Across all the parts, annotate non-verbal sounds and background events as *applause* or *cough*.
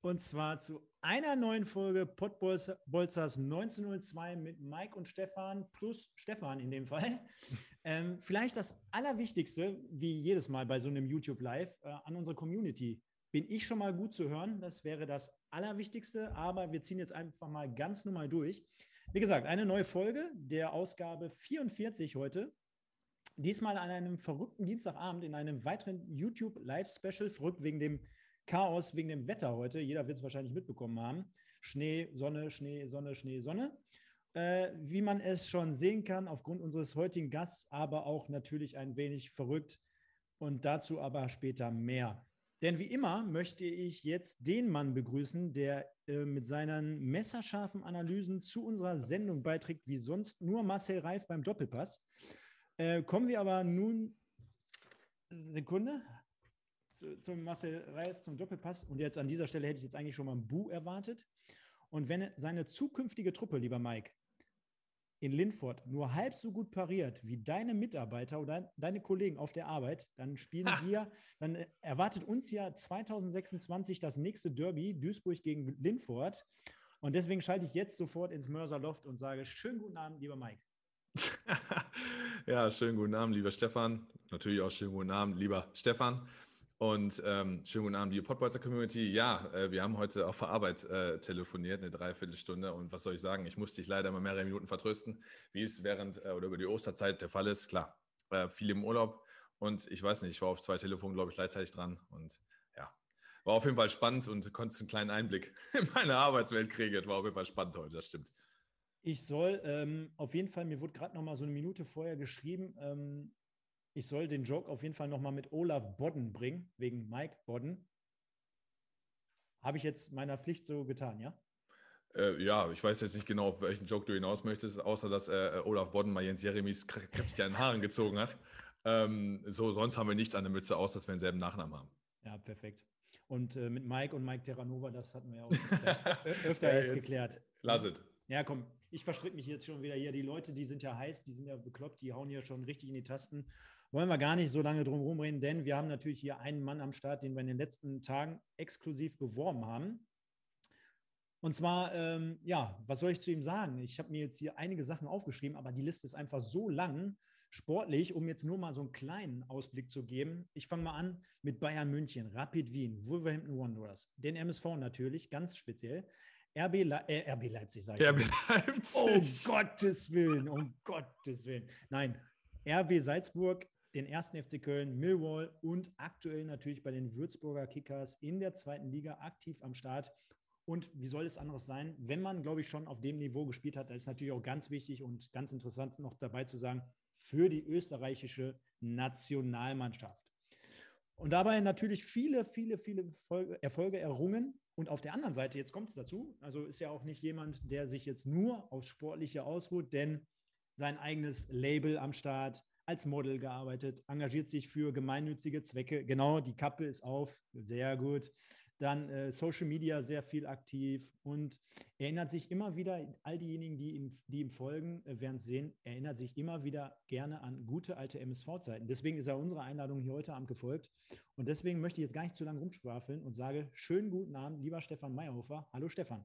und zwar zu einer neuen Folge Podbolzers 1902 mit Mike und Stefan plus Stefan in dem Fall. *laughs* Ähm, vielleicht das Allerwichtigste, wie jedes Mal bei so einem YouTube Live, äh, an unsere Community. Bin ich schon mal gut zu hören? Das wäre das Allerwichtigste, aber wir ziehen jetzt einfach mal ganz normal durch. Wie gesagt, eine neue Folge der Ausgabe 44 heute. Diesmal an einem verrückten Dienstagabend in einem weiteren YouTube Live Special, verrückt wegen dem Chaos wegen dem Wetter heute. Jeder wird es wahrscheinlich mitbekommen haben. Schnee, Sonne, Schnee, Sonne, Schnee, Sonne. Äh, wie man es schon sehen kann, aufgrund unseres heutigen Gasts, aber auch natürlich ein wenig verrückt. Und dazu aber später mehr. Denn wie immer möchte ich jetzt den Mann begrüßen, der äh, mit seinen messerscharfen Analysen zu unserer Sendung beiträgt, wie sonst nur Marcel Reif beim Doppelpass. Äh, kommen wir aber nun, Sekunde, zu, zum Marcel Reif, zum Doppelpass. Und jetzt an dieser Stelle hätte ich jetzt eigentlich schon mal ein Bu erwartet. Und wenn seine zukünftige Truppe, lieber Mike, in Linford nur halb so gut pariert wie deine Mitarbeiter oder deine Kollegen auf der Arbeit, dann spielen ha. wir, dann erwartet uns ja 2026 das nächste Derby, Duisburg gegen Linford. Und deswegen schalte ich jetzt sofort ins Mörserloft und sage: Schönen guten Abend, lieber Mike. *laughs* ja, schönen guten Abend, lieber Stefan. Natürlich auch schönen guten Abend, lieber Stefan. Und ähm, schönen guten Abend, liebe Podbolzer Community. Ja, äh, wir haben heute auf der Arbeit äh, telefoniert, eine Dreiviertelstunde. Und was soll ich sagen? Ich musste dich leider mal mehrere Minuten vertrösten, wie es während äh, oder über die Osterzeit der Fall ist. Klar, äh, viel im Urlaub. Und ich weiß nicht, ich war auf zwei Telefonen, glaube ich, gleichzeitig dran. Und ja, war auf jeden Fall spannend und konnte einen kleinen Einblick *laughs* in meine Arbeitswelt kriegen. Das war auf jeden Fall spannend heute, das stimmt. Ich soll ähm, auf jeden Fall, mir wurde gerade noch mal so eine Minute vorher geschrieben, ähm, ich soll den Joke auf jeden Fall nochmal mit Olaf Bodden bringen, wegen Mike Bodden. Habe ich jetzt meiner Pflicht so getan, ja? Äh, ja, ich weiß jetzt nicht genau, auf welchen Joke du hinaus möchtest, außer dass äh, Olaf Bodden mal Jens Jeremies kräftig an den Haaren gezogen hat. Ähm, so, sonst haben wir nichts an der Mütze, außer dass wir denselben Nachnamen haben. Ja, perfekt. Und äh, mit Mike und Mike Terranova, das hatten wir ja auch *laughs* öfter, öfter ja, jetzt, jetzt geklärt. Lass es. Ja, komm, ich verstricke mich jetzt schon wieder hier. Die Leute, die sind ja heiß, die sind ja bekloppt, die hauen hier schon richtig in die Tasten wollen wir gar nicht so lange drum rumreden, denn wir haben natürlich hier einen Mann am Start, den wir in den letzten Tagen exklusiv beworben haben. Und zwar, ähm, ja, was soll ich zu ihm sagen? Ich habe mir jetzt hier einige Sachen aufgeschrieben, aber die Liste ist einfach so lang, sportlich, um jetzt nur mal so einen kleinen Ausblick zu geben. Ich fange mal an mit Bayern München, Rapid Wien, Wolverhampton Wanderers, den MSV natürlich, ganz speziell. RB, Le äh, RB Leipzig, sage ich. RB Leipzig. Um Gottes Willen, um Gottes Willen. Nein, RB Salzburg, den ersten FC Köln, Millwall und aktuell natürlich bei den Würzburger Kickers in der zweiten Liga aktiv am Start. Und wie soll es anderes sein, wenn man, glaube ich, schon auf dem Niveau gespielt hat? Da ist natürlich auch ganz wichtig und ganz interessant noch dabei zu sagen, für die österreichische Nationalmannschaft. Und dabei natürlich viele, viele, viele Erfolge errungen. Und auf der anderen Seite, jetzt kommt es dazu, also ist ja auch nicht jemand, der sich jetzt nur aufs Sportliche ausruht, denn sein eigenes Label am Start, als Model gearbeitet, engagiert sich für gemeinnützige Zwecke. Genau, die Kappe ist auf, sehr gut. Dann äh, Social Media sehr viel aktiv und erinnert sich immer wieder, all diejenigen, die ihm, die ihm folgen, äh, werden sehen, erinnert sich immer wieder gerne an gute alte MSV-Zeiten. Deswegen ist er unserer Einladung hier heute Abend gefolgt. Und deswegen möchte ich jetzt gar nicht zu lange rumschwafeln und sage: Schönen guten Abend, lieber Stefan Meyerhofer. Hallo Stefan.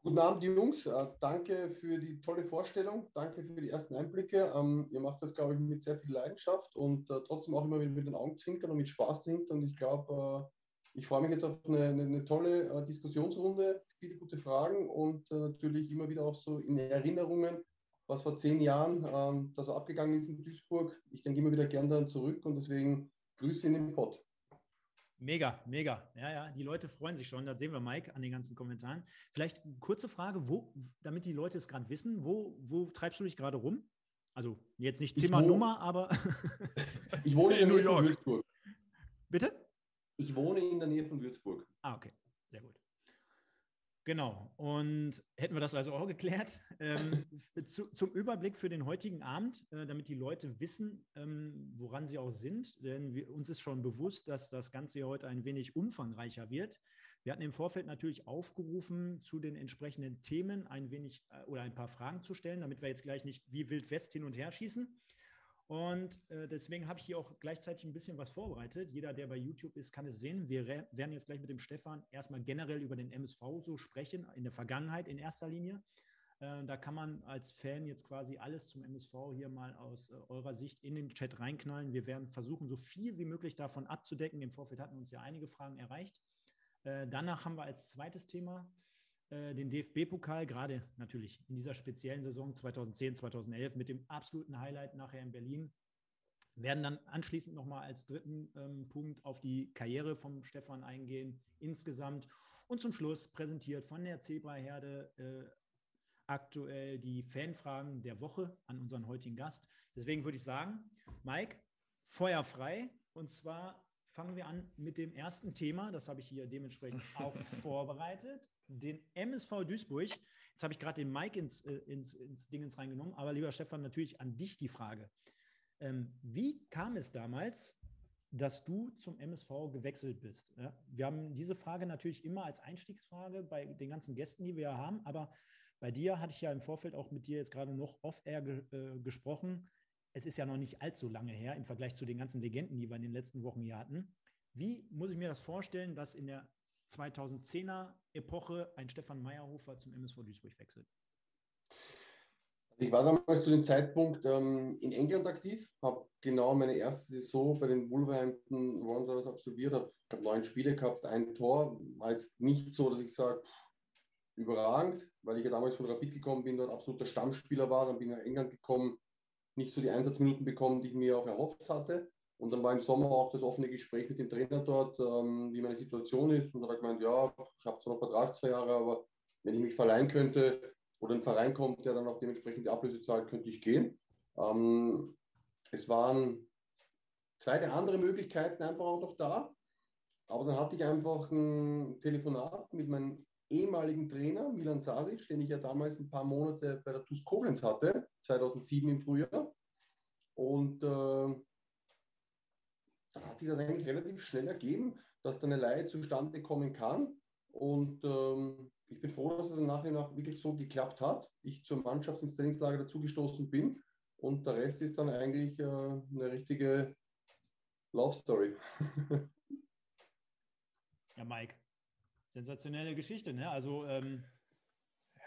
Guten Abend, Jungs. Äh, danke für die tolle Vorstellung. Danke für die ersten Einblicke. Ähm, ihr macht das, glaube ich, mit sehr viel Leidenschaft und äh, trotzdem auch immer mit den Augen zwinkern und mit Spaß dahinter. Und ich glaube, äh, ich freue mich jetzt auf eine, eine, eine tolle Diskussionsrunde, viele gute Fragen und natürlich immer wieder auch so in Erinnerungen, was vor zehn Jahren ähm, da so abgegangen ist in Duisburg. Ich denke immer wieder gern daran zurück und deswegen Grüße in den Pott. Mega, mega. Ja, ja, die Leute freuen sich schon. Das sehen wir, Mike, an den ganzen Kommentaren. Vielleicht eine kurze Frage, wo, damit die Leute es gerade wissen, wo, wo treibst du dich gerade rum? Also jetzt nicht Zimmernummer, aber. *laughs* ich wohne in, New York. Würzburg. Bitte? Ich wohne in der Nähe von Würzburg. Ah, okay. Sehr gut. Genau. Und hätten wir das also auch geklärt. Ähm, zu, zum Überblick für den heutigen Abend, äh, damit die Leute wissen, ähm, woran sie auch sind. Denn wir, uns ist schon bewusst, dass das Ganze heute ein wenig umfangreicher wird. Wir hatten im Vorfeld natürlich aufgerufen, zu den entsprechenden Themen ein wenig äh, oder ein paar Fragen zu stellen, damit wir jetzt gleich nicht wie wild West hin und her schießen. Und äh, deswegen habe ich hier auch gleichzeitig ein bisschen was vorbereitet. Jeder, der bei YouTube ist, kann es sehen. Wir werden jetzt gleich mit dem Stefan erstmal generell über den MSV so sprechen, in der Vergangenheit in erster Linie. Äh, da kann man als Fan jetzt quasi alles zum MSV hier mal aus äh, eurer Sicht in den Chat reinknallen. Wir werden versuchen, so viel wie möglich davon abzudecken. Im Vorfeld hatten uns ja einige Fragen erreicht. Äh, danach haben wir als zweites Thema äh, den DFB-Pokal, gerade natürlich in dieser speziellen Saison 2010, 2011 mit dem absoluten Highlight nachher in Berlin. Werden dann anschließend nochmal als dritten ähm, Punkt auf die Karriere vom Stefan eingehen, insgesamt. Und zum Schluss präsentiert von der Zebra-Herde äh, aktuell die Fanfragen der Woche an unseren heutigen Gast. Deswegen würde ich sagen, Mike, Feuer frei. Und zwar fangen wir an mit dem ersten Thema. Das habe ich hier dementsprechend *laughs* auch vorbereitet. Den MSV Duisburg. Jetzt habe ich gerade den Mike ins, äh, ins, ins Ding ins reingenommen. Aber lieber Stefan, natürlich an dich die Frage. Ähm, wie kam es damals, dass du zum MSV gewechselt bist? Ja, wir haben diese Frage natürlich immer als Einstiegsfrage bei den ganzen Gästen, die wir haben. Aber bei dir hatte ich ja im Vorfeld auch mit dir jetzt gerade noch off-air ge äh, gesprochen es ist ja noch nicht allzu lange her im Vergleich zu den ganzen Legenden, die wir in den letzten Wochen hier hatten. Wie muss ich mir das vorstellen, dass in der 2010er Epoche ein Stefan Meyerhofer zum MSV Duisburg wechselt? Ich war damals zu dem Zeitpunkt ähm, in England aktiv, habe genau meine erste Saison bei den Wolverhampton Wanderers absolviert, habe hab neun Spiele gehabt, ein Tor. War jetzt nicht so, dass ich sage, überragend, weil ich ja damals von Rapid gekommen bin, dort absoluter Stammspieler war. Dann bin ich nach England gekommen, nicht so die Einsatzminuten bekommen, die ich mir auch erhofft hatte. Und dann war im Sommer auch das offene Gespräch mit dem Trainer dort, ähm, wie meine Situation ist. Und da hat er gemeint, ja, ich habe zwar noch Vertrag zwei Jahre, aber wenn ich mich verleihen könnte oder ein Verein kommt, der dann auch dementsprechend die Ablöse zahlt, könnte ich gehen. Ähm, es waren zweite andere Möglichkeiten einfach auch noch da. Aber dann hatte ich einfach ein Telefonat mit meinem ehemaligen Trainer, Milan Sasic, den ich ja damals ein paar Monate bei der TuS Koblenz hatte, 2007 im Frühjahr. Und äh, dann sich das eigentlich relativ schnell ergeben, dass da eine Leihe zustande kommen kann. Und ähm, ich bin froh, dass es im Nachhinein wirklich so geklappt hat. Ich zur Mannschaft ins Trainingslager dazugestoßen bin. Und der Rest ist dann eigentlich äh, eine richtige Love Story. *laughs* ja, Mike, sensationelle Geschichte, ne? Also ähm,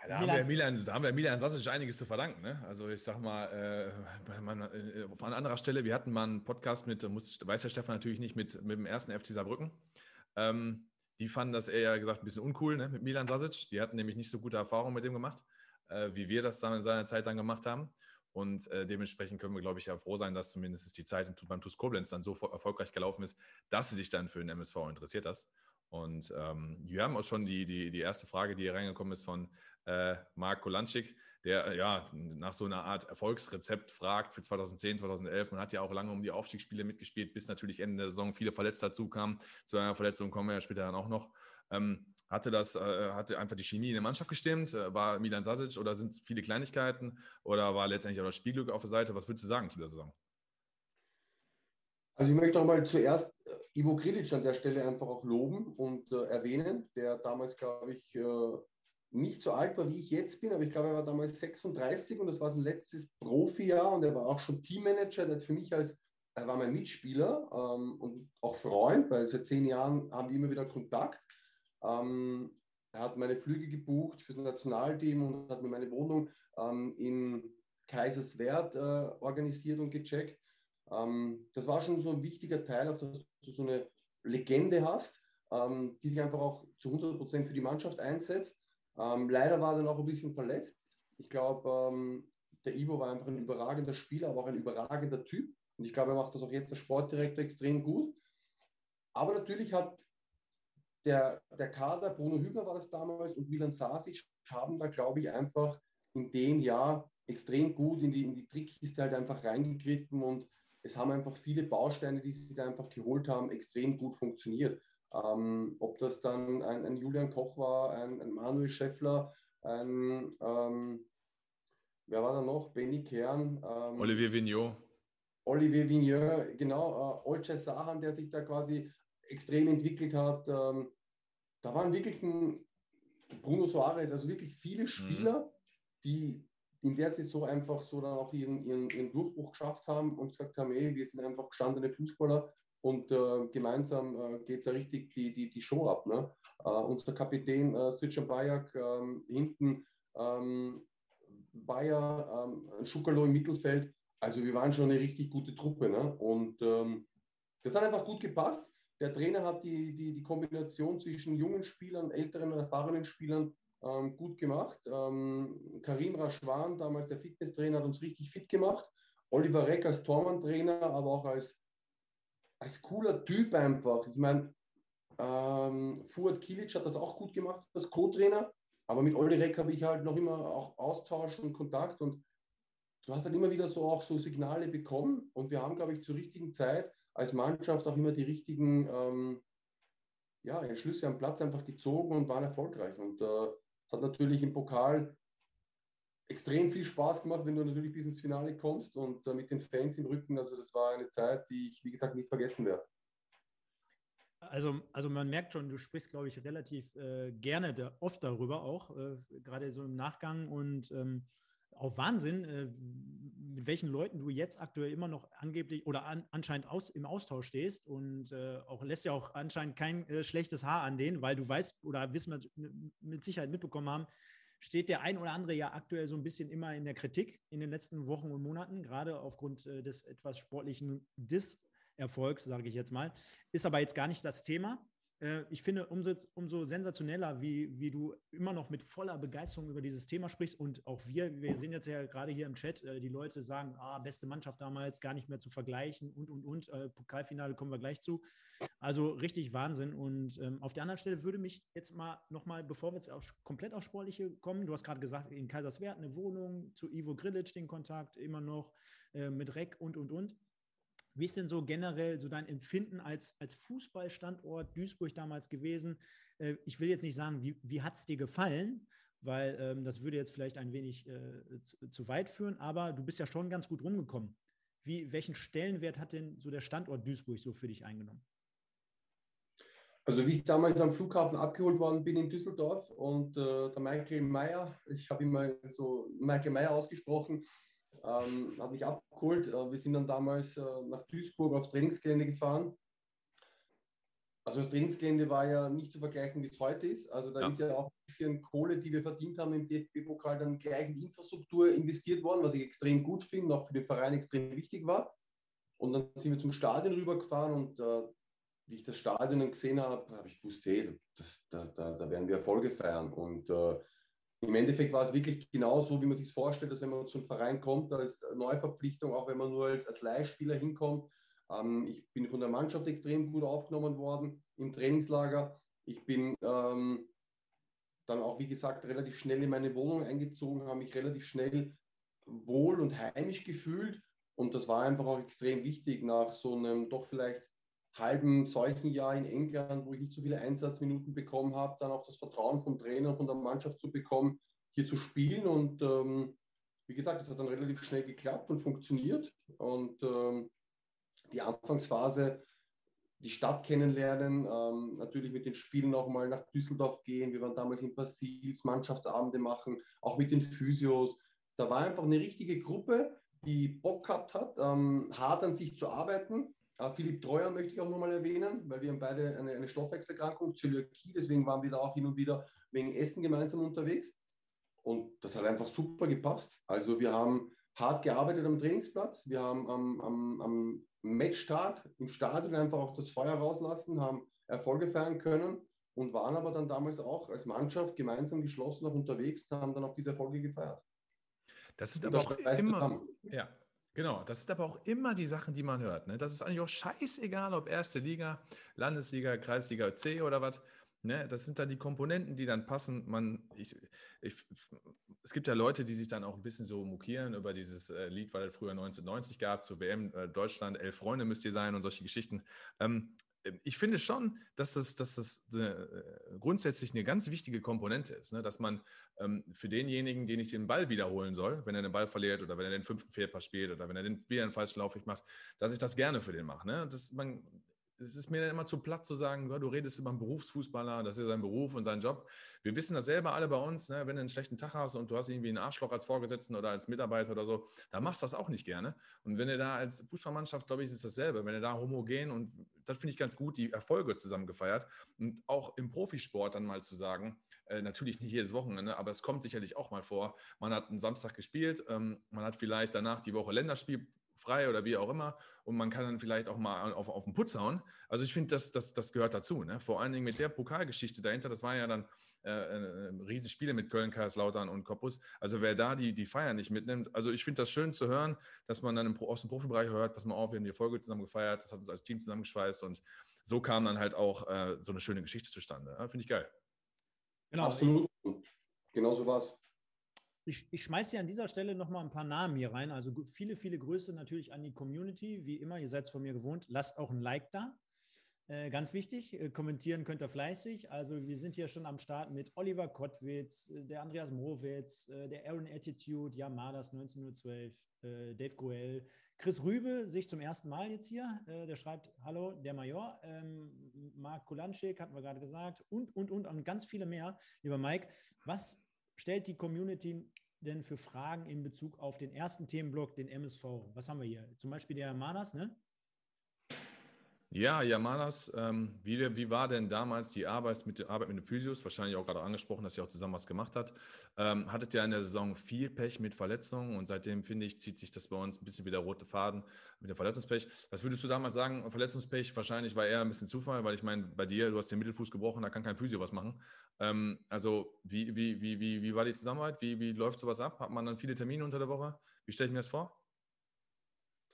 ja, da, haben wir Milan, da haben wir Milan Sasic einiges zu verdanken. Ne? Also ich sag mal, äh, man, äh, an anderer Stelle, wir hatten mal einen Podcast mit, muss, weiß der Stefan natürlich nicht, mit, mit dem ersten FC Saarbrücken. Ähm, die fanden das eher gesagt ein bisschen uncool ne, mit Milan Sasic. Die hatten nämlich nicht so gute Erfahrungen mit dem gemacht, äh, wie wir das dann in seiner Zeit dann gemacht haben. Und äh, dementsprechend können wir, glaube ich, ja froh sein, dass zumindest die Zeit beim TuS Koblenz dann so erfolgreich gelaufen ist, dass du dich dann für den MSV interessiert hast. Und ähm, wir haben auch schon die, die, die erste Frage, die hier reingekommen ist von äh, Marc Kolanczyk, der äh, ja nach so einer Art Erfolgsrezept fragt für 2010, 2011. Man hat ja auch lange um die Aufstiegsspiele mitgespielt, bis natürlich Ende der Saison viele Verletzte dazu kamen. Zu einer Verletzung kommen wir ja später dann auch noch. Ähm, hatte das, äh, hatte einfach die Chemie in der Mannschaft gestimmt? Äh, war Milan Sasic oder sind es viele Kleinigkeiten? Oder war letztendlich auch das Spielglück auf der Seite? Was würdest du sagen zu der Saison? Also ich möchte auch mal zuerst äh, Ivo Grilic an der Stelle einfach auch loben und äh, erwähnen, der damals, glaube ich, äh, nicht so alt war, wie ich jetzt bin, aber ich glaube, er war damals 36 und das war sein letztes Profijahr und er war auch schon Teammanager. Der hat für mich als, er war mein Mitspieler ähm, und auch Freund, weil seit zehn Jahren haben wir immer wieder Kontakt. Ähm, er hat meine Flüge gebucht fürs Nationalteam und hat mir meine Wohnung ähm, in Kaiserswerth äh, organisiert und gecheckt. Ähm, das war schon so ein wichtiger Teil, auch dass du so eine Legende hast, ähm, die sich einfach auch zu 100 Prozent für die Mannschaft einsetzt. Ähm, leider war er dann auch ein bisschen verletzt. Ich glaube, ähm, der Ivo war einfach ein überragender Spieler, aber auch ein überragender Typ. Und ich glaube, er macht das auch jetzt der Sportdirektor extrem gut. Aber natürlich hat der, der Kader, Bruno Hübner war das damals und Milan Sasic, haben da, glaube ich, einfach in dem Jahr extrem gut in die, in die Trickkiste halt einfach reingegriffen und es haben einfach viele Bausteine, die sie da einfach geholt haben, extrem gut funktioniert. Ähm, ob das dann ein, ein, Julian Koch war, ein, ein Manuel Scheffler, ein, ähm, wer war da noch? Benny Kern. Ähm, Olivier Vignot. Olivier Vignot, genau. Äh, Olcay Sahan, der sich da quasi extrem entwickelt hat. Ähm, da waren wirklich ein Bruno Soares, also wirklich viele mhm. Spieler, mhm. die in der Saison einfach so dann auch ihren, ihren, ihren Durchbruch geschafft haben und gesagt haben, ey, wir sind einfach gestandene Fußballer und äh, gemeinsam äh, geht da richtig die, die, die Show ab. Ne? Äh, unser Kapitän äh, Sütjan Bajak ähm, hinten, ähm, Bayer, ähm, Schukalo im Mittelfeld. Also wir waren schon eine richtig gute Truppe. Ne? Und ähm, das hat einfach gut gepasst. Der Trainer hat die, die, die Kombination zwischen jungen Spielern, älteren und erfahrenen Spielern ähm, gut gemacht. Ähm, Karim Rashwan, damals der Fitnesstrainer, hat uns richtig fit gemacht. Oliver Reck als Tormann-Trainer, aber auch als, als cooler Typ einfach. Ich meine, ähm, Fuad Kilic hat das auch gut gemacht als Co-Trainer, aber mit Olli Reck habe ich halt noch immer auch Austausch und Kontakt und du hast dann immer wieder so auch so Signale bekommen und wir haben, glaube ich, zur richtigen Zeit als Mannschaft auch immer die richtigen ähm, ja, Entschlüsse am Platz einfach gezogen und waren erfolgreich. Und äh, es hat natürlich im Pokal extrem viel Spaß gemacht, wenn du natürlich bis ins Finale kommst und äh, mit den Fans im Rücken. Also das war eine Zeit, die ich, wie gesagt, nicht vergessen werde. Also, also man merkt schon, du sprichst, glaube ich, relativ äh, gerne da, oft darüber auch, äh, gerade so im Nachgang und ähm, auch Wahnsinn, äh, mit welchen Leuten du jetzt aktuell immer noch angeblich oder an, anscheinend aus, im Austausch stehst und äh, auch lässt ja auch anscheinend kein äh, schlechtes Haar an denen, weil du weißt oder wissen wir mit Sicherheit mitbekommen haben, steht der ein oder andere ja aktuell so ein bisschen immer in der Kritik in den letzten Wochen und Monaten, gerade aufgrund äh, des etwas sportlichen Disserfolgs, sage ich jetzt mal. Ist aber jetzt gar nicht das Thema. Äh, ich finde umso, umso sensationeller, wie, wie du immer noch mit voller Begeisterung über dieses Thema sprichst. Und auch wir, wir sehen jetzt ja gerade hier im Chat, äh, die Leute sagen, ah, beste Mannschaft damals, gar nicht mehr zu vergleichen und, und, und. Äh, Pokalfinale kommen wir gleich zu. Also richtig Wahnsinn. Und ähm, auf der anderen Stelle würde mich jetzt mal nochmal, bevor wir jetzt auch komplett aufs Sportliche kommen, du hast gerade gesagt, in Kaiserswerth eine Wohnung, zu Ivo Grilic den Kontakt, immer noch äh, mit Reck und, und, und. Wie ist denn so generell so dein Empfinden als, als Fußballstandort Duisburg damals gewesen? Äh, ich will jetzt nicht sagen, wie, wie hat es dir gefallen, weil ähm, das würde jetzt vielleicht ein wenig äh, zu, zu, weit führen, aber du bist ja schon ganz gut rumgekommen. Wie, welchen Stellenwert hat denn so der Standort Duisburg so für dich eingenommen? Also wie ich damals am Flughafen abgeholt worden bin in Düsseldorf und äh, der Michael Meyer, ich habe ihn mal so Michael Meyer ausgesprochen, ähm, hat mich abgeholt. Äh, wir sind dann damals äh, nach Duisburg aufs Trainingsgelände gefahren. Also das Trainingsgelände war ja nicht zu vergleichen, wie es heute ist. Also da ja. ist ja auch ein bisschen Kohle, die wir verdient haben im DFB-Pokal, dann gleich in Infrastruktur investiert worden, was ich extrem gut finde, auch für den Verein extrem wichtig war. Und dann sind wir zum Stadion rübergefahren und äh, wie ich das Stadion gesehen habe, habe ich gewusst, hey, das, da, da, da werden wir Erfolge feiern. Und äh, im Endeffekt war es wirklich genauso, wie man sich vorstellt, dass wenn man zu einem Verein kommt, als Neuverpflichtung, auch wenn man nur als, als Leihspieler hinkommt. Ähm, ich bin von der Mannschaft extrem gut aufgenommen worden im Trainingslager. Ich bin ähm, dann auch, wie gesagt, relativ schnell in meine Wohnung eingezogen, habe mich relativ schnell wohl und heimisch gefühlt. Und das war einfach auch extrem wichtig nach so einem doch vielleicht halben solchen Jahr in England, wo ich nicht so viele Einsatzminuten bekommen habe, dann auch das Vertrauen vom Trainer und von der Mannschaft zu bekommen, hier zu spielen. Und ähm, wie gesagt, es hat dann relativ schnell geklappt und funktioniert. Und ähm, die Anfangsphase, die Stadt kennenlernen, ähm, natürlich mit den Spielen auch mal nach Düsseldorf gehen. Wir waren damals in Basils, Mannschaftsabende machen, auch mit den Physios. Da war einfach eine richtige Gruppe, die Bock gehabt hat, ähm, hart an sich zu arbeiten Philipp Treuer möchte ich auch nochmal erwähnen, weil wir haben beide eine, eine Stoffwechselerkrankung, Zöliakie, deswegen waren wir da auch hin und wieder wegen Essen gemeinsam unterwegs. Und das hat einfach super gepasst. Also wir haben hart gearbeitet am Trainingsplatz, wir haben am, am, am Matchtag im Stadion einfach auch das Feuer rauslassen, haben Erfolge feiern können und waren aber dann damals auch als Mannschaft gemeinsam geschlossen auch unterwegs und haben dann auch diese Erfolge gefeiert. Das sind aber auch immer, ja, Genau, das sind aber auch immer die Sachen, die man hört. Ne? Das ist eigentlich auch scheißegal, ob erste Liga, Landesliga, Kreisliga C oder was. Ne? Das sind dann die Komponenten, die dann passen. Man, ich, ich, es gibt ja Leute, die sich dann auch ein bisschen so mokieren über dieses äh, Lied, weil es früher 1990 gab, zur WM äh, Deutschland, elf Freunde müsst ihr sein und solche Geschichten. Ähm, ich finde schon, dass das, dass das äh, grundsätzlich eine ganz wichtige Komponente ist, ne? dass man ähm, für denjenigen, den ich den Ball wiederholen soll, wenn er den Ball verliert oder wenn er den fünften Fehlpass spielt oder wenn er den wieder einen falschen Laufweg macht, dass ich das gerne für den mache. Ne? Das, man, es ist mir dann immer zu platt zu sagen, du redest über einen Berufsfußballer, das ist sein Beruf und sein Job. Wir wissen das selber alle bei uns, ne? wenn du einen schlechten Tag hast und du hast irgendwie einen Arschloch als Vorgesetzten oder als Mitarbeiter oder so, dann machst du das auch nicht gerne. Und wenn du da als Fußballmannschaft, glaube ich, ist es dasselbe. Wenn du da homogen und das finde ich ganz gut, die Erfolge zusammen gefeiert und auch im Profisport dann mal zu sagen, äh, natürlich nicht jedes Wochenende, aber es kommt sicherlich auch mal vor. Man hat einen Samstag gespielt, ähm, man hat vielleicht danach die Woche Länderspiel frei oder wie auch immer. Und man kann dann vielleicht auch mal auf, auf den Putz hauen. Also ich finde, das, das, das gehört dazu. Ne? Vor allen Dingen mit der Pokalgeschichte dahinter, das war ja dann äh, äh, Riesenspiele mit Köln, Kaiserslautern und Cottbus. Also wer da die, die Feier nicht mitnimmt, also ich finde das schön zu hören, dass man dann im, aus dem Profibereich hört, pass mal auf, wir haben die Folge zusammen gefeiert, das hat uns als Team zusammengeschweißt und so kam dann halt auch äh, so eine schöne Geschichte zustande. Ja, finde ich geil. Genau. Absolut. Genau so war es. Ich, ich schmeiße hier an dieser Stelle nochmal ein paar Namen hier rein. Also viele, viele Grüße natürlich an die Community. Wie immer, ihr seid es von mir gewohnt. Lasst auch ein Like da. Äh, ganz wichtig, äh, kommentieren könnt ihr fleißig. Also wir sind hier schon am Start mit Oliver Kottwitz, äh, der Andreas Mowitz, äh, der Aaron Attitude, Yamadas 1912, äh, Dave Goel, Chris Rübe, sich zum ersten Mal jetzt hier. Äh, der schreibt, hallo, der Major. Ähm, Marc Kulanschik, hatten wir gerade gesagt. Und, und, und, und ganz viele mehr. Lieber Mike, was stellt die Community denn für Fragen in Bezug auf den ersten Themenblock, den MSV? Was haben wir hier? Zum Beispiel der Manas, ne? Ja, Yamanas, ähm, wie, wie war denn damals die Arbeit mit, Arbeit mit den Physios? Wahrscheinlich auch gerade angesprochen, dass ihr auch zusammen was gemacht habt. Ähm, hattet ihr in der Saison viel Pech mit Verletzungen und seitdem, finde ich, zieht sich das bei uns ein bisschen wie der rote Faden mit dem Verletzungspech. Was würdest du damals sagen? Verletzungspech wahrscheinlich war eher ein bisschen Zufall, weil ich meine, bei dir, du hast den Mittelfuß gebrochen, da kann kein Physio was machen. Ähm, also, wie, wie, wie, wie, wie war die Zusammenarbeit? Wie, wie läuft sowas ab? Hat man dann viele Termine unter der Woche? Wie stelle ich mir das vor?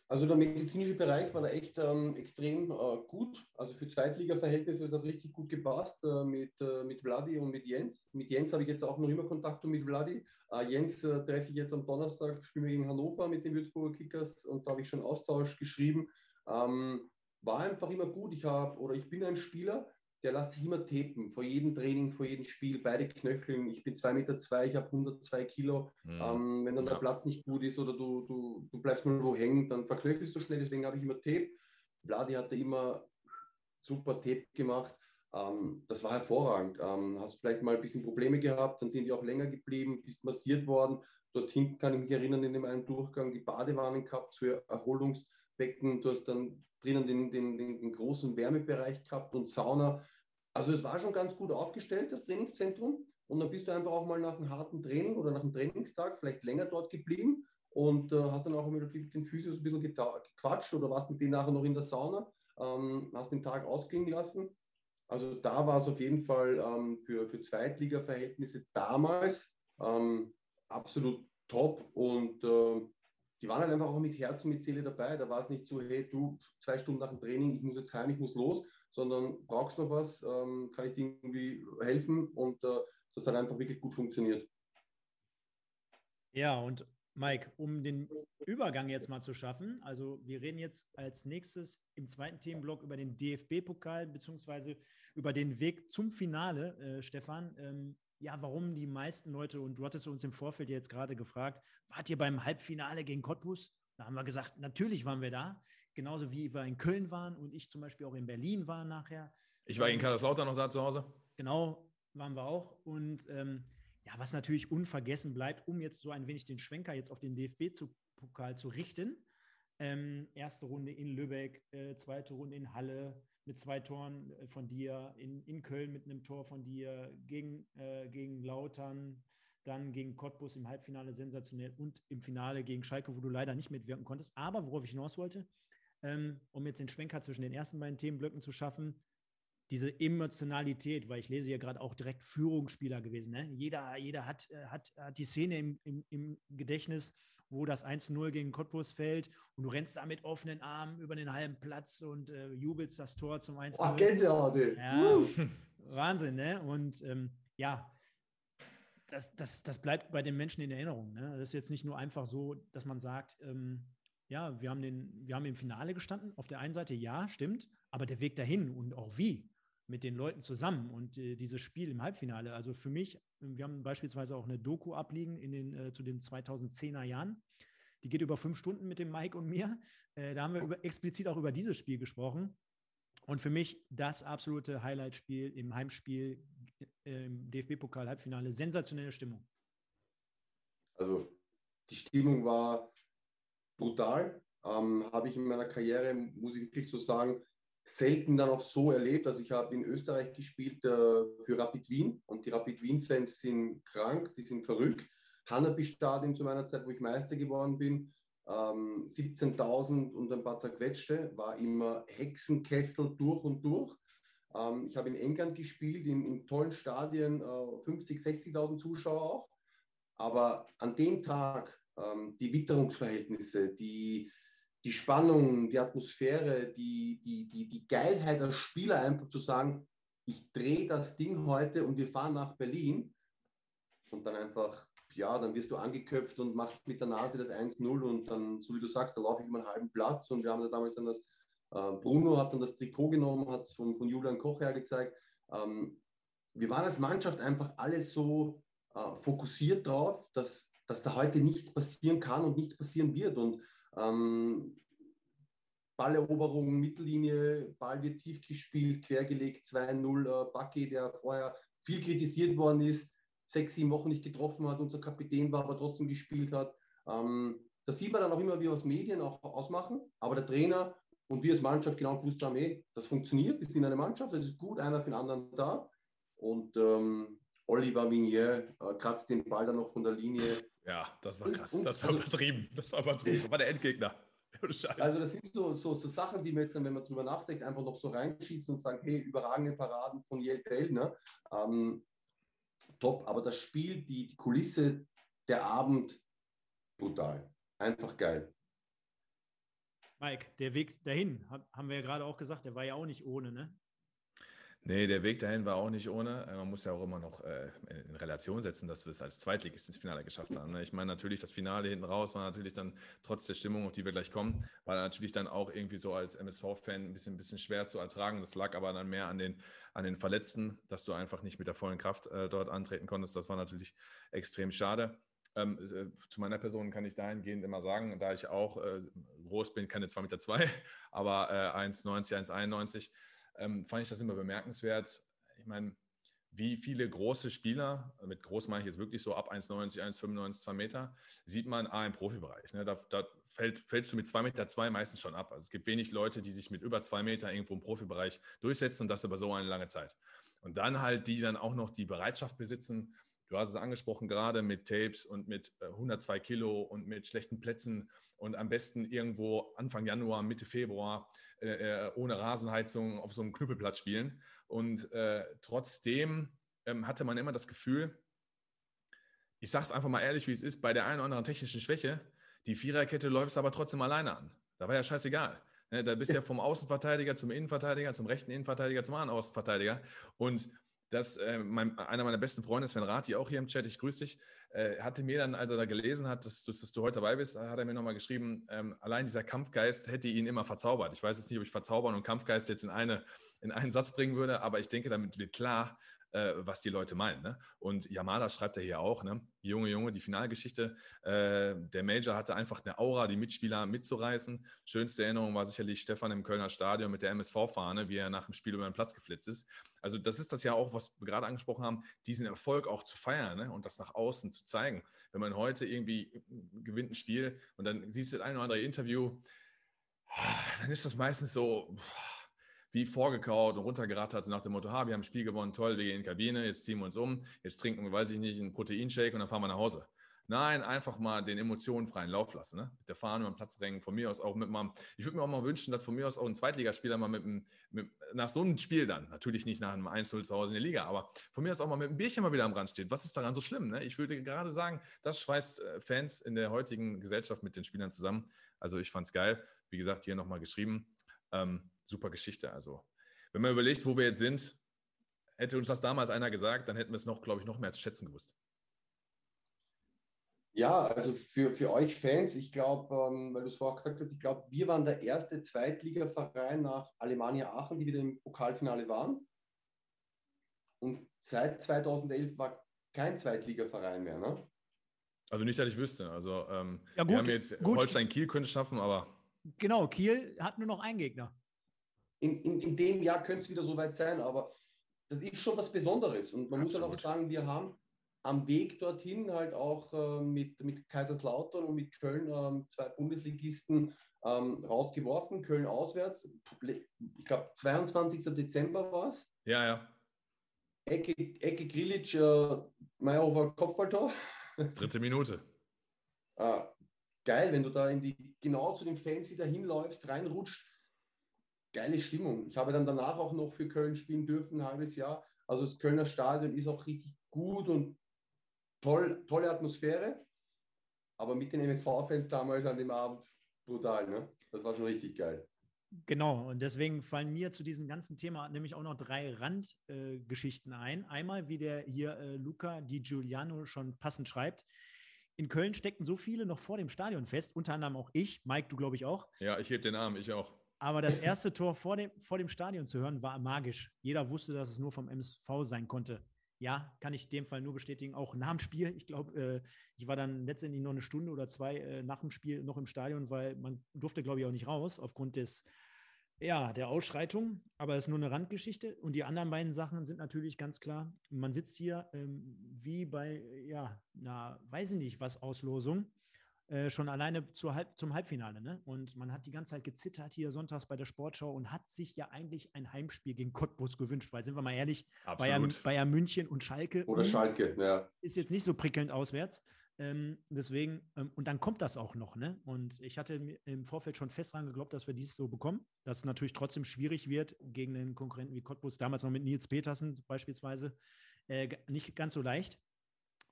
Also der medizinische Bereich war da echt ähm, extrem äh, gut. Also für Zweitliga-Verhältnisse hat es richtig gut gepasst äh, mit, äh, mit Vladi und mit Jens. Mit Jens habe ich jetzt auch noch immer Kontakt und mit Vladi. Äh, Jens äh, treffe ich jetzt am Donnerstag, spielen wir gegen Hannover mit den Würzburger Kickers und da habe ich schon Austausch geschrieben. Ähm, war einfach immer gut. Ich habe oder ich bin ein Spieler, der lässt sich immer tapen, vor jedem Training, vor jedem Spiel, beide Knöcheln. Ich bin 2,2 Meter, zwei, ich habe 102 Kilo. Mhm. Ähm, wenn dann ja. der Platz nicht gut ist oder du, du, du bleibst mal wo hängen, dann verknöchelst du schnell, deswegen habe ich immer Tape. Vladi hatte immer super Tape gemacht. Ähm, das war hervorragend. Ähm, hast vielleicht mal ein bisschen Probleme gehabt, dann sind die auch länger geblieben, bist massiert worden. Du hast hinten, kann ich mich erinnern, in einem Durchgang die Badewannen gehabt, so Erholungsbecken. Du hast dann drinnen den, den, den, großen Wärmebereich gehabt und Sauna. Also es war schon ganz gut aufgestellt, das Trainingszentrum. Und dann bist du einfach auch mal nach einem harten Training oder nach einem Trainingstag vielleicht länger dort geblieben und äh, hast dann auch mit den Physios ein bisschen gequatscht oder warst mit denen nachher noch in der Sauna, ähm, hast den Tag ausklingen lassen. Also da war es auf jeden Fall ähm, für, für Zweitliga-Verhältnisse damals ähm, absolut top und äh, die waren halt einfach auch mit Herz und mit Seele dabei. Da war es nicht so, hey, du, zwei Stunden nach dem Training, ich muss jetzt heim, ich muss los, sondern brauchst du noch was, ähm, kann ich dir irgendwie helfen und äh, das hat einfach wirklich gut funktioniert. Ja, und Mike, um den Übergang jetzt mal zu schaffen, also wir reden jetzt als nächstes im zweiten Themenblock über den DFB-Pokal beziehungsweise über den Weg zum Finale, äh, Stefan. Ähm, ja, warum die meisten Leute, und du hattest uns im Vorfeld jetzt gerade gefragt, wart ihr beim Halbfinale gegen Cottbus? Da haben wir gesagt, natürlich waren wir da. Genauso wie wir in Köln waren und ich zum Beispiel auch in Berlin war nachher. Ich war in Kaiserslautern noch da zu Hause. Genau, waren wir auch. Und ähm, ja, was natürlich unvergessen bleibt, um jetzt so ein wenig den Schwenker jetzt auf den DFB-Pokal zu richten. Ähm, erste Runde in Lübeck, äh, zweite Runde in Halle, mit zwei Toren äh, von dir, in, in Köln mit einem Tor von dir, gegen, äh, gegen Lautern, dann gegen Cottbus im Halbfinale sensationell und im Finale gegen Schalke, wo du leider nicht mitwirken konntest. Aber worauf ich hinaus wollte, ähm, um jetzt den Schwenker zwischen den ersten beiden Themenblöcken zu schaffen, diese Emotionalität, weil ich lese hier gerade auch direkt Führungsspieler gewesen. Ne? Jeder, jeder hat, äh, hat, hat die Szene im, im, im Gedächtnis, wo das 1-0 gegen Cottbus fällt und du rennst da mit offenen Armen über den halben Platz und äh, jubelst das Tor zum 1-0. Oh, Gänsehaut, ja, *laughs* Wahnsinn, ne? Und ähm, ja, das, das, das bleibt bei den Menschen in Erinnerung. Ne? Das ist jetzt nicht nur einfach so, dass man sagt, ähm, ja, wir haben, den, wir haben im Finale gestanden. Auf der einen Seite ja, stimmt, aber der Weg dahin und auch wie mit den Leuten zusammen und äh, dieses Spiel im Halbfinale. Also für mich, wir haben beispielsweise auch eine Doku abliegen in den, äh, zu den 2010er Jahren. Die geht über fünf Stunden mit dem Mike und mir. Äh, da haben wir über, explizit auch über dieses Spiel gesprochen. Und für mich das absolute Highlight-Spiel im Heimspiel äh, im DFB-Pokal-Halbfinale. Sensationelle Stimmung. Also die Stimmung war brutal. Ähm, habe ich in meiner Karriere, muss ich wirklich so sagen, selten dann auch so erlebt. Also ich habe in Österreich gespielt äh, für Rapid Wien und die Rapid Wien-Fans sind krank, die sind verrückt. Hanapi-Stadion zu meiner Zeit, wo ich Meister geworden bin, ähm, 17.000 und ein paar zerquetschte, war immer Hexenkessel durch und durch. Ähm, ich habe in England gespielt, in, in tollen Stadien, äh, 50, 60.000 Zuschauer auch. Aber an dem Tag ähm, die Witterungsverhältnisse, die, die Spannung, die Atmosphäre, die, die, die, die Geilheit als Spieler einfach zu sagen, ich drehe das Ding heute und wir fahren nach Berlin und dann einfach, ja, dann wirst du angeköpft und machst mit der Nase das 1-0 und dann, so wie du sagst, da laufe ich über einen halben Platz und wir haben da damals dann das, äh, Bruno hat dann das Trikot genommen, hat es von, von Julian Koch her gezeigt. Ähm, wir waren als Mannschaft einfach alle so äh, fokussiert drauf, dass, dass da heute nichts passieren kann und nichts passieren wird. Und ähm, Balleroberung, Mittellinie, Ball wird tief gespielt, quergelegt, 2-0. Äh, Bucky, der vorher viel kritisiert worden ist, sechs, sieben Wochen nicht getroffen hat, unser Kapitän war, aber trotzdem gespielt hat. Ähm, das sieht man dann auch immer, wie wir aus Medien auch ausmachen. Aber der Trainer und wir als Mannschaft genau gewusst haben, das funktioniert, wir sind eine Mannschaft, das ist gut, einer für den anderen da. Und ähm, Oliver Vignier äh, kratzt den Ball dann noch von der Linie. Ja, das war krass. Und, das war also, übertrieben. Das war übertrieben. Das *laughs* war der Endgegner. Also das sind so, so, so, Sachen, die man jetzt dann, wenn man drüber nachdenkt, einfach noch so reinschießen und sagen, hey, überragende Paraden von Jelpel, ne? Ähm, top, aber das Spiel, die, die Kulisse, der Abend, brutal. Einfach geil. Mike, der Weg dahin, haben wir ja gerade auch gesagt, der war ja auch nicht ohne, ne? Nee, der Weg dahin war auch nicht ohne. Äh, man muss ja auch immer noch äh, in Relation setzen, dass wir es als Zweitligist ins Finale geschafft haben. Ne? Ich meine, natürlich, das Finale hinten raus war natürlich dann trotz der Stimmung, auf die wir gleich kommen, war natürlich dann auch irgendwie so als MSV-Fan ein bisschen, ein bisschen schwer zu ertragen. Das lag aber dann mehr an den, an den Verletzten, dass du einfach nicht mit der vollen Kraft äh, dort antreten konntest. Das war natürlich extrem schade. Ähm, äh, zu meiner Person kann ich dahingehend immer sagen, da ich auch äh, groß bin, keine 2,2 Meter, zwei, *laughs* aber äh, 1,90, 1,91 ähm, fand ich das immer bemerkenswert. Ich meine, wie viele große Spieler, mit groß meine ich jetzt wirklich so ab 1,90, 1,95, 2 Meter, sieht man A im Profibereich. Ne? Da, da fällt, fällst du mit 2,2 Meter zwei meistens schon ab. Also es gibt wenig Leute, die sich mit über 2 Meter irgendwo im Profibereich durchsetzen und das über so eine lange Zeit. Und dann halt, die dann auch noch die Bereitschaft besitzen, du hast es angesprochen, gerade mit Tapes und mit 102 äh, Kilo und mit schlechten Plätzen und am besten irgendwo Anfang Januar, Mitte Februar äh, äh, ohne Rasenheizung auf so einem Knüppelplatz spielen. Und äh, trotzdem ähm, hatte man immer das Gefühl, ich sage es einfach mal ehrlich, wie es ist, bei der einen oder anderen technischen Schwäche, die Viererkette läuft aber trotzdem alleine an. Da war ja scheißegal. Ne, da bist du ja vom Außenverteidiger zum Innenverteidiger, zum rechten Innenverteidiger, zum anderen Außenverteidiger. Und das, äh, mein, einer meiner besten Freunde, Sven Rathi, auch hier im Chat, ich grüße dich, äh, hatte mir dann, als er da gelesen hat, dass, dass, dass du heute dabei bist, hat er mir nochmal geschrieben, ähm, allein dieser Kampfgeist hätte ihn immer verzaubert. Ich weiß jetzt nicht, ob ich Verzaubern und Kampfgeist jetzt in, eine, in einen Satz bringen würde, aber ich denke, damit wird klar, äh, was die Leute meinen. Ne? Und Yamada schreibt er hier auch, ne? Junge, Junge, die Finalgeschichte. Äh, der Major hatte einfach eine Aura, die Mitspieler mitzureißen. Schönste Erinnerung war sicherlich Stefan im Kölner Stadion mit der MSV-Fahne, wie er nach dem Spiel über den Platz geflitzt ist. Also das ist das ja auch, was wir gerade angesprochen haben, diesen Erfolg auch zu feiern ne? und das nach außen zu zeigen. Wenn man heute irgendwie gewinnt ein Spiel und dann siehst du ein oder andere Interview, dann ist das meistens so, wie vorgekaut und runtergerattert, so nach dem Motto, ha, wir haben ein Spiel gewonnen, toll, wir gehen in die Kabine, jetzt ziehen wir uns um, jetzt trinken wir, weiß ich nicht, einen Proteinshake und dann fahren wir nach Hause. Nein, einfach mal den Emotionen freien Lauf lassen. Ne? Mit der Fahne den Platz drängen. Von mir aus auch mit meinem, ich würde mir auch mal wünschen, dass von mir aus auch ein Zweitligaspieler mal mit, mit nach so einem Spiel dann, natürlich nicht nach einem 1-0 zu Hause in der Liga, aber von mir aus auch mal mit einem Bierchen mal wieder am Rand steht. Was ist daran so schlimm? Ne? Ich würde gerade sagen, das schweißt äh, Fans in der heutigen Gesellschaft mit den Spielern zusammen. Also ich fand es geil. Wie gesagt, hier nochmal geschrieben. Ähm, super Geschichte. Also, wenn man überlegt, wo wir jetzt sind, hätte uns das damals einer gesagt, dann hätten wir es noch, glaube ich, noch mehr zu schätzen gewusst. Ja, also für, für euch Fans, ich glaube, ähm, weil du es vorher gesagt hast, ich glaube, wir waren der erste Zweitligaverein nach Alemannia Aachen, die wieder im Pokalfinale waren. Und seit 2011 war kein Zweitligaverein mehr, ne? Also nicht, dass ich wüsste. Also ähm, Ja, gut, wir haben jetzt gut. Holstein Kiel könnte es schaffen, aber Genau, Kiel hat nur noch einen Gegner. In, in, in dem Jahr könnte es wieder soweit sein, aber das ist schon was Besonderes. Und man muss halt auch Absolut. sagen, wir haben am Weg dorthin halt auch äh, mit, mit Kaiserslautern und mit Köln ähm, zwei Bundesligisten ähm, rausgeworfen. Köln auswärts, ich glaube 22. Dezember war es. ja, ja. Ecke, Ecke Grilic, äh, Meyerhofer Kopfballtor. *laughs* Dritte Minute. Äh, geil, wenn du da in die, genau zu den Fans wieder hinläufst, reinrutscht. Geile Stimmung. Ich habe dann danach auch noch für Köln spielen dürfen, ein halbes Jahr. Also das Kölner Stadion ist auch richtig gut und toll, tolle Atmosphäre. Aber mit den MSV-Fans damals an dem Abend brutal, ne? Das war schon richtig geil. Genau, und deswegen fallen mir zu diesem ganzen Thema nämlich auch noch drei Randgeschichten äh, ein. Einmal, wie der hier äh, Luca Di Giuliano schon passend schreibt. In Köln steckten so viele noch vor dem Stadion fest, unter anderem auch ich, Mike, du glaube ich auch. Ja, ich heb den Arm, ich auch. Aber das erste Tor vor dem, vor dem Stadion zu hören, war magisch. Jeder wusste, dass es nur vom MSV sein konnte. Ja, kann ich in dem Fall nur bestätigen, auch nach dem Spiel. Ich glaube, äh, ich war dann letztendlich noch eine Stunde oder zwei äh, nach dem Spiel noch im Stadion, weil man durfte, glaube ich, auch nicht raus aufgrund des, ja, der Ausschreitung. Aber es ist nur eine Randgeschichte. Und die anderen beiden Sachen sind natürlich ganz klar. Man sitzt hier ähm, wie bei, ja, na, weiß ich nicht, was Auslosung. Äh, schon alleine Halb zum Halbfinale. Ne? Und man hat die ganze Zeit gezittert hier sonntags bei der Sportschau und hat sich ja eigentlich ein Heimspiel gegen Cottbus gewünscht, weil sind wir mal ehrlich, Bayern. Bayern München und Schalke Oder hm, Schalke, ja. ist jetzt nicht so prickelnd auswärts. Ähm, deswegen, ähm, und dann kommt das auch noch, ne? Und ich hatte im Vorfeld schon fest dran geglaubt, dass wir dies so bekommen, dass es natürlich trotzdem schwierig wird gegen einen Konkurrenten wie Cottbus, damals noch mit Nils Petersen beispielsweise, äh, nicht ganz so leicht.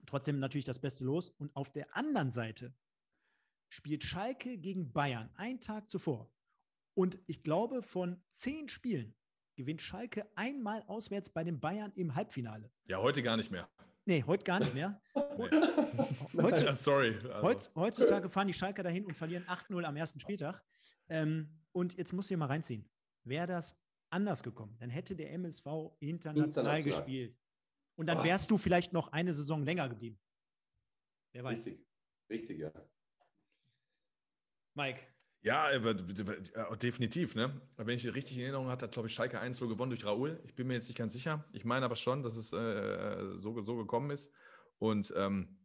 Trotzdem natürlich das Beste los. Und auf der anderen Seite spielt Schalke gegen Bayern einen Tag zuvor. Und ich glaube, von zehn Spielen gewinnt Schalke einmal auswärts bei den Bayern im Halbfinale. Ja, heute gar nicht mehr. Nee, heute gar nicht mehr. *laughs* Nee. Heute, Ja, sorry. Also, heutz, heutzutage fahren die Schalker dahin und verlieren 8-0 am ersten Spieltag. Ähm, und jetzt musst du dir mal reinziehen. Wäre das anders gekommen, dann hätte der MSV international, International. gespielt. Und dann Ah. wärst du vielleicht noch eine Saison länger geblieben. Wer weiß. Richtig, richtig, ja. Mike. Ja, äh, definitiv. Ne? Wenn ich richtig in Erinnerung hatte, hat, glaube ich, Schalke 1 gewonnen durch Raoul. Ich bin mir jetzt nicht ganz sicher. Ich meine aber schon, dass es äh, so, so gekommen ist. Und ähm,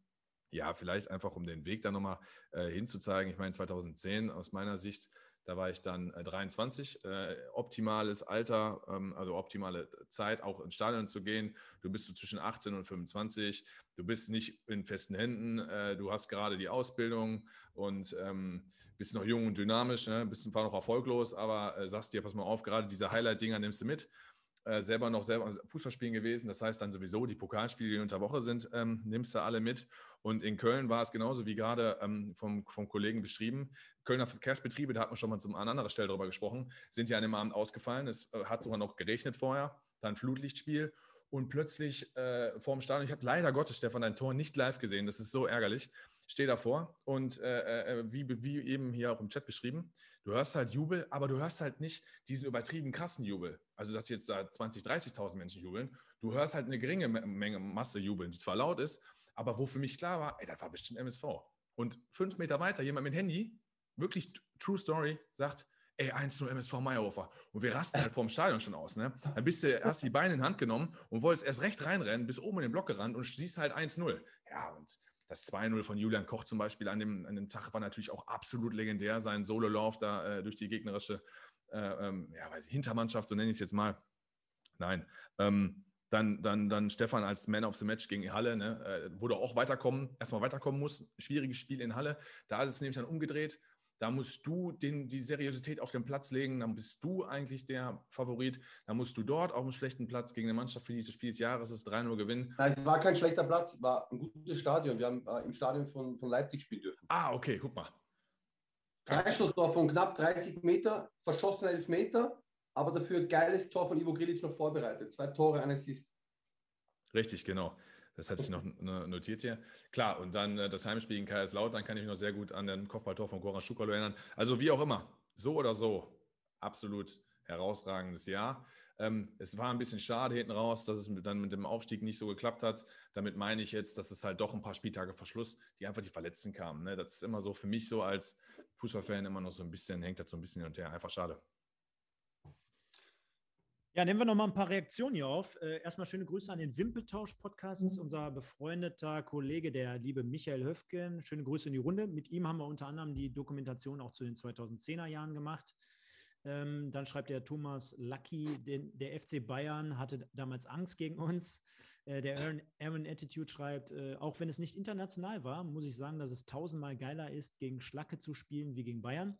ja, vielleicht einfach, um den Weg da nochmal äh, hinzuzeigen. Ich meine, 2010 aus meiner Sicht, da war ich dann äh, 23. Äh, optimales Alter, ähm, also optimale Zeit, auch ins Stadion zu gehen. Du bist so zwischen 18 und 25. Du bist nicht in festen Händen. Äh, du hast gerade die Ausbildung und ähm, bist noch jung und dynamisch, ne? bist zwar noch erfolglos, aber äh, sagst dir, pass mal auf, gerade diese Highlight-Dinger nimmst du mit. Äh, selber noch selber Fußballspielen gewesen, das heißt dann sowieso die Pokalspiele, die unter Woche sind, ähm, nimmst du alle mit. Und in Köln war es genauso wie gerade ähm, vom, vom Kollegen beschrieben. Kölner Verkehrsbetriebe, da hat man schon mal zum, an anderer Stelle drüber gesprochen, sind ja an dem Abend ausgefallen. Es äh, hat sogar noch geregnet vorher, dann Flutlichtspiel und plötzlich äh, vorm Stadion, ich habe leider Gottes, Stefan, dein Tor nicht live gesehen, das ist so ärgerlich stehe davor und äh, äh, wie, wie eben hier auch im Chat beschrieben, du hörst halt Jubel, aber du hörst halt nicht diesen übertrieben krassen Jubel. Also, dass jetzt da 20.000, 30.000 Menschen jubeln. Du hörst halt eine geringe Me- Menge, Masse jubeln, die zwar laut ist, aber wo für mich klar war, ey, das war bestimmt MSV. Und fünf Meter weiter, jemand mit Handy, wirklich True Story, sagt, ey, 1-0 MSV Meyerhofer. Und wir rasten halt vorm Stadion schon aus. Ne? Dann bist du, hast die Beine in Hand genommen und wolltest erst recht reinrennen, bis oben in den Block gerannt und siehst halt 1-0. Ja, und das 2-0 von Julian Koch zum Beispiel an dem, an dem Tag war natürlich auch absolut legendär. Sein Sololauf da äh, durch die gegnerische äh, ähm, ja, weiß ich, Hintermannschaft, so nenne ich es jetzt mal. Nein. Ähm, dann, dann, dann Stefan als Man of the Match gegen Halle, ne, äh, wo du auch weiterkommen, erstmal weiterkommen musst. Schwieriges Spiel in Halle. Da ist es nämlich dann umgedreht. Da musst du den, die Seriosität auf den Platz legen. Dann bist du eigentlich der Favorit. Da musst du dort auf einem schlechten Platz gegen eine Mannschaft für dieses Spiel des Jahres ist 3-0 gewinnen. Nein, es war kein schlechter Platz, war ein gutes Stadion. Wir haben äh, im Stadion von, von Leipzig spielen dürfen. Ah, okay, guck mal. Freistoßtor von knapp 30 Meter, verschossen 11 Meter, aber dafür geiles Tor von Ivo Grilic noch vorbereitet. Zwei Tore, ein Assist. Richtig, genau. Das hatte ich noch notiert hier. Klar, und dann äh, das Heimspiel gegen Kaiserslautern kann ich mich noch sehr gut an den Kopfballtor von Goran Schukalo erinnern. Also wie auch immer, so oder so, absolut herausragendes Jahr. Ähm, es war ein bisschen schade hinten raus, dass es dann mit dem Aufstieg nicht so geklappt hat. Damit meine ich jetzt, dass es halt doch ein paar Spieltage Verschluss, die einfach die Verletzten kamen. Ne? Das ist immer so für mich so als Fußballfan immer noch so ein bisschen, hängt das so ein bisschen hin und her. Einfach schade. Ja, nehmen wir noch mal ein paar Reaktionen hier auf. Äh, erstmal schöne Grüße an den Wimpeltausch-Podcast. Ist unser befreundeter Kollege, der liebe Michael Höfgen. Schöne Grüße in die Runde. Mit ihm haben wir unter anderem die Dokumentation auch zu den 2010er Jahren gemacht. Ähm, dann schreibt der Thomas Lucky, den, der FC Bayern hatte damals Angst gegen uns. Äh, der Aaron, Aaron, Attitude schreibt, äh, auch wenn es nicht international war, muss ich sagen, dass es tausendmal geiler ist, gegen Schlacke zu spielen wie gegen Bayern.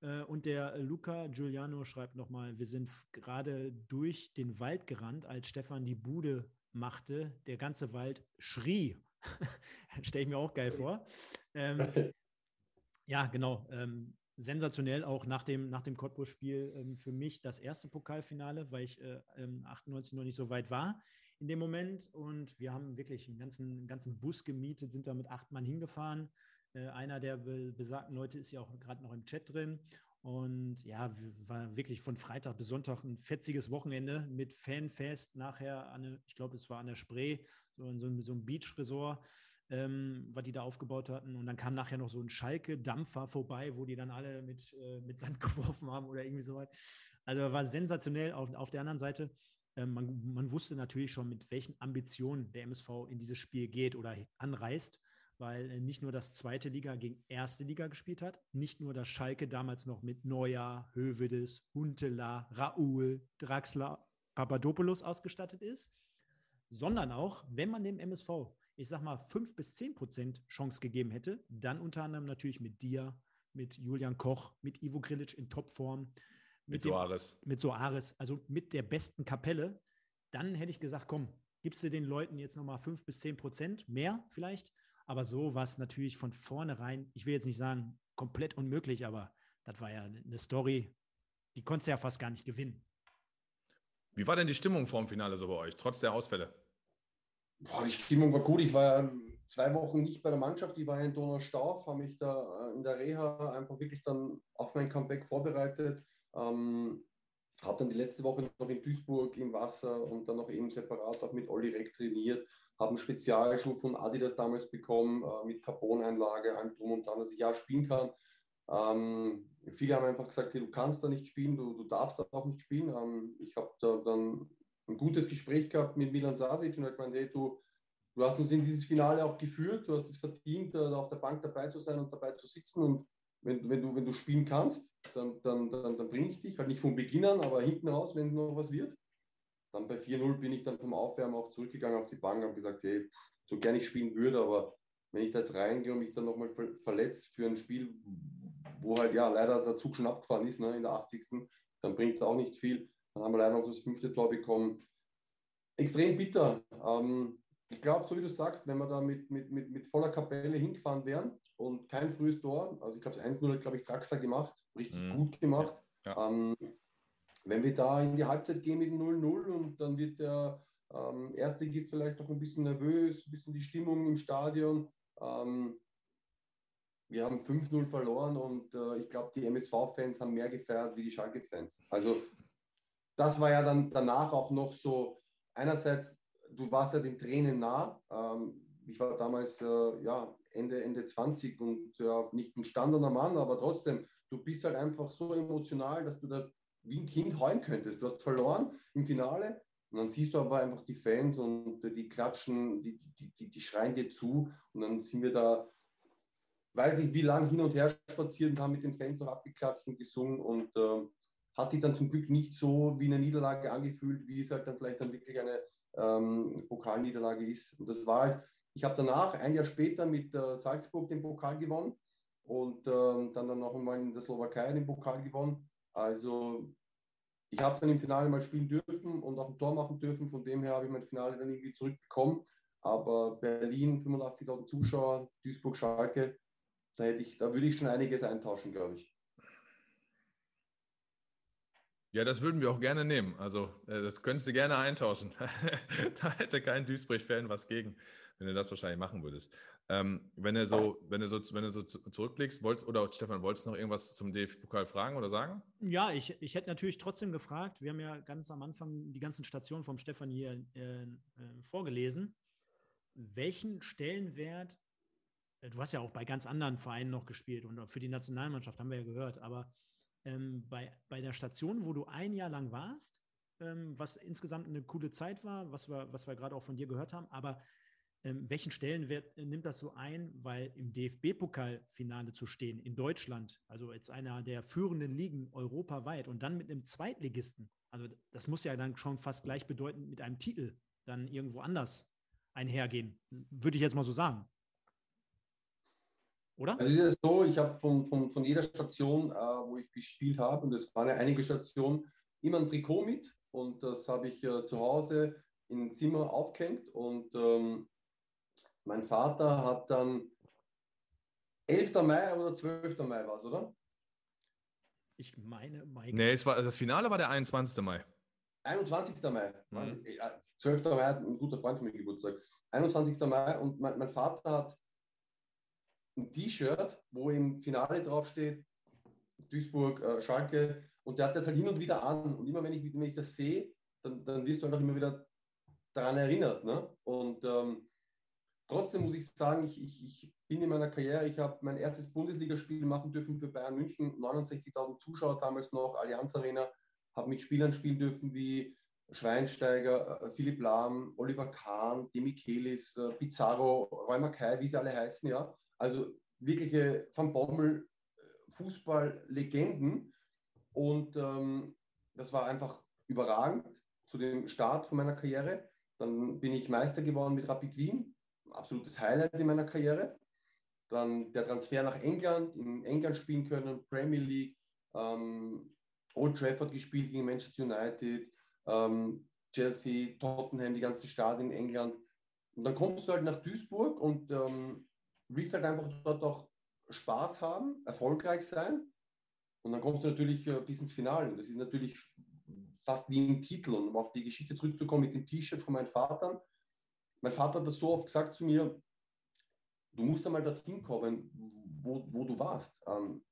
Äh, und der Luca Giuliano schreibt nochmal, wir sind gerade durch den Wald gerannt, als Stefan die Bude machte. Der ganze Wald schrie. *laughs* Stelle ich mir auch geil vor. Ähm, *laughs* ja, genau. Ähm, sensationell auch nach dem, nach dem Cottbus-Spiel ähm, für mich das erste Pokalfinale, weil ich äh, 98 noch nicht so weit war in dem Moment. Und wir haben wirklich einen ganzen, einen ganzen Bus gemietet, sind da mit acht Mann hingefahren. Äh, einer der be besagten Leute ist ja auch gerade noch im Chat drin. Und ja, war wirklich von Freitag bis Sonntag ein fetziges Wochenende mit Fanfest. Nachher, an ich glaube, es war an der Spree, so in so, einem Beach-Resort ähm, was die da aufgebaut hatten. Und dann kam nachher noch so ein Schalke-Dampfer vorbei, wo die dann alle mit, äh, mit Sand *laughs* geworfen haben oder irgendwie so was. Also war sensationell. Auf, auf der anderen Seite, äh, man, man wusste natürlich schon, mit welchen Ambitionen der MSV in dieses Spiel geht oder anreist weil äh, nicht nur das zweite Liga gegen erste Liga gespielt hat, nicht nur das Schalke damals noch mit Neuer, Hövedes, Huntela, Raoul, Draxler, Papadopoulos ausgestattet ist, sondern auch, wenn man dem MSV ich sag mal, fünf bis zehn Prozent Chance gegeben hätte, dann unter anderem natürlich mit dir, mit Julian Koch, mit Ivo Grilic in Topform, mit, mit Soares. Mit Soares, also mit der besten Kapelle, dann hätte ich gesagt, komm, gibst du den Leuten jetzt nochmal fünf bis zehn Prozent mehr vielleicht. Aber so war es natürlich von vornherein, ich will jetzt nicht sagen, komplett unmöglich, aber das war ja eine Story, die konntest du ja fast gar nicht gewinnen. Wie war denn die Stimmung vor dem Finale so bei euch, trotz der Ausfälle? Boah, die Stimmung war gut. Ich war ja zwei Wochen nicht bei der Mannschaft. Ich war ja in Donaustauf, habe mich da äh, in der Reha einfach wirklich dann auf mein Comeback vorbereitet. Ähm, habe dann die letzte Woche noch in Duisburg im Wasser und dann noch eben separat auch mit Olli Reck trainiert. Habe einen Spezialschuh von Adidas damals bekommen äh, mit Carbon-Einlage, allem drum und dran, dass ich ja spielen kann. Ähm, viele haben einfach gesagt, hey, du kannst da nicht spielen, du, du darfst da auch nicht spielen. Ähm, ich habe da dann ein gutes Gespräch gehabt mit Milan Sasic und hat gemeint, hey, du, du hast uns in dieses Finale auch geführt, du hast es verdient, auf der Bank dabei zu sein und dabei zu sitzen und wenn, wenn, du, wenn du spielen kannst, dann, dann, dann, dann bringe ich dich, halt nicht von Beginn an, aber hinten raus, wenn noch was wird. Dann bei 4-0 bin ich dann vom Aufwärmen auch zurückgegangen auf die Bank und habe gesagt, hey, so gerne ich spielen würde, aber wenn ich da jetzt reingehe und mich dann nochmal verletzt für ein Spiel, wo halt ja leider der Zug schon abgefahren ist, ne, in der 80. dann bringt es auch nicht viel. Dann haben wir leider noch das fünfte Tor bekommen. Extrem bitter. Ähm, ich glaube, so wie du sagst, wenn wir da mit, mit, mit, mit voller Kapelle hingefahren wären und kein frühes Tor, also ich glaube, das 1-0 hat, glaube ich, Draxler gemacht, richtig mhm. gut gemacht. Ja. Ja. Ähm, wenn wir da in die Halbzeit gehen mit 0-0 und dann wird der ähm, Erstligist vielleicht noch ein bisschen nervös, ein bisschen die Stimmung im Stadion. Ähm, wir haben 5-0 verloren und äh, ich glaube, die MSV-Fans haben mehr gefeiert wie die Schalke-Fans. Also das war ja dann danach auch noch so, einerseits, du warst ja den Tränen nah. Ähm, ich war damals äh, ja, Ende, Ende 20 und ja, nicht ein standarder Mann, aber trotzdem, du bist halt einfach so emotional, dass du da wie ein Kind heulen könntest. Du hast verloren im Finale und dann siehst du aber einfach die Fans und die klatschen, die, die, die, die schreien dir zu und dann sind wir da, weiß nicht wie lange hin und her spaziert und haben mit den Fans auch abgeklatscht und gesungen und äh, hat sich dann zum Glück nicht so wie eine Niederlage angefühlt, wie es halt dann vielleicht dann wirklich eine ähm, Pokalniederlage ist. Und das war halt, ich habe danach, ein Jahr später mit äh, Salzburg den Pokal gewonnen und ähm, dann, dann noch einmal in der Slowakei den Pokal gewonnen. Also ich habe dann im Finale mal spielen dürfen und auch ein Tor machen dürfen. Von dem her habe ich mein Finale dann irgendwie zurückbekommen. Aber Berlin, 85.000 Zuschauer, Duisburg, Schalke, da, hätte ich, da würde ich schon einiges eintauschen, glaube ich. Ja, das würden wir auch gerne nehmen. Also, äh, das könntest du gerne eintauschen. *laughs* da hätte kein Duisburg-Fan was gegen, wenn du das wahrscheinlich machen würdest. Ähm, wenn du so, wenn du so, wenn du so zurückblickst, wolltest, oder Stefan, wolltest du noch irgendwas zum DFB-Pokal fragen oder sagen? Ja, ich, ich hätte natürlich trotzdem gefragt. Wir haben ja ganz am Anfang die ganzen Stationen vom Stefan hier äh, äh, vorgelesen. Welchen Stellenwert, äh, du hast ja auch bei ganz anderen Vereinen noch gespielt und für die Nationalmannschaft haben wir ja gehört, aber ähm, bei, bei der Station, wo du ein Jahr lang warst, ähm, was insgesamt eine coole Zeit war, was wir, was wir gerade auch von dir gehört haben, aber ähm, welchen Stellenwert äh, nimmt das so ein, weil im DFB-Pokalfinale zu stehen in Deutschland, also jetzt einer der führenden Ligen europaweit und dann mit einem Zweitligisten, also das muss ja dann schon fast gleichbedeutend mit einem Titel dann irgendwo anders einhergehen, würde ich jetzt mal so sagen. Oder? Also es ist so, ich habe von, von, von jeder Station, äh, wo ich gespielt habe, und es waren ja einige Stationen, immer ein Trikot mit und das habe ich äh, zu Hause im Zimmer aufgehängt und ähm, mein Vater hat dann 11. Mai oder 12. Mai war es, oder? Ich meine, Mai. Nee, es war, das Finale war der 21. Mai. 21. Mai. Mhm. 12. Mai hat ein guter Freund von mir Geburtstag. 21. Mai und mein, mein Vater hat ein T-Shirt, wo im Finale draufsteht, Duisburg, äh, Schalke, und der hat das halt hin und wieder an. Und immer wenn ich, wenn ich das sehe, dann, dann wirst du einfach immer wieder daran erinnert. Ne? Und ähm, trotzdem muss ich sagen, ich, ich, ich bin in meiner Karriere, ich habe mein erstes Bundesligaspiel machen dürfen für Bayern München, 69.000 Zuschauer damals noch, Allianz Arena, habe mit Spielern spielen dürfen wie Schweinsteiger, äh, Philipp Lahm, Oliver Kahn, Demichelis, äh, Pizarro, Räumer Kai, wie sie alle heißen, ja. Also wirkliche Van Bommel äh, Fußballlegenden. Und ähm, das war einfach überragend zu dem Start von meiner Karriere. Dann bin ich Meister geworden mit Rapid Wien, absolutes Highlight in meiner Karriere. Dann der Transfer nach England, in England spielen können, Premier League, ähm, Old Trafford gespielt gegen Manchester United, ähm, Chelsea, Tottenham, die ganzen Stadien in England. Und dann kommst du halt nach Duisburg und ähm, willst halt einfach dort auch Spaß haben, erfolgreich sein. Und dann kommst du natürlich äh, bis ins Finale. Das ist natürlich fast wie ein Titel. Und um auf die Geschichte zurückzukommen mit dem T-Shirt von meinen Vatern. Mein Vater hat das so oft gesagt zu mir, du musst einmal dorthin kommen, wo, wo du warst. Ähm,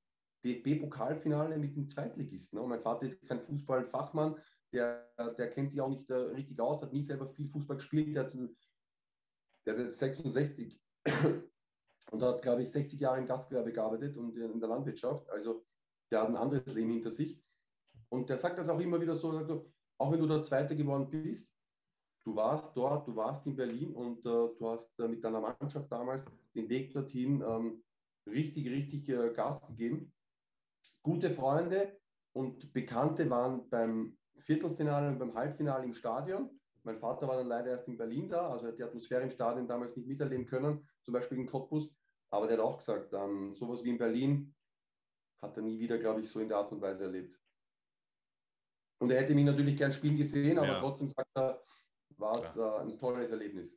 DFB-Pokalfinale mit dem Zweitligisten. Ne? Mein Vater ist kein Fußballfachmann, der, der kennt sich auch nicht äh, richtig aus, hat nie selber viel Fußball gespielt. Der, hat, der ist jetzt 66 *coughs* und hat, glaube ich, 60 Jahre im Gastgewerbe gearbeitet und in der Landwirtschaft. Also der hat ein anderes Leben hinter sich. Und der sagt das auch immer wieder so, sagt, auch wenn du der Zweite geworden bist, du warst dort, du warst in Berlin und äh, du hast äh, mit deiner Mannschaft damals den Weg dorthin ähm, richtig, richtig äh, Gas gegeben. Gute Freunde und Bekannte waren beim Viertelfinale und beim Halbfinale im Stadion. Mein Vater war dann leider erst in Berlin da, also hat die Atmosphäre im Stadion damals nicht miterleben können, zum Beispiel in Cottbus. Aber der hat auch gesagt, ähm, sowas wie in Berlin hat er nie wieder, glaube ich, so in der Art und Weise erlebt. Und er hätte mich natürlich gern spielen gesehen, aber ja. trotzdem sagt er, war es äh, ein tolles Erlebnis.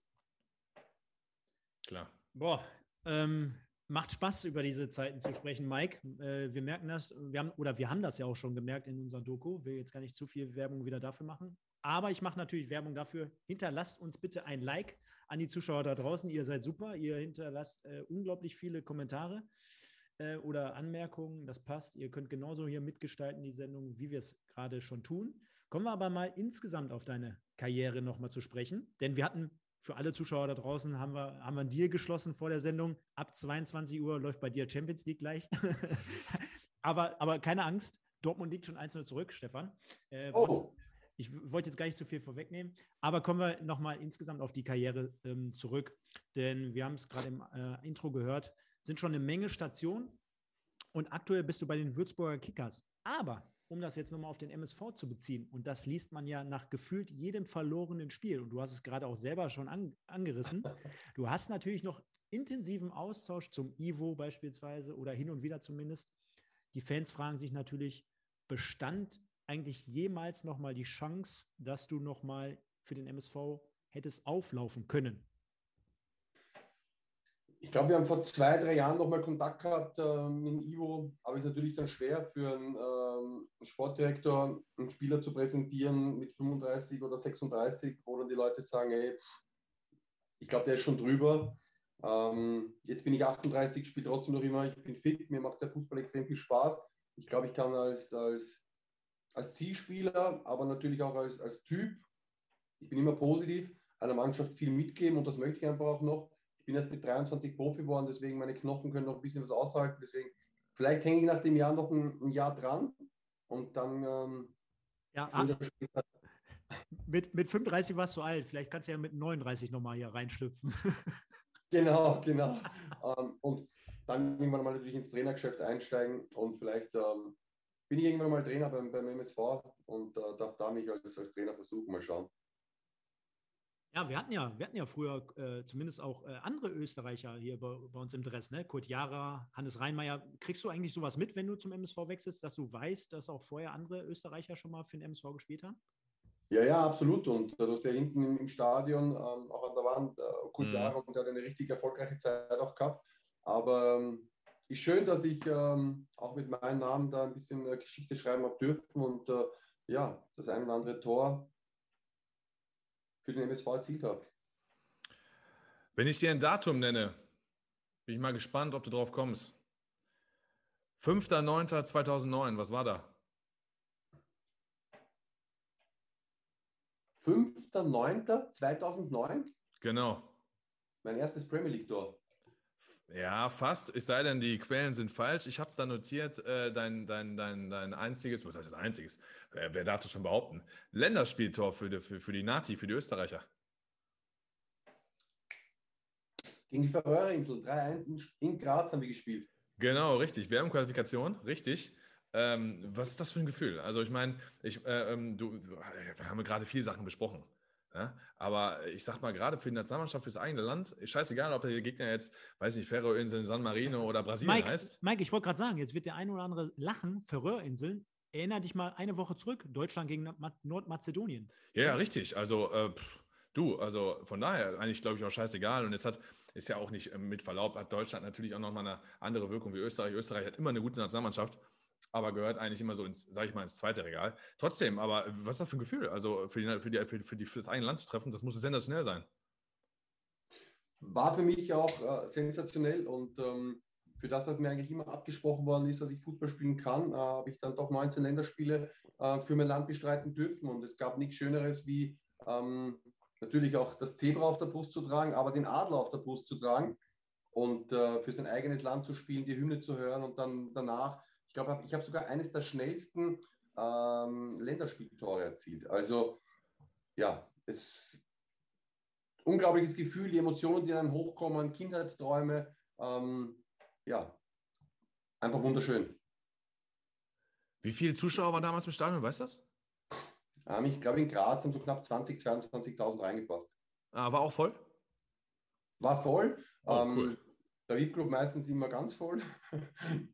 Klar. Boah, ähm, macht Spaß, über diese Zeiten zu sprechen, Mike. Äh, wir merken das, wir haben, oder wir haben das ja auch schon gemerkt in unserer Doku. Will jetzt gar nicht zu viel Werbung wieder dafür machen. Aber ich mache natürlich Werbung dafür. Hinterlasst uns bitte ein Like an die Zuschauer da draußen. Ihr seid super. Ihr hinterlasst äh, unglaublich viele Kommentare äh, oder Anmerkungen. Das passt. Ihr könnt genauso hier mitgestalten, die Sendung, wie wir es gerade schon tun. Kommen wir aber mal insgesamt auf deine Karriere nochmal zu sprechen. Denn wir hatten für alle Zuschauer da draußen haben wir, haben wir einen Deal geschlossen vor der Sendung. Ab 22 Uhr läuft bei dir Champions League gleich. *laughs* aber, aber keine Angst, Dortmund liegt schon 1-0 zurück, Stefan. Äh, oh. Ich wollte jetzt gar nicht zu viel vorwegnehmen, aber kommen wir nochmal insgesamt auf die Karriere ähm, zurück, denn wir haben es gerade im äh, Intro gehört, sind schon eine Menge Stationen und aktuell bist du bei den Würzburger Kickers. Aber um das jetzt nochmal auf den MSV zu beziehen, und das liest man ja nach gefühlt jedem verlorenen Spiel, und du hast es gerade auch selber schon an, angerissen, *laughs* du hast natürlich noch intensiven Austausch zum Ivo beispielsweise oder hin und wieder zumindest. Die Fans fragen sich natürlich, bestand eigentlich jemals nochmal die Chance, dass du nochmal für den MSV hättest auflaufen können? Ich glaube, wir haben vor zwei, drei Jahren nochmal Kontakt gehabt äh, mit Ivo, aber es ist natürlich dann schwer für einen ähm, Sportdirektor, einen Spieler zu präsentieren mit 35 oder 36, wo dann die Leute sagen, ey, ich glaube, der ist schon drüber. Ähm, jetzt bin ich 38, spiele trotzdem noch immer, ich bin fit, mir macht der Fußball extrem viel Spaß. Ich glaube, ich kann als, als, als Zielspieler, aber natürlich auch als, als Typ, ich bin immer positiv, einer Mannschaft viel mitgeben und das möchte ich einfach auch noch. Ich bin erst mit 23 Profi geworden, deswegen meine Knochen können noch ein bisschen was aushalten. Deswegen, vielleicht hänge ich nach dem Jahr noch ein, ein Jahr dran und dann. Ähm, ja, *laughs* mit, mit 35 warst du alt. Vielleicht kannst du ja mit 39 nochmal hier reinschlüpfen. *laughs* genau, genau. ähm, und dann irgendwann mal natürlich ins Trainergeschäft einsteigen und vielleicht ähm, bin ich irgendwann mal Trainer beim, beim MSV und äh, darf da mich als, als Trainer versuchen, mal schauen. Ja, wir hatten ja, wir hatten ja früher äh, zumindest auch äh, andere Österreicher hier bei, bei, uns im Dress, ne? Kurt Jara, Hannes Reinmeier. Kriegst du eigentlich sowas mit, wenn du zum MSV wechselst, dass du weißt, dass auch vorher andere Österreicher schon mal für den MSV gespielt haben? Ja, ja, absolut. Und du hast ja hinten im, im Stadion, ähm, auch an der Wand, äh, Kurt mhm. Jara, und der hat eine richtig erfolgreiche Zeit auch gehabt. Aber ähm, ist schön, dass ich ähm, auch mit meinem Namen da ein bisschen äh, Geschichte schreiben habe dürfen und äh, ja, das ein oder andere Tor für den MSV erzielt habe. Wenn ich dir ein Datum nenne, bin ich mal gespannt, ob du drauf kommst. 5.9.2009, was war da? 5.9.2009? Genau. Mein erstes Premier League-Tor. Ja, fast. Es sei denn, die Quellen sind falsch. Ich habe da notiert, äh, dein, dein, dein, dein einziges, was heißt das einziges? Wer, wer darf das schon behaupten? Länderspieltor für die, für, für die Nati, für die Österreicher. Gegen die Färöerinsel, 3-1 in, in Graz haben wir gespielt. Genau, richtig. Wir haben Qualifikation, richtig. Ähm, was ist das für ein Gefühl? Also ich meine, ich, äh, ähm, du, wir haben gerade viele Sachen besprochen. Ja? Aber ich sag mal, gerade für die Nationalmannschaft, fürs eigene Land, ist scheißegal, ob der Gegner jetzt, weiß nicht, Färöerinseln, San Marino oder Brasilien Mike, heißt. Mike, ich wollte gerade sagen, jetzt wird der ein oder andere lachen, Färöerinseln. Erinner dich mal eine Woche zurück, Deutschland gegen Nordmazedonien. Ja, ja richtig. Also, äh, du, also von daher eigentlich, glaube ich, auch scheißegal. Und jetzt hat, ist ja auch nicht äh, mit Verlaub, hat Deutschland natürlich auch nochmal eine andere Wirkung wie Österreich. Österreich hat immer eine gute Nationalmannschaft aber gehört eigentlich immer so ins, sag ich mal, ins zweite Regal. Trotzdem, aber was ist das für ein Gefühl? Also für, die, für, die, für, die, für das eigene Land zu treffen, das muss sensationell sein. War für mich auch äh, sensationell und ähm, für das, was mir eigentlich immer abgesprochen worden ist, dass ich Fußball spielen kann, äh, habe ich dann doch 19 Länderspiele äh, für mein Land bestreiten dürfen und es gab nichts Schöneres wie ähm, natürlich auch das Zebra auf der Brust zu tragen, aber den Adler auf der Brust zu tragen und äh, für sein eigenes Land zu spielen, die Hymne zu hören und dann danach glaube, ich habe sogar eines der schnellsten ähm, Länderspieltore erzielt. Also ja, es unglaubliches Gefühl, die Emotionen, die dann hochkommen, Kindheitsträume, ähm, ja, einfach wunderschön. Wie viele Zuschauer waren damals im Stadion, weißt du das? Ähm, ich glaube, in Graz haben so knapp 20, 22.000 reingepasst. Ah, war auch voll? War voll. Oh, ähm, cool der VIP-Club meistens immer ganz voll.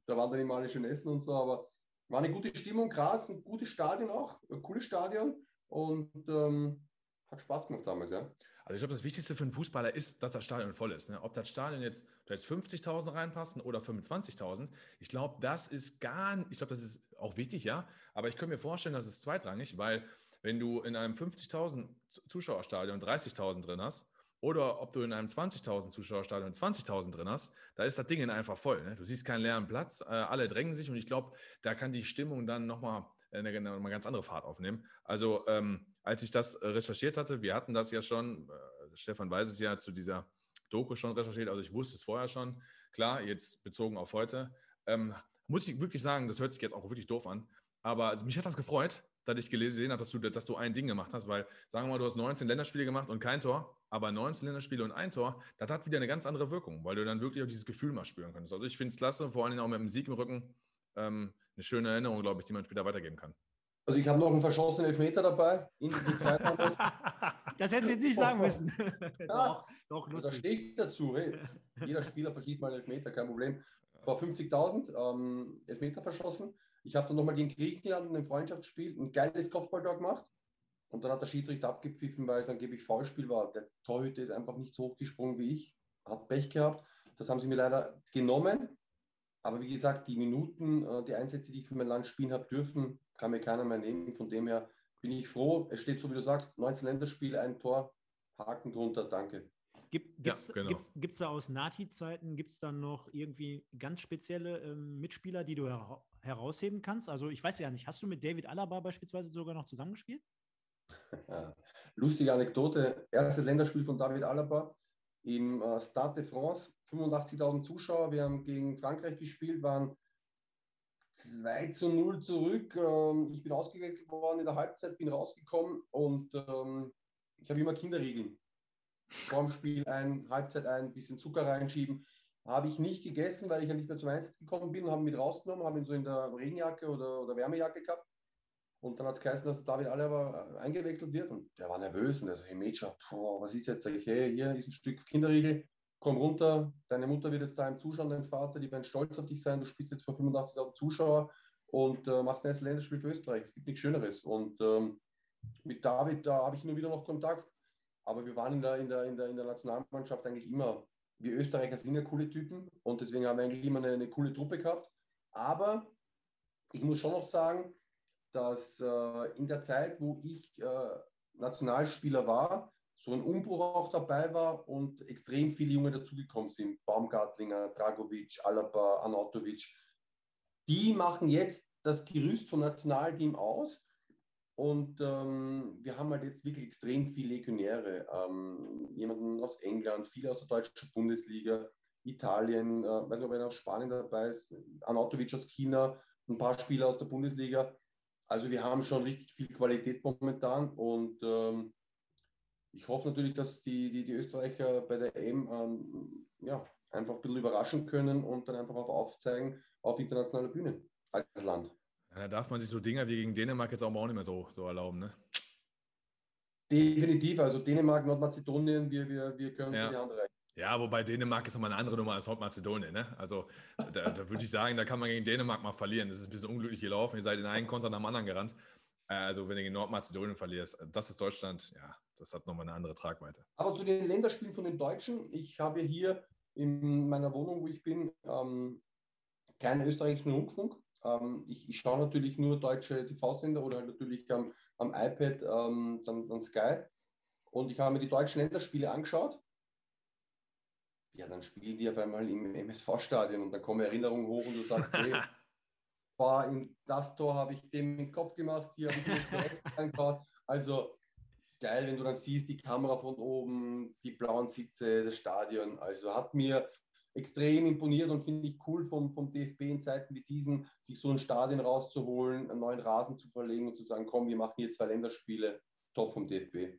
da waren dann immer alle schön essen und so, aber war eine gute Stimmung. Graz, ein gutes Stadion auch, ein cooles Stadion und ähm, hat Spaß gemacht damals, ja. Also ich glaube, das Wichtigste für einen Fußballer ist, dass das Stadion voll ist. Ne? Ob das Stadion jetzt, jetzt 50.000 reinpassen oder 25.000, ich glaube, das ist gar, ich glaube, das ist auch wichtig, ja. Aber ich könnte mir vorstellen, das ist zweitrangig, weil wenn du in einem 50.000 Zuschauerstadion 30.000 drin hast, oder ob du in einem 20.000 Zuschauerstadion 20.000 drin hast, da ist das Ding einfach voll. Ne? Du siehst keinen leeren Platz, äh, alle drängen sich und ich glaube, da kann die Stimmung dann nochmal äh, eine, eine ganz andere Fahrt aufnehmen. Also ähm, als ich das äh, recherchiert hatte, wir hatten das ja schon, äh, Stefan weiß es ja, zu dieser Doku schon recherchiert, also ich wusste es vorher schon. Klar, jetzt bezogen auf heute. Ähm, muss ich wirklich sagen, das hört sich jetzt auch wirklich doof an, aber also mich hat das gefreut, dass ich gelesen habe, dass du, dass du ein Ding gemacht hast, weil sagen wir mal, du hast 19 Länderspiele gemacht und kein Tor, aber 19 Länderspiele und ein Tor, das hat wieder eine ganz andere Wirkung, weil du dann wirklich auch dieses Gefühl mal spüren kannst. Also ich finde es klasse, vor allem auch mit dem Sieg im Rücken, ähm, eine schöne Erinnerung, glaube ich, die man später weitergeben kann. Also ich habe noch einen verschossenen Elfmeter dabei. *laughs* das hättest du jetzt nicht sagen müssen. Ja, *laughs* doch, doch lustig. Da stehe ich dazu. Hey. Jeder Spieler verschießt mal einen Elfmeter, kein Problem. Vor 50.000 ähm, Elfmeter verschossen. Ich habe dann nochmal gegen Griechenland ein Freundschaftsspiel, ein geiles Kopfballtor gemacht. Und dann hat der Schiedsrichter abgepfiffen, weil es angeblich Foulspiel war. Der Torhüter ist einfach nicht so hochgesprungen wie ich, hat Pech gehabt. Das haben sie mir leider genommen. Aber wie gesagt, die Minuten, äh, die Einsätze, die ich für mein Land spielen habe dürfen, kann mir keiner mehr nehmen. Von dem her bin ich froh. Es steht so, wie du sagst, 19 Länderspiele, ein Tor, Haken drunter, danke. Gibt es ja, genau. da aus Nati-Zeiten, gibt es dann noch irgendwie ganz spezielle ähm, Mitspieler, die du her herausheben kannst? Also ich weiß ja nicht, hast du mit David Alaba beispielsweise sogar noch zusammengespielt? Lustige Anekdote, erstes Länderspiel von David Alaba im äh, Stade de France, 85.000 Zuschauer, wir haben gegen Frankreich gespielt, waren 2 zu 0 zurück. Ähm, ich bin ausgewechselt worden in der Halbzeit, bin rausgekommen und ähm, ich habe immer Kinderregeln. Vorm Spiel ein, Halbzeit ein, bisschen Zucker reinschieben. Habe ich nicht gegessen, weil ich ja nicht mehr zum Einsatz gekommen bin, haben ihn mit rausgenommen, haben ihn so in der Regenjacke oder, oder Wärmejacke gehabt. Und dann hat es geheißen, dass David Alaba eingewechselt wird und der war nervös und er so, hey Mädchen, was ist jetzt? Sag ich, hey, hier ist ein Stück Kinderriegel, komm runter, deine Mutter wird jetzt da im Zuschauen, dein Vater, die werden stolz auf dich sein, du spielst jetzt vor 85.000 Zuschauer und äh, machst ein erstes Länderspiel für Österreich. Es gibt nichts Schöneres. Und ähm, mit David, da habe ich nur wieder noch Kontakt, aber wir waren in der, in, der, in, der, in der Nationalmannschaft eigentlich immer, wir Österreicher sind ja coole Typen und deswegen haben wir eigentlich immer eine, eine coole Truppe gehabt. Aber ich muss schon noch sagen, dass äh, in der Zeit, wo ich äh, Nationalspieler war, so ein Umbruch auch dabei war und extrem viele Junge dazugekommen sind. Baumgartlinger, Dragovic, Alaba, Anatovic. Die machen jetzt das Gerüst vom Nationalteam aus. Und ähm, wir haben halt jetzt wirklich extrem viele Legionäre. Ähm, jemanden aus England, viele aus der deutschen Bundesliga, Italien, äh, weiß nicht, ob einer aus Spanien dabei ist, Anatovic aus China, ein paar Spieler aus der Bundesliga. Also wir haben schon richtig viel Qualität momentan und ähm, ich hoffe natürlich, dass die, die, die Österreicher bei der EM ähm, ja, einfach ein bisschen überraschen können und dann einfach auch aufzeigen auf internationaler Bühne als Land. Ja, da darf man sich so Dinger wie gegen Dänemark jetzt auch mal auch nicht mehr so, so erlauben, ne? Definitiv, also Dänemark, Nordmazedonien, wir, wir, wir können ja. die Hand reichen. Ja, wobei Dänemark ist nochmal eine andere Nummer als Nordmazedonien. Ne? Also da, da würde ich sagen, da kann man gegen Dänemark mal verlieren. Das ist ein bisschen unglücklich gelaufen. Ihr seid in einen Konter nach dem anderen gerannt. Äh, also wenn du gegen Nordmazedonien verlierst, das ist Deutschland, ja, das hat nochmal eine andere Tragweite. Aber zu den Länderspielen von den Deutschen, ich habe hier in meiner Wohnung, wo ich bin, ähm, keinen österreichischen Rundfunk. Ähm, ich, ich, schaue natürlich nur deutsche TV-Sender oder natürlich am, am iPad ähm, dann, dann Sky. Und ich habe mir die deutschen Länderspiele angeschaut ja, dann spielen die auf einmal im MSV-Stadion und dann kommen Erinnerungen hoch und du sagst, hey, *laughs* war in das Tor habe ich dem den Kopf gemacht, hier habe ich den reingehauen. *laughs* Also geil, wenn du dann siehst, die Kamera von oben, die blauen Sitze, das Stadion. Also hat mir extrem imponiert und finde ich cool vom, vom DFB in Zeiten wie diesen, sich so ein Stadion rauszuholen, einen neuen Rasen zu verlegen und zu sagen, komm, wir machen hier zwei Länderspiele, top vom DFB.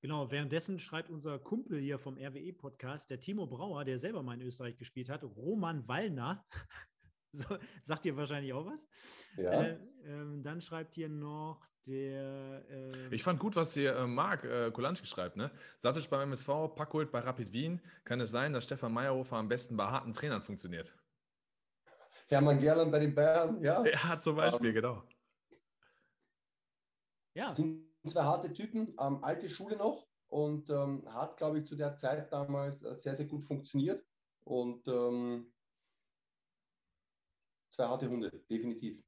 Genau, währenddessen schreibt unser Kumpel hier vom RWE-Podcast, der Timo Brauer, der selber mal in Österreich gespielt hat, Roman Wallner. *laughs* so, sagt ihr wahrscheinlich auch was? Ja. Äh, ähm, dann schreibt hier noch der. Äh, ich fand gut, was hier äh, Marc äh, Kolanski schreibt. Ne? Sasic beim MSV, Packult bei Rapid Wien. Kann es sein, dass Stefan Meyerhofer am besten bei harten Trainern funktioniert? Hermann Gerland bei den Bayern, ja. Ja, zum Beispiel, um, ähm, genau. Ja. Sind zwei harte Typen, ähm, alte Schule noch und ähm, hat, glaube ich, zu der Zeit damals äh, sehr, sehr gut funktioniert. Und ähm, zwei harte Hunde, definitiv.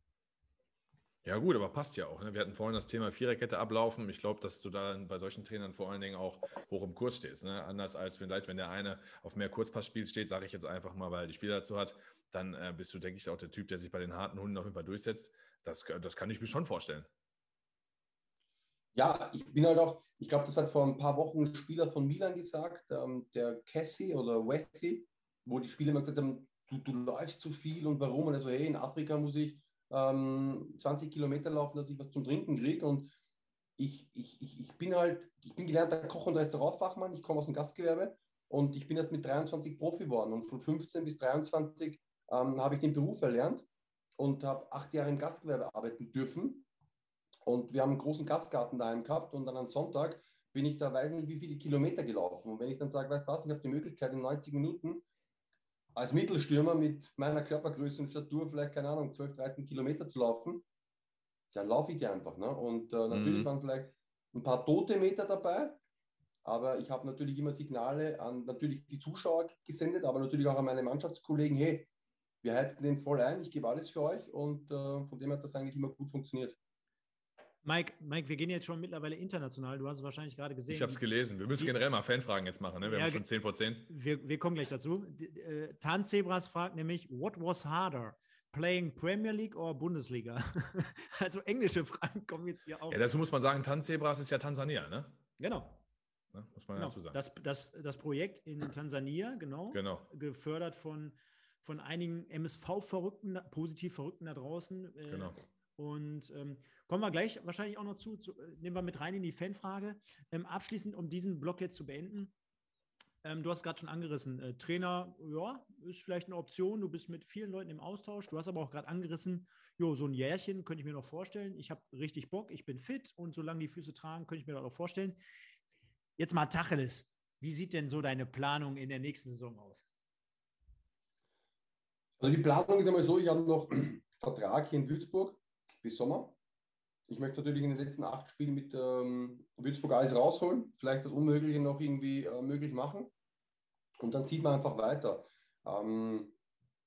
Ja, gut, aber passt ja auch. Ne? Wir hatten vorhin das Thema Viererkette ablaufen. Ich glaube, dass du da bei solchen Trainern vor allen Dingen auch hoch im Kurs stehst. Ne? Anders als vielleicht, wenn der eine auf mehr Kurzpassspiel steht, sage ich jetzt einfach mal, weil die Spieler dazu hat, dann äh, bist du, denke ich, auch der Typ, der sich bei den harten Hunden auf jeden Fall durchsetzt. Das, das kann ich mir schon vorstellen. Ja, ich bin halt auch, ich glaube, das hat vor ein paar Wochen ein Spieler von Milan gesagt, ähm, der Cassie oder Wesley, wo die Spieler immer gesagt haben, du, du läufst zu viel und warum? Und er so, hey, in Afrika muss ich ähm, 20 Kilometer laufen, dass ich was zum Trinken kriege. Und ich, ich, ich, ich bin halt, ich bin gelernter Koch- und Restaurantfachmann, ich komme aus dem Gastgewerbe und ich bin erst mit 23 Profi geworden. Und von 15 bis 23 ähm, habe ich den Beruf erlernt und habe acht Jahre im Gastgewerbe arbeiten dürfen und wir haben einen großen Gastgarten daheim gehabt und dann am Sonntag bin ich da, weiß nicht wie viele Kilometer gelaufen. Und wenn ich dann sage, weißt du was, ich habe die Möglichkeit in 90 Minuten als Mittelstürmer mit meiner Körpergröße und Statur vielleicht, keine Ahnung, 12, 13 Kilometer zu laufen, dann laufe ich die einfach. Ne? Und äh, natürlich mhm. waren vielleicht ein paar tote Meter dabei, Aber ich habe natürlich immer Signale an natürlich die Zuschauer gesendet, aber natürlich auch an meine Mannschaftskollegen, hey, wir halten den voll ein, ich gebe alles für euch und äh, von dem hat das eigentlich immer gut funktioniert. Mike, Mike, wir gehen jetzt schon mittlerweile international. Du hast es wahrscheinlich gerade gesehen. Ich habe es gelesen. Wir müssen die, generell mal Fanfragen jetzt machen. Ne? Wir ja, haben schon 10 vor 10. Wir, wir kommen gleich dazu. Äh, Tarnzebras fragt nämlich, what was harder? Playing Premier League oder Bundesliga? *laughs* also englische Fragen kommen jetzt hier auch. Ja, dazu muss man sagen, Tanzebras ist ja Tansania, ne? Genau. Ne? Muss man genau. dazu sagen. Das, das, das Projekt in Tansania, genau, genau. gefördert von, von einigen MSV-Verrückten, positiv Verrückten da draußen. Äh, genau. Und ähm, kommen wir gleich wahrscheinlich auch noch zu, zu, äh, nehmen wir mit rein in die Fanfrage. Ähm, abschließend, um diesen Block jetzt zu beenden, ähm, du hast gerade schon angerissen, äh, Trainer, ja, ist vielleicht eine Option. Du bist mit vielen Leuten im Austausch. Du hast aber auch gerade angerissen, jo, so ein Jährchen könnte ich mir noch vorstellen. Ich habe richtig Bock, ich bin fit und solange die Füße tragen, könnte ich mir das auch vorstellen. Jetzt mal Tacheles. Wie sieht denn so deine Planung in der nächsten Saison aus? Also die Planung ist einmal so, ich habe noch *clears throat* Vertrag hier in Würzburg bis Sommer. Ich möchte natürlich in den letzten acht Spielen mit ähm, Würzburg alles rausholen, vielleicht das Unmögliche noch irgendwie äh, möglich machen. Und dann zieht man einfach weiter. Ähm,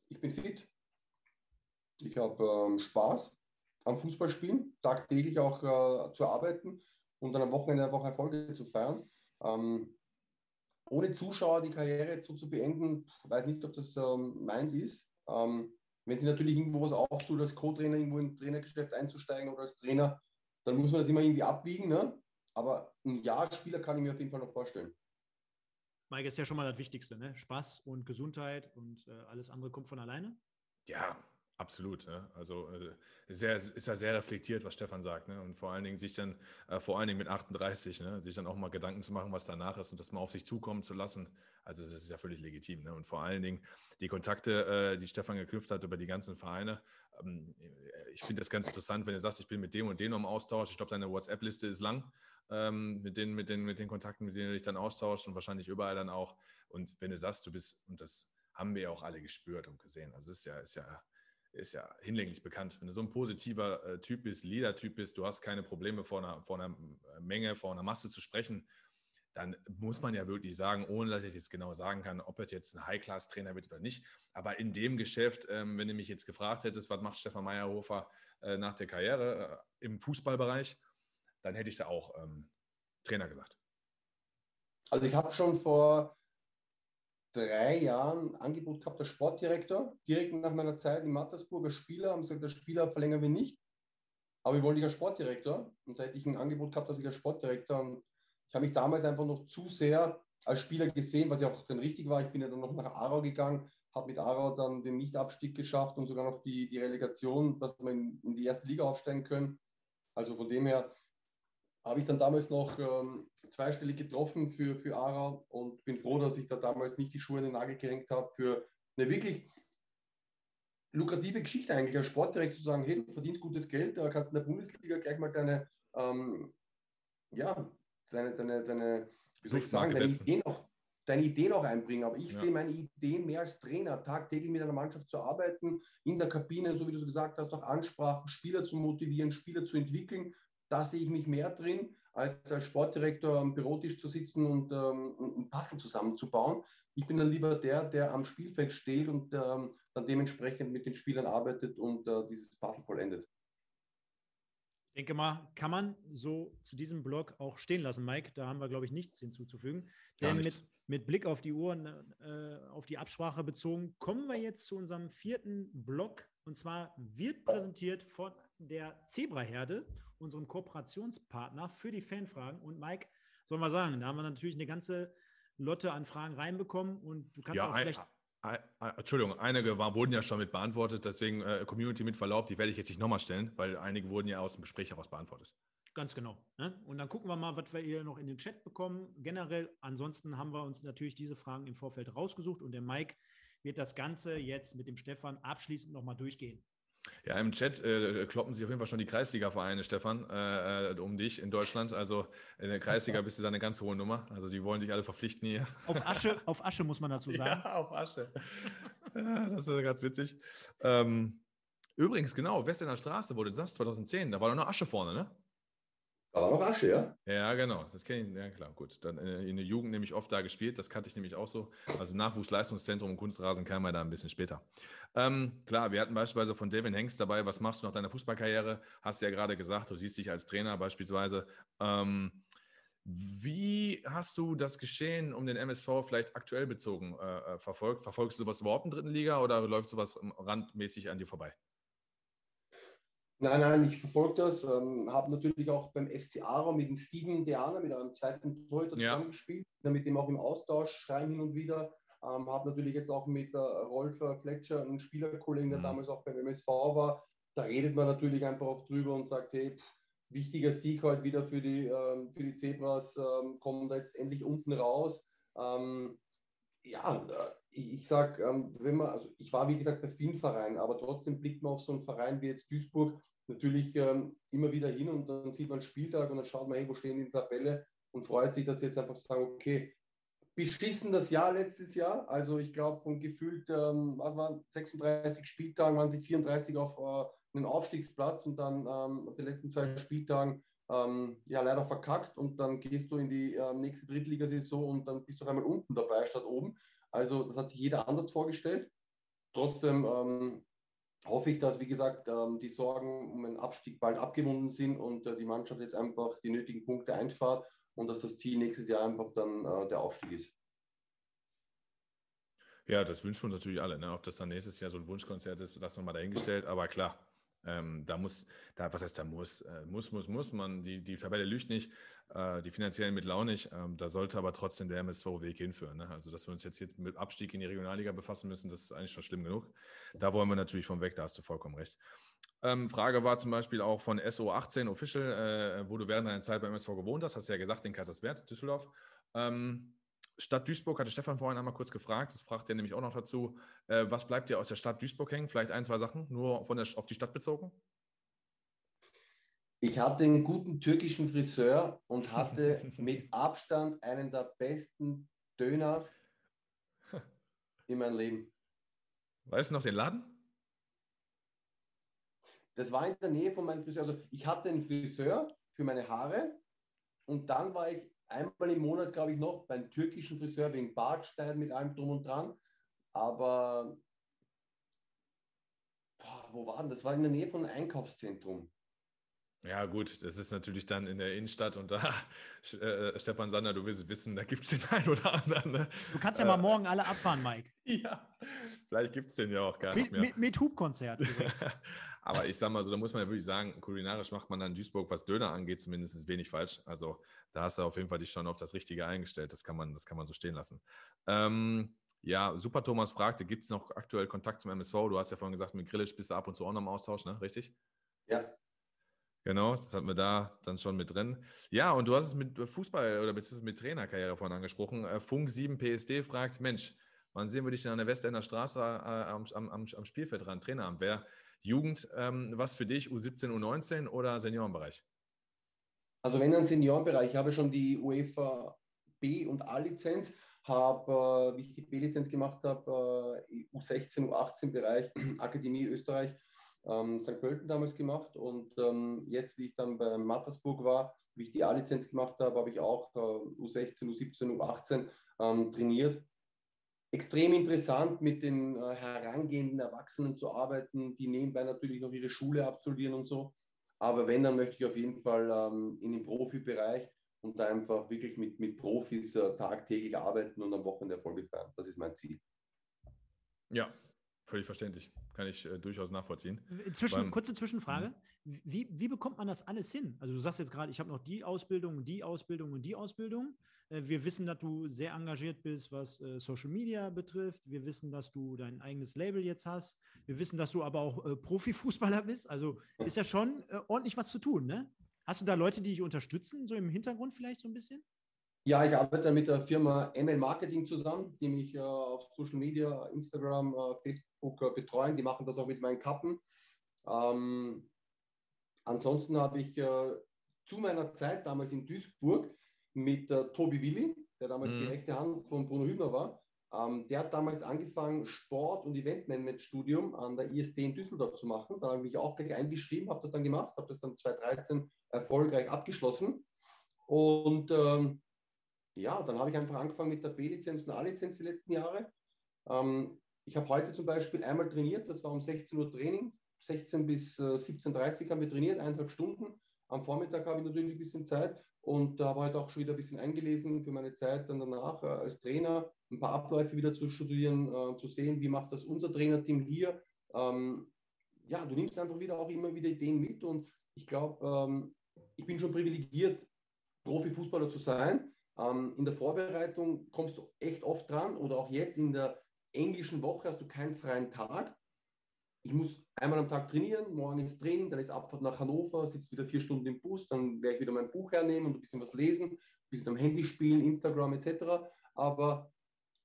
ich bin fit. Ich habe ähm, Spaß am Fußballspielen, tagtäglich auch äh, zu arbeiten und dann am Wochenende einfach Erfolge zu feiern. Ähm, ohne Zuschauer die Karriere so zu beenden, weiß nicht, ob das ähm, meins ist. Ähm, wenn sie natürlich irgendwo was auftut, als Co-Trainer irgendwo in Trainergeschäft einzusteigen oder als Trainer, dann muss man das immer irgendwie abwiegen. Ne? Aber ein Jahr Spieler kann ich mir auf jeden Fall noch vorstellen. Mike ist ja schon mal das Wichtigste, ne? Spaß und Gesundheit und äh, alles andere kommt von alleine. Ja, Absolut. Ne? Also äh, sehr, ist ja sehr reflektiert, was Stefan sagt. Ne? Und vor allen Dingen sich dann, äh, vor allen Dingen mit 38, ne? sich dann auch mal Gedanken zu machen, was danach ist und das mal auf sich zukommen zu lassen. Also das ist ja völlig legitim. Ne? Und vor allen Dingen die Kontakte, äh, die Stefan geknüpft hat über die ganzen Vereine. Ähm, ich finde das ganz interessant, wenn du sagst, ich bin mit dem und dem im Austausch. Ich glaube, deine WhatsApp-Liste ist lang ähm, mit, den, mit, den, mit den Kontakten, mit denen du dich dann austauschst und wahrscheinlich überall dann auch. Und wenn du sagst, du bist, und das haben wir ja auch alle gespürt und gesehen. Also das ist ja, ist ja ist ja hinlänglich bekannt. Wenn du so ein positiver äh, Typ bist, Leader-Typ bist, du hast keine Probleme vor einer, vor einer äh, Menge, vor einer Masse zu sprechen, dann muss man ja wirklich sagen, ohne dass ich jetzt genau sagen kann, ob er jetzt ein High-Class-Trainer wird oder nicht. Aber in dem Geschäft, ähm, wenn du mich jetzt gefragt hättest, was macht Stefan Meyerhofer äh, nach der Karriere äh, im Fußballbereich, dann hätte ich da auch ähm, Trainer gesagt. Also ich habe schon vor drei Jahren Angebot gehabt, der Sportdirektor, direkt nach meiner Zeit in Mattersburg als Spieler, haben gesagt, der Spieler verlängern wir nicht, aber wir wollen dich als Sportdirektor. Und da hätte ich ein Angebot gehabt, dass ich als Sportdirektor, und ich habe mich damals einfach noch zu sehr als Spieler gesehen, was ja auch dann richtig war. Ich bin ja dann noch nach Aarau gegangen, habe mit Aarau dann den Nichtabstieg geschafft und sogar noch die, die Relegation, dass wir in, in die erste Liga aufsteigen können. Also von dem her habe ich dann damals noch ähm, zweistellig getroffen für, für Aarau und bin froh, dass ich da damals nicht die Schuhe in den Nagel gehängt habe für eine wirklich lukrative Geschichte eigentlich als Sportdirektor zu sagen, hey, du verdienst gutes Geld, da kannst du in der Bundesliga gleich mal deine, ähm, ja, deine, deine, deine, wie soll ich sagen, deine Ideen, auch, deine Ideen auch einbringen. Aber ich ja. sehe meine Ideen mehr als Trainer, tagtäglich mit einer Mannschaft zu arbeiten, in der Kabine, so wie du so gesagt hast, auch Ansprachen, Spieler zu motivieren, Spieler zu entwickeln da sehe ich mich mehr drin, als als Sportdirektor am Bürotisch zu sitzen und ähm, ein Puzzle zusammenzubauen. Ich bin dann lieber der, der am Spielfeld steht und ähm, dann dementsprechend mit den Spielern arbeitet und äh, dieses Puzzle vollendet. Ich denke mal, kann man so zu diesem Blog auch stehen lassen, Mike. Da haben wir, glaube ich, nichts hinzuzufügen. Denn mit, mit, Blick auf die Uhr, äh, auf die Absprache bezogen, kommen wir jetzt zu unserem vierten Blog. Und zwar wird präsentiert von der Zebraherde, unserem Kooperationspartner für die Fanfragen. Und Mike, soll man sagen, da haben wir natürlich eine ganze Lotte an Fragen reinbekommen und du kannst ja, auch vielleicht. Ein, ein, Entschuldigung, einige war, wurden ja schon mit beantwortet, deswegen äh, Community mit Verlaub, die werde ich jetzt nicht nochmal stellen, weil einige wurden ja aus dem Gespräch heraus beantwortet. Ganz genau. Ne? Und dann gucken wir mal, was wir hier noch in den Chat bekommen. Generell, ansonsten haben wir uns natürlich diese Fragen im Vorfeld rausgesucht und der Mike wird das Ganze jetzt mit dem Stefan abschließend nochmal durchgehen. Ja, im Chat äh, kloppen sich auf jeden Fall schon die Kreisliga-Vereine, Stefan, äh, äh, um dich in Deutschland. Also in der Kreisliga bist du da eine ganz hohe Nummer. Also die wollen dich alle verpflichten hier. Auf Asche, *laughs* auf Asche muss man dazu sagen. Ja, auf Asche. ja, das ist ganz witzig. Ähm, übrigens, genau, Westerner Straße, wo du sagst, 2010, da war doch noch Asche vorne, ne? Da war noch Asche, ja? Ja, genau. Das kenne ich. Ja, klar. Gut. Dann äh, in der Jugend nämlich oft da gespielt. Das kannte ich nämlich auch so. Also Nachwuchsleistungszentrum und Kunstrasen kam ja da ein bisschen später. Ähm, klar, wir hatten beispielsweise von Devin Hengst dabei. Was machst du nach deiner Fußballkarriere? Hast du ja gerade gesagt, du siehst dich als Trainer beispielsweise. Ähm, wie hast du das Geschehen um den MSV vielleicht aktuell bezogen äh, äh, verfolgt? Verfolgst du sowas überhaupt in der dritten Liga oder läuft sowas randmäßig an dir vorbei? Nein, nein, ich verfolge das. Ähm, habe natürlich auch beim FC Aarau mit dem Steven Deana, mit einem zweiten Torhüter ja. zusammengespielt, mit dem auch im Austausch schreiben hin und wieder. Ähm, habe natürlich jetzt auch mit äh, Rolf Fletcher, einen Spielerkollegen, der mhm. damals auch beim MSV war. Da redet man natürlich einfach auch drüber und sagt, hey, pff, wichtiger Sieg heute wieder für die, ähm, für die Zebras, ähm, kommen da jetzt endlich unten raus. Ähm, ja, ich, ich sage, ähm, wenn man, also ich war wie gesagt bei vielen Vereinen, aber trotzdem blickt man auf so einen Verein wie jetzt Duisburg, natürlich ähm, immer wieder hin und dann sieht man Spieltag und dann schaut man, hey, wo stehen die Tabelle und freut sich, dass sie jetzt einfach sagen, okay, beschissen das Jahr letztes Jahr. Also ich glaube, von gefühlt, ähm, was waren 36 Spieltagen, waren sich 34 auf äh, einen Aufstiegsplatz und dann ähm, auf den letzten zwei Spieltagen ähm, ja leider verkackt und dann gehst du in die äh, nächste Drittligasaison und dann bist du auf einmal unten dabei statt oben. Also das hat sich jeder anders vorgestellt. Trotzdem ähm, hoffe ich, dass, wie gesagt, ähm, die Sorgen um einen Abstieg bald abgewunden sind und äh, die Mannschaft jetzt einfach die nötigen Punkte einfahrt und dass das Ziel nächstes Jahr einfach dann äh, der Aufstieg ist. Ja, das wünschen wir uns natürlich alle. Ne? Ob das dann nächstes Jahr so ein Wunschkonzert ist, das nochmal dahingestellt. Aber klar, ähm, da muss, da, was heißt da muss, äh, muss, muss, muss man, die, die Tabelle lügt nicht, äh, die finanziellen Mittel auch nicht. Ähm, da sollte aber trotzdem der MSV-Weg hinführen. Ne? Also, dass wir uns jetzt hier mit Abstieg in die Regionalliga befassen müssen, das ist eigentlich schon schlimm genug. Da wollen wir natürlich vom weg, da hast du vollkommen recht. Ähm, Frage war zum Beispiel auch von SO18 Official, äh, wo du während deiner Zeit beim MSV gewohnt hast, hast du ja gesagt, in Kaiserswerth, Düsseldorf. Ähm, Stadt Duisburg hatte Stefan vorhin einmal kurz gefragt, das fragt er nämlich auch noch dazu. Äh, was bleibt dir aus der Stadt Duisburg hängen? Vielleicht ein, zwei Sachen, nur von der, auf die Stadt bezogen? Ich hatte einen guten türkischen Friseur und hatte *laughs* mit Abstand einen der besten Döner in meinem Leben. Weißt du noch den Laden? Das war in der Nähe von meinem Friseur. Also ich hatte einen Friseur für meine Haare und dann war ich einmal im Monat, glaube ich, noch beim türkischen Friseur wegen Bartschneiden mit allem drum und dran. Aber boah, wo war denn das? war in der Nähe von einem Einkaufszentrum. Ja, gut, das ist natürlich dann in der Innenstadt und da, *laughs* äh, Stefan Sander, du wirst es wissen, da gibt es den einen oder anderen. Ne? Du kannst ja äh, mal morgen alle abfahren, Mike. *laughs* Ja, vielleicht gibt es den ja auch gar nicht mehr. Mit, mit Hubkonzert. *laughs* Aber ich sag mal so, da muss man ja wirklich sagen, kulinarisch macht man dann Duisburg, was Döner angeht, zumindest wenig falsch. Also da hast du auf jeden Fall dich schon auf das Richtige eingestellt. Das kann man, das kann man so stehen lassen. Ähm, ja, Super Thomas fragte, gibt es noch aktuell Kontakt zum MSV? Du hast ja vorhin gesagt, mit Grillisch bist du ab und zu auch noch im Austausch, ne? Richtig? Ja. Genau, das hatten wir da dann schon mit drin. Ja, und du hast es mit Fußball oder beziehungsweise mit Trainerkarriere vorhin angesprochen. Äh, Funk 7 PSD fragt, Mensch, wann sehen wir dich denn an der Westender Straße äh, am, am, am Spielfeld dran, Traineramt? Wer Jugend, ähm, was für dich, U17, U19 oder Seniorenbereich? Also wenn ein Seniorenbereich, ich habe schon die UEFA B- und A-Lizenz, habe, äh, wie ich die B-Lizenz gemacht habe, äh, U16, U18-Bereich, *clears throat* Akademie Österreich, ähm, St. Pölten damals gemacht und ähm, jetzt, wie ich dann bei Mattersburg war, wie ich die A-Lizenz gemacht habe, habe ich auch äh, U16, U17, U18 ähm, trainiert extrem interessant, mit den äh, herangehenden Erwachsenen zu arbeiten, die nebenbei natürlich noch ihre Schule absolvieren und so. Aber wenn, dann möchte ich auf jeden Fall ähm, in den Profibereich und da einfach wirklich mit, mit Profis äh, tagtäglich arbeiten und am Wochenende Erfolge feiern. Das ist mein Ziel. Ja, völlig verständlich. Kann ich äh, durchaus nachvollziehen. Zwischen, Beim, kurze Zwischenfrage. Hm? Wie, wie bekommt man das alles hin? Also du sagst jetzt gerade, ich habe noch die Ausbildung, die Ausbildung und die Ausbildung. Äh, wir wissen, dass du sehr engagiert bist, was äh, Social Media betrifft. Wir wissen, dass du dein eigenes Label jetzt hast. Wir wissen, dass du aber auch äh, Profifußballer bist. Also ist ja schon äh, ordentlich was zu tun, ne? Hast du da Leute, die dich unterstützen, so im Hintergrund vielleicht so ein bisschen? Ja, ich arbeite mit der Firma ML Marketing zusammen, die mich äh, auf Social Media, Instagram, äh, Facebook äh, betreuen. Die machen das auch mit meinen Kappen. Ähm, ansonsten habe ich äh, zu meiner Zeit damals in Duisburg mit äh, Tobi Willi, der damals mhm. die rechte Hand von Bruno Hübner war, Ähm, der hat damals angefangen, Sport- und Eventmanagement-Studium an der IST in Düsseldorf zu machen. Da habe ich mich auch gleich eingeschrieben, habe das dann gemacht, habe das dann 2013 erfolgreich abgeschlossen. Und ähm, ja, dann habe ich einfach angefangen mit der B-Lizenz und A-Lizenz die letzten Jahre. Ähm, ich habe heute zum Beispiel einmal trainiert, das war um 16 Uhr Training, 16 bis äh, 17.30 Uhr haben wir trainiert, eineinhalb Stunden. Am Vormittag habe ich natürlich ein bisschen Zeit und habe heute auch schon wieder ein bisschen eingelesen für meine Zeit dann danach äh, als Trainer, ein paar Abläufe wieder zu studieren, äh, zu sehen, wie macht das unser Trainerteam hier. Ähm, ja, du nimmst einfach wieder auch immer wieder Ideen mit und ich glaube, ähm, ich bin schon privilegiert, Profifußballer zu sein. Ähm, in der Vorbereitung kommst du echt oft dran oder auch jetzt in der englischen Woche hast du keinen freien Tag. Ich muss einmal am Tag trainieren, morgen ist Training, dann ist Abfahrt nach Hannover, sitze wieder vier Stunden im Bus, dann werde ich wieder mein Buch hernehmen und ein bisschen was lesen, ein bisschen am Handy spielen, Instagram etc. Aber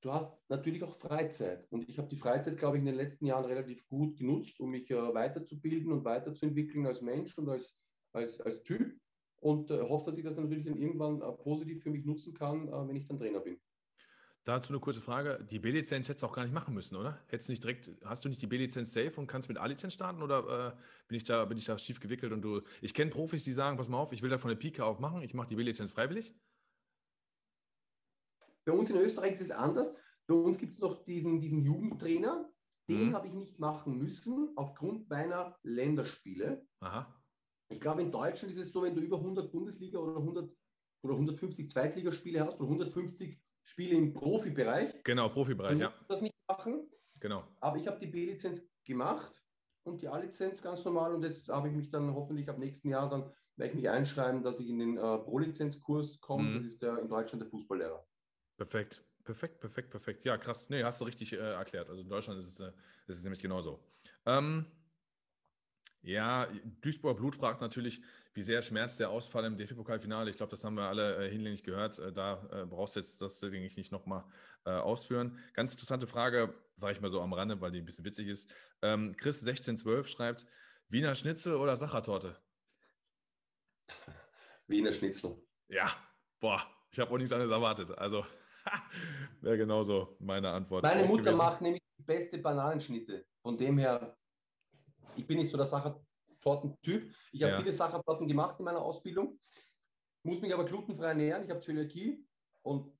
du hast natürlich auch Freizeit. Und ich habe die Freizeit, glaube ich, in den letzten Jahren relativ gut genutzt, um mich äh, weiterzubilden und weiterzuentwickeln als Mensch und als, als, als Typ. Und äh, hoffe, dass ich das dann natürlich dann irgendwann äh, positiv für mich nutzen kann, äh, wenn ich dann Trainer bin. Dazu eine kurze Frage. Die B-Lizenz hättest du auch gar nicht machen müssen, oder? Hättest nicht direkt, hast du nicht die B-Lizenz safe und kannst mit A-Lizenz starten oder äh, bin, ich da, bin ich da schief gewickelt und du. Ich kenne Profis, die sagen, pass mal auf, ich will da von der Pike auf machen, ich mache die B-Lizenz freiwillig. Bei uns in Österreich ist es anders. Bei uns gibt es noch diesen, diesen Jugendtrainer. Den mhm. habe ich nicht machen müssen aufgrund meiner Länderspiele. Aha. Ich glaube, in Deutschland ist es so, wenn du über 100 Bundesliga oder 100 oder 150 Zweitligaspiele hast oder 150 Spiele im Profibereich. Genau, Profibereich, ja. das nicht machen. Genau. Aber ich habe die B-Lizenz gemacht und die A-Lizenz ganz normal und jetzt habe ich mich dann hoffentlich ab nächsten Jahr dann werde ich mich einschreiben, dass ich in den äh, Pro-Lizenzkurs komme. Mhm. Das ist der in Deutschland der Fußballlehrer. Perfekt. Perfekt, perfekt, perfekt. Ja, krass. Nee, hast du richtig äh, erklärt. Also in Deutschland ist es, äh, ist es nämlich genauso. Ähm, ja, Duisburg Blut fragt natürlich, wie sehr schmerzt der Ausfall im DFB-Pokalfinale. Ich glaube, das haben wir alle äh, hinlänglich gehört. Äh, da äh, brauchst du jetzt das, denke ich, nicht nochmal äh, ausführen. Ganz interessante Frage, sage ich mal so am Rande, weil die ein bisschen witzig ist. Ähm, Chris 1612 schreibt, Wiener Schnitzel oder Sachertorte? Wiener Schnitzel. Ja, boah, ich habe auch nichts anderes erwartet. Also *laughs* wäre genauso meine Antwort. Meine Mutter gewesen. macht nämlich die beste Bananenschnitte. Von dem her ich bin nicht so der Sachertorten-Typ. Ich habe ja. viele Sachertorten gemacht in meiner Ausbildung, muss mich aber glutenfrei ernähren. Ich habe Zöliakie und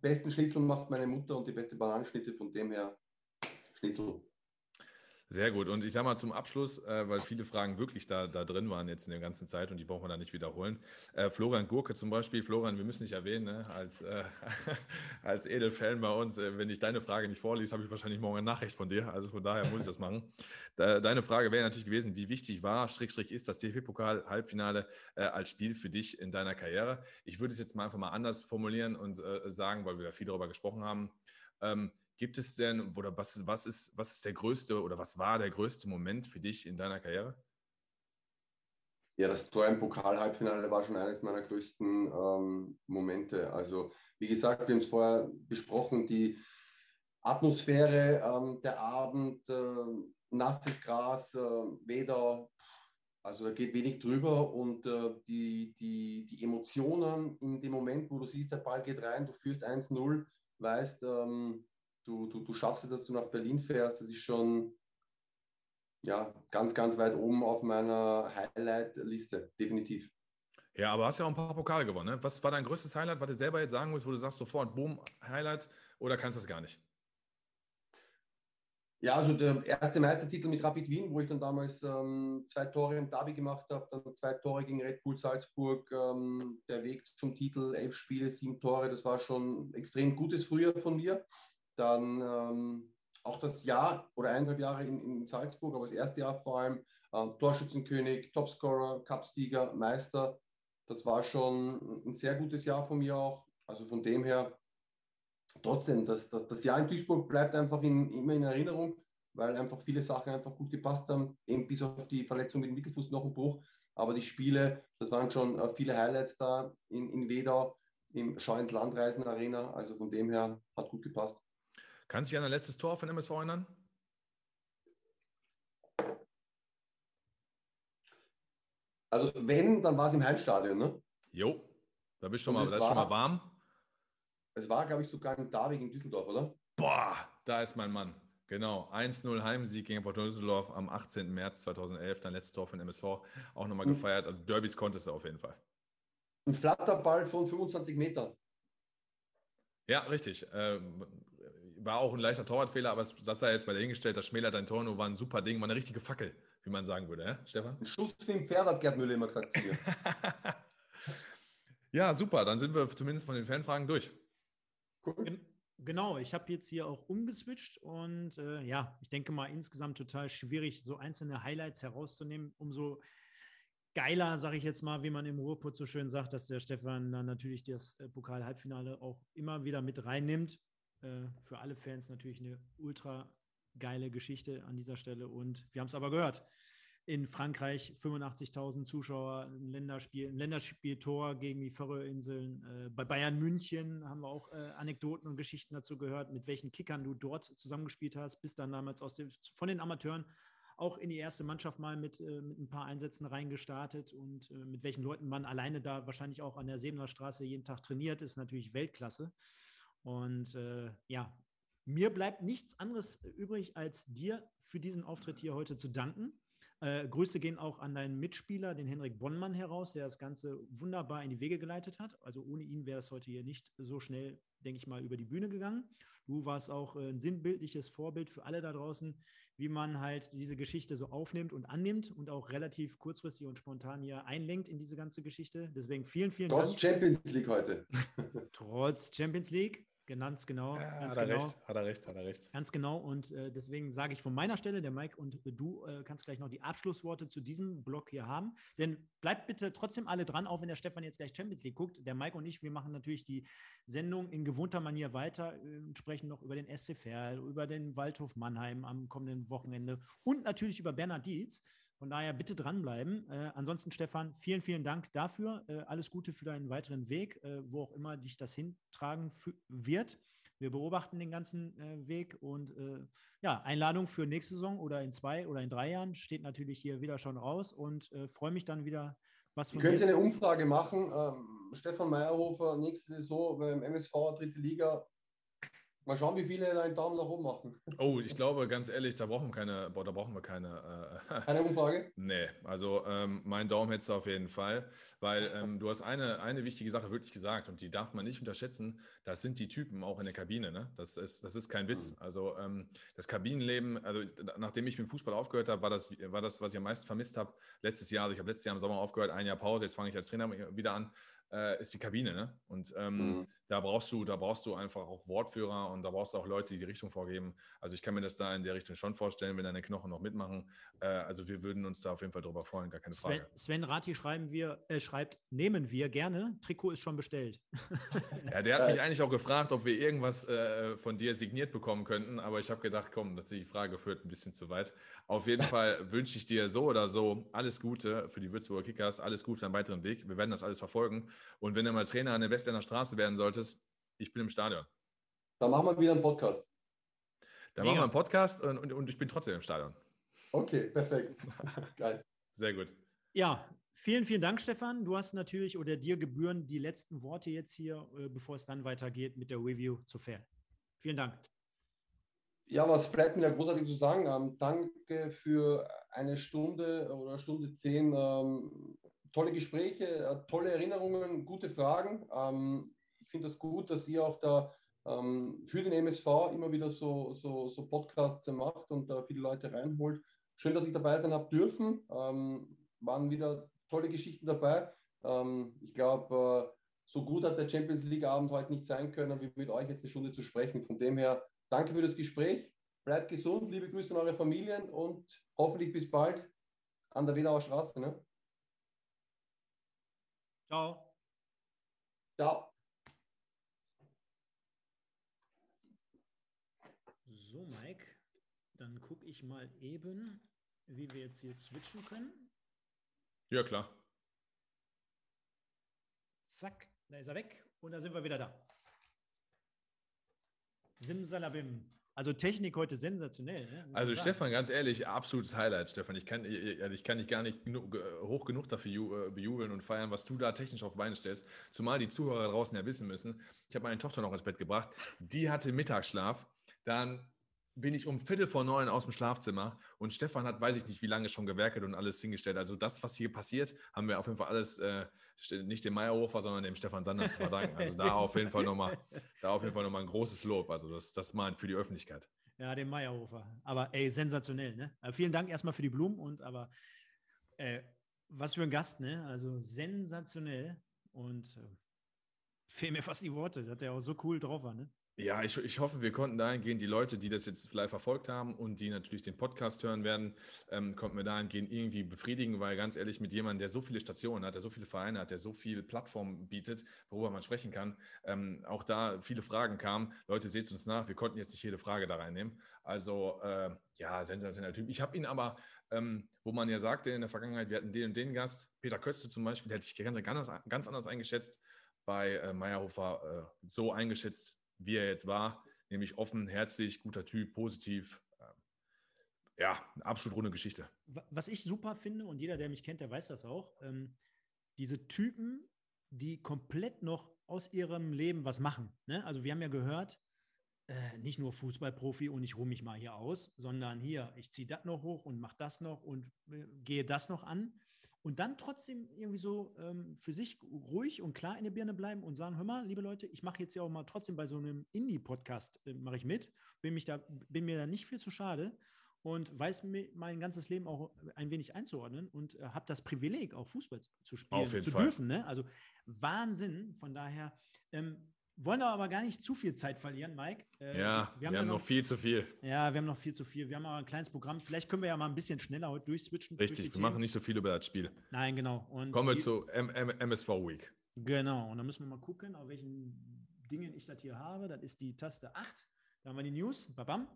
besten Schnitzel macht meine Mutter und die beste Bananenschnitte von dem her Schnitzel. Sehr gut. Und ich sage mal zum Abschluss, äh, weil viele Fragen wirklich da, da drin waren jetzt in der ganzen Zeit und die brauchen wir da nicht wiederholen. Äh, Florian Gurke zum Beispiel. Florian, wir müssen nicht erwähnen, ne? als, äh, *laughs* als Edelfan bei uns, äh, wenn ich deine Frage nicht vorliest, habe ich wahrscheinlich morgen eine Nachricht von dir. Also von daher muss ich das machen. Da, deine Frage wäre natürlich gewesen, wie wichtig war, Schrägstrich ist das DFB-Pokal-Halbfinale äh, als Spiel für dich in deiner Karriere? Ich würde es jetzt mal einfach mal anders formulieren und äh, sagen, weil wir ja viel darüber gesprochen haben. Ähm, Gibt es denn, oder was, was, ist, was ist der größte oder was war der größte Moment für dich in deiner Karriere? Ja, das Tor im Pokal-Halbfinale war schon eines meiner größten ähm, Momente. Also, wie gesagt, wir haben es vorher besprochen, die Atmosphäre, ähm, der Abend, äh, nasses Gras, äh, Weder, also da geht wenig drüber und äh, die, die, die Emotionen in dem Moment, wo du siehst, der Ball geht rein, du führst 1-0, weißt, ähm, du, du, du schaffst es, dass du nach Berlin fährst. Das ist schon ja, ganz, ganz weit oben auf meiner Highlight-Liste, definitiv. Ja, aber hast ja auch ein paar Pokale gewonnen. Ne? Was war dein größtes Highlight, was du selber jetzt sagen willst, wo du sagst sofort, boom, Highlight, oder kannst du das gar nicht? Ja, also der erste Meistertitel mit Rapid Wien, wo ich dann damals ähm, zwei Tore im Derby gemacht habe, dann zwei Tore gegen Red Bull Salzburg, ähm, der Weg zum Titel, elf Spiele, sieben Tore, das war schon extrem gutes Frühjahr von mir. Dann ähm, auch das Jahr oder eineinhalb Jahre in, in, Salzburg, aber das erste Jahr vor allem äh, Torschützenkönig, Topscorer, Cupsieger, Meister. Das war schon ein sehr gutes Jahr von mir auch. Also von dem her, trotzdem, das, das, das Jahr in Duisburg bleibt einfach in, immer in Erinnerung, weil einfach viele Sachen einfach gut gepasst haben, eben bis auf die Verletzung mit dem Mittelfußknochenbruch. Aber die Spiele, das waren schon äh, viele Highlights da in, in Wedau, im Schau ins Landreisen Arena. Also von dem her hat gut gepasst. Kannst du dich an ein letztes Tor von MSV erinnern? Also wenn, dann war es im Heimstadion, ne? Jo, da bist du schon, mal, da ist schon mal warm. Es war, glaube ich, sogar im Darwig in Düsseldorf, oder? Boah, da ist mein Mann. Genau, 1-0 Heimsieg gegen Porto Düsseldorf am 18. März 2011, dann letztes Tor von MSV, auch nochmal mhm. gefeiert. Also Derbys konntest du auf jeden Fall. Ein Flatterball von 25 Metern. Ja, richtig. Ähm, war auch ein leichter Torwartfehler, aber das sei jetzt bei der hingestellt, das schmälert dein Tor nur, war ein super Ding, war eine richtige Fackel, wie man sagen würde, ja? Stefan? Ein Schuss wie ein Pferd, hat Gerd Müller immer gesagt zu mir. *laughs* ja, super, dann sind wir zumindest von den Fanfragen durch. Cool. Genau, ich habe jetzt hier auch umgeswitcht und äh, ja, ich denke mal insgesamt total schwierig, so einzelne Highlights herauszunehmen. Umso geiler, sage ich jetzt mal, wie man im Ruhrpott so schön sagt, dass der Stefan dann natürlich das äh, Pokal-Halbfinale auch immer wieder mit reinnimmt. Äh, für alle Fans natürlich eine ultra geile Geschichte an dieser Stelle und wir haben es aber gehört in Frankreich 85.000 Zuschauer, ein Länderspiel, ein Länderspieltor gegen die Färöerinseln. Äh, bei Bayern München haben wir auch äh, Anekdoten und Geschichten dazu gehört, mit welchen Kickern du dort zusammengespielt hast, bis dann damals aus dem, von den Amateuren auch in die erste Mannschaft mal mit, äh, mit ein paar Einsätzen reingestartet und äh, mit welchen Leuten man alleine da wahrscheinlich auch an der Sebener Straße jeden Tag trainiert, ist natürlich Weltklasse. Und äh, ja, mir bleibt nichts anderes übrig, als dir für diesen Auftritt hier heute zu danken. Äh, Grüße gehen auch an deinen Mitspieler, den Henrik Bonnmann, heraus, der das Ganze wunderbar in die Wege geleitet hat. Also ohne ihn wäre es heute hier nicht so schnell, denke ich mal, über die Bühne gegangen. Du warst auch äh, ein sinnbildliches Vorbild für alle da draußen, wie man halt diese Geschichte so aufnimmt und annimmt und auch relativ kurzfristig und spontan hier einlenkt in diese ganze Geschichte. Deswegen vielen, vielen Trotz Dank. *laughs* Trotz Champions League heute. Trotz Champions League. Genannt, genau. Ja, hat er genau. recht, hat er recht, hat er recht. Ganz genau. Und äh, deswegen sage ich von meiner Stelle, der Mike und du äh, kannst gleich noch die Abschlussworte zu diesem Blog hier haben. Denn bleibt bitte trotzdem alle dran, auch wenn der Stefan jetzt gleich Champions League guckt. Der Mike und ich, wir machen natürlich die Sendung in gewohnter Manier weiter, äh, sprechen noch über den SC Verl, über den Waldhof Mannheim am kommenden Wochenende und natürlich über Bernhard Dietz. Von daher bitte dranbleiben. Äh, ansonsten, Stefan, vielen, vielen Dank dafür. Äh, alles Gute für deinen weiteren Weg, äh, wo auch immer dich das hintragen wird. Wir beobachten den ganzen äh, Weg und äh, ja, Einladung für nächste Saison oder in zwei oder in drei Jahren steht natürlich hier wieder schon raus und äh, freue mich dann wieder, was von Können Sie eine Umfrage machen? Ähm, Stefan Meyerhofer, nächste Saison beim MSV dritte Liga, Mal schauen, wie viele einen Daumen nach oben machen. Oh, ich glaube, ganz ehrlich, da brauchen wir keine, boah, da brauchen wir keine. Äh, keine Umfrage? *laughs* nee, also ähm, mein Daumen hättest du auf jeden Fall, weil ähm, du hast eine, eine wichtige Sache wirklich gesagt und die darf man nicht unterschätzen. Das sind die Typen auch in der Kabine. Ne? Das, ist, das ist kein Witz. Mhm. Also ähm, das Kabinenleben, also nachdem ich mit dem Fußball aufgehört habe, war das, war das, was ich am meisten vermisst habe. Letztes Jahr, also ich habe letztes Jahr im Sommer aufgehört, ein Jahr Pause, jetzt fange ich als Trainer wieder an äh, ist die Kabine. Ne? Und mhm. Da brauchst du, da brauchst du einfach auch Wortführer und da brauchst du auch Leute, die die Richtung vorgeben. Also ich kann mir das da in der Richtung schon vorstellen, wenn deine Knochen noch mitmachen. Äh, also wir würden uns da auf jeden Fall drüber freuen, gar keine Frage. Sven, Sven Rati schreiben wir, äh, schreibt, nehmen wir gerne. Trikot ist schon bestellt. *laughs* ja, der hat mich eigentlich auch gefragt, ob wir irgendwas äh, von dir signiert bekommen könnten, aber ich habe gedacht, komm, dass die Frage führt ein bisschen zu weit. Auf jeden Fall *laughs* wünsche ich dir so oder so alles Gute für die Würzburger Kickers, alles Gute für deinen weiteren Weg. Wir werden das alles verfolgen. Und wenn du mal Trainer an der Westender Straße werden solltest, ich bin im Stadion. Dann machen wir wieder einen Podcast. Dann Mega. machen wir einen Podcast und, und, und ich bin trotzdem im Stadion. Okay, perfekt. *laughs* Geil. Sehr gut. Ja, vielen, vielen Dank, Stefan. Du hast natürlich oder dir gebühren die letzten Worte jetzt hier, äh, bevor es dann weitergeht mit der Review zu Fair. Vielen Dank. Ja, was bleibt mir da großartig zu sagen? Ähm, danke für eine Stunde oder Stunde zehn ähm, tolle Gespräche, äh, tolle Erinnerungen, gute Fragen. Ähm, finde es das gut, dass ihr auch da ähm, für den MSV immer wieder so, so, so Podcasts macht und da viele Leute reinholt. Schön, dass ich dabei sein habe dürfen. Ähm, waren wieder tolle Geschichten dabei. Ähm, ich glaube, äh, so gut hat der Champions League Abend heute nicht sein können, wie mit euch jetzt eine Stunde zu sprechen. Von dem her, danke für das Gespräch. Bleibt gesund, liebe Grüße an eure Familien und hoffentlich bis bald an der Wedauer Straße. Ne? Ciao. Ciao. So, Mike, dann gucke ich mal eben, wie wir jetzt hier switchen können. Ja, klar. Zack, da ist er weg und da sind wir wieder da. Simsalabim. Also Technik heute sensationell. Ne? Also Stefan, ganz ehrlich, absolutes Highlight, Stefan. Ich kann, ich kann dich gar nicht genug, hoch genug dafür äh, bejubeln und feiern, was du da technisch auf Beine stellst. Zumal die Zuhörer draußen ja wissen müssen, ich habe meine Tochter noch ins Bett gebracht. Die hatte Mittagsschlaf. Dann bin ich um Viertel vor neun aus dem Schlafzimmer und Stefan hat, weiß ich nicht, wie lange schon gewerkelt und alles hingestellt. Also das, was hier passiert, haben wir auf jeden Fall alles äh, nicht dem Meyerhofer, sondern dem Stefan Sander zu verdanken. Also da auf jeden Fall nochmal, da auf jeden Fall nochmal ein großes Lob. Also das, das mal für die Öffentlichkeit. Ja, dem Meyerhofer. Aber ey, sensationell, ne? Also vielen Dank erstmal für die Blumen und aber äh, was für ein Gast, ne? Also sensationell und äh, fehlen mir fast die Worte, dass der auch so cool drauf war, ne? Ja, ich, ich hoffe, wir konnten dahingehend die Leute, die das jetzt live verfolgt haben und die natürlich den Podcast hören werden, ähm, konnten wir dahingehend irgendwie befriedigen, weil ganz ehrlich, mit jemandem, der so viele Stationen hat, der so viele Vereine hat, der so viele Plattformen bietet, worüber man sprechen kann, ähm, auch da viele Fragen kamen. Leute, seht uns nach, wir konnten jetzt nicht jede Frage da reinnehmen. Also, äh, ja, sensationeller Typ. Ich habe ihn aber, ähm, wo man ja sagte in der Vergangenheit, wir hatten den und den Gast, Peter Köste zum Beispiel, der hätte ich ganz, ganz, anders eingeschätzt, bei äh, Meyerhofer äh, so eingeschätzt, wie er jetzt war, nämlich offen, herzlich, guter Typ, positiv. Ähm, ja, eine absolut runde Geschichte. Was ich super finde, und jeder, der mich kennt, der weiß das auch, ähm, diese Typen, die komplett noch aus ihrem Leben was machen. Ne? Also wir haben ja gehört, äh, nicht nur Fußballprofi und ich ruhe mich mal hier aus, sondern hier, ich ziehe das noch hoch und mache das noch und äh, gehe das noch an und dann trotzdem irgendwie so ähm, für sich ruhig und klar in der Birne bleiben und sagen, hör mal, liebe Leute, ich mache jetzt ja auch mal trotzdem bei so einem Indie-Podcast, äh, mache ich mit, bin, mich da, bin mir da nicht viel zu schade und weiß mir mein ganzes Leben auch ein wenig einzuordnen und äh, habe das Privileg, auch Fußball zu spielen zu Fall. dürfen. Ne? Also Wahnsinn. Von daher ähm, wollen wir aber gar nicht zu viel Zeit verlieren, Mike. Äh, ja, wir haben, wir haben noch, noch, viel zu viel. Ja, wir haben noch viel zu viel. Wir haben aber ein kleines Programm. Vielleicht können wir ja mal ein bisschen schneller heute durchswitchen. Richtig, durch wir Themen. machen nicht so viel über das Spiel. Nein, genau. Und Kommen wir zu M M MSV Week. Genau, und dann müssen wir mal gucken, auf welchen Dingen ich das hier habe. Das ist die Taste 8. Da haben wir die News. Babam.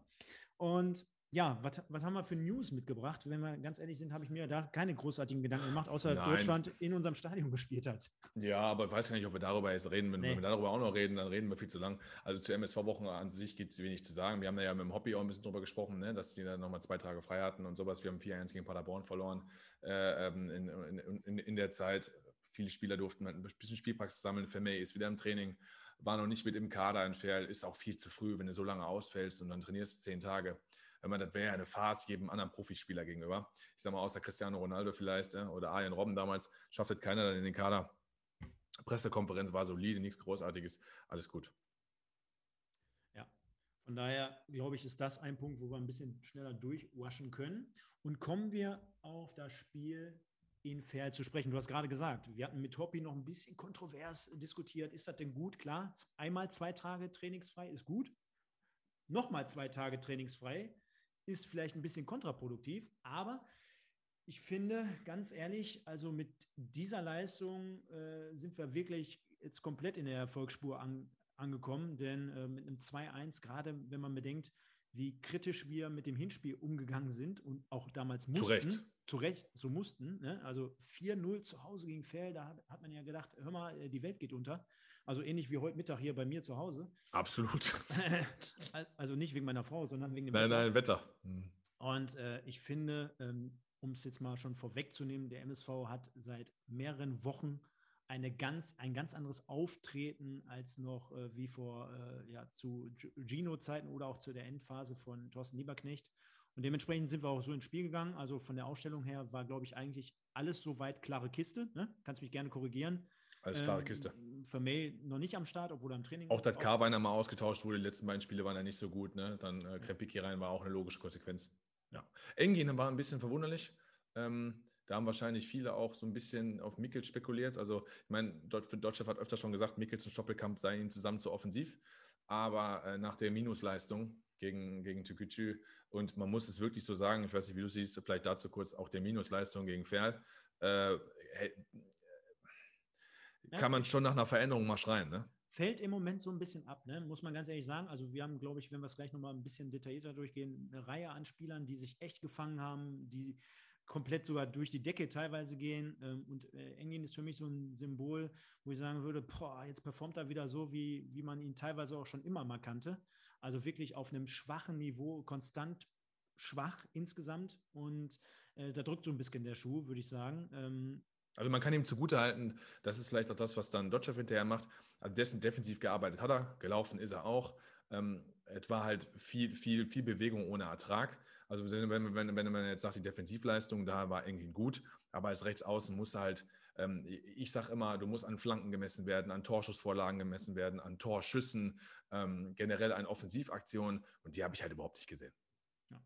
Und ja, was, was haben wir für News mitgebracht? Wenn wir ganz ehrlich sind, habe ich mir da keine großartigen Gedanken gemacht, außer dass Deutschland in unserem Stadion *laughs* gespielt hat. Ja, aber ich weiß gar nicht, ob wir darüber jetzt reden. Wenn, nee. wenn wir darüber auch noch reden, dann reden wir viel zu lang. Also zu MSV-Wochen an sich gibt es wenig zu sagen. Wir haben da ja mit dem Hobby auch ein bisschen drüber gesprochen, ne? dass die dann nochmal zwei Tage frei hatten und sowas. Wir haben 4-1 gegen Paderborn verloren äh, ähm, in, in, in, in, der Zeit. Viele Spieler durften ein bisschen Spielpraxis sammeln. Vermey ist wieder im Training, war noch nicht mit im Kader entfernt, ist auch viel zu früh, wenn du so lange ausfällst und dann trainierst zehn Tage wenn man, das wäre ja eine Farce jedem anderen Profispieler gegenüber. Ich sage mal, außer Cristiano Ronaldo vielleicht oder Arjen Robben damals, schafft es keiner dann in den Kader. Pressekonferenz war solide, nichts Großartiges, alles gut. Ja, von daher glaube ich, ist das ein Punkt, wo wir ein bisschen schneller durchwaschen können. Und kommen wir auf das Spiel in Fair zu sprechen. Du hast gerade gesagt, wir hatten mit Hoppi noch ein bisschen kontrovers diskutiert. Ist das denn gut? Klar, einmal zwei Tage trainingsfrei ist gut. Nochmal zwei Tage trainingsfrei ist vielleicht ein bisschen kontraproduktiv, aber ich finde, ganz ehrlich, also mit dieser Leistung äh, sind wir wirklich jetzt komplett in der Erfolgsspur an, angekommen, denn äh, mit einem 2-1, gerade wenn man bedenkt, wie kritisch wir mit dem Hinspiel umgegangen sind und auch damals mussten. Zu Recht. Zu Recht, so mussten. Ne? Also 4-0 zu Hause gegen Fell, da hat, hat, man ja gedacht, hör mal, äh, die Welt geht unter. Also ähnlich wie heute Mittag hier bei mir zu Hause. Absolut. *laughs* also nicht wegen meiner Frau, sondern wegen dem nein, Wetter. Nein, Wetter. Hm. Und äh, ich finde, ähm, um es jetzt mal schon vorwegzunehmen, der MSV hat seit mehreren Wochen eine ganz, ein ganz anderes Auftreten als noch äh, wie vor äh, ja, zu Gino-Zeiten oder auch zu der Endphase von Thorsten Lieberknecht. Und dementsprechend sind wir auch so ins Spiel gegangen. Also von der Ausstellung her war, glaube ich, eigentlich alles soweit klare Kiste. Ne? Kannst mich gerne korrigieren. Alles klare ähm, Kiste. Für May noch nicht am Start, obwohl er im Training Auch dass Carweiner mal ausgetauscht wurde, die letzten beiden Spiele waren ja nicht so gut. Ne? Dann äh, Krepiki rein war auch eine logische Konsequenz. Ja. Engin war ein bisschen verwunderlich. Ähm, da haben wahrscheinlich viele auch so ein bisschen auf Mikkel spekuliert. Also, ich meine, Deutschland hat öfter schon gesagt, Mikkels und Stoppelkamp seien ihm zusammen zu offensiv. Aber äh, nach der Minusleistung gegen, gegen Tükücü und man muss es wirklich so sagen, ich weiß nicht, wie du siehst, vielleicht dazu kurz auch der Minusleistung gegen Ferl, äh, kann man schon nach einer Veränderung mal schreien, ne? Fällt im Moment so ein bisschen ab, ne? muss man ganz ehrlich sagen. Also wir haben, glaube ich, wenn wir es gleich nochmal ein bisschen detaillierter durchgehen, eine Reihe an Spielern, die sich echt gefangen haben, die komplett sogar durch die Decke teilweise gehen. Ähm, und äh, Engin ist für mich so ein Symbol, wo ich sagen würde, boah, jetzt performt er wieder so, wie, wie man ihn teilweise auch schon immer mal kannte. Also wirklich auf einem schwachen Niveau, konstant schwach insgesamt. Und äh, da drückt so ein bisschen der Schuh, würde ich sagen. Ähm, also man kann ihm zugutehalten, das ist vielleicht auch das, was dann Dotschew hinterher macht. Also dessen defensiv gearbeitet hat er, gelaufen ist er auch. Ähm, es war halt viel, viel, viel Bewegung ohne Ertrag. Also wenn, wenn, wenn man jetzt sagt, die Defensivleistung da war irgendwie gut, aber als Rechtsaußen muss halt, ähm, ich sage immer, du musst an Flanken gemessen werden, an Torschussvorlagen gemessen werden, an Torschüssen, ähm, generell an Offensivaktionen und die habe ich halt überhaupt nicht gesehen. Ja.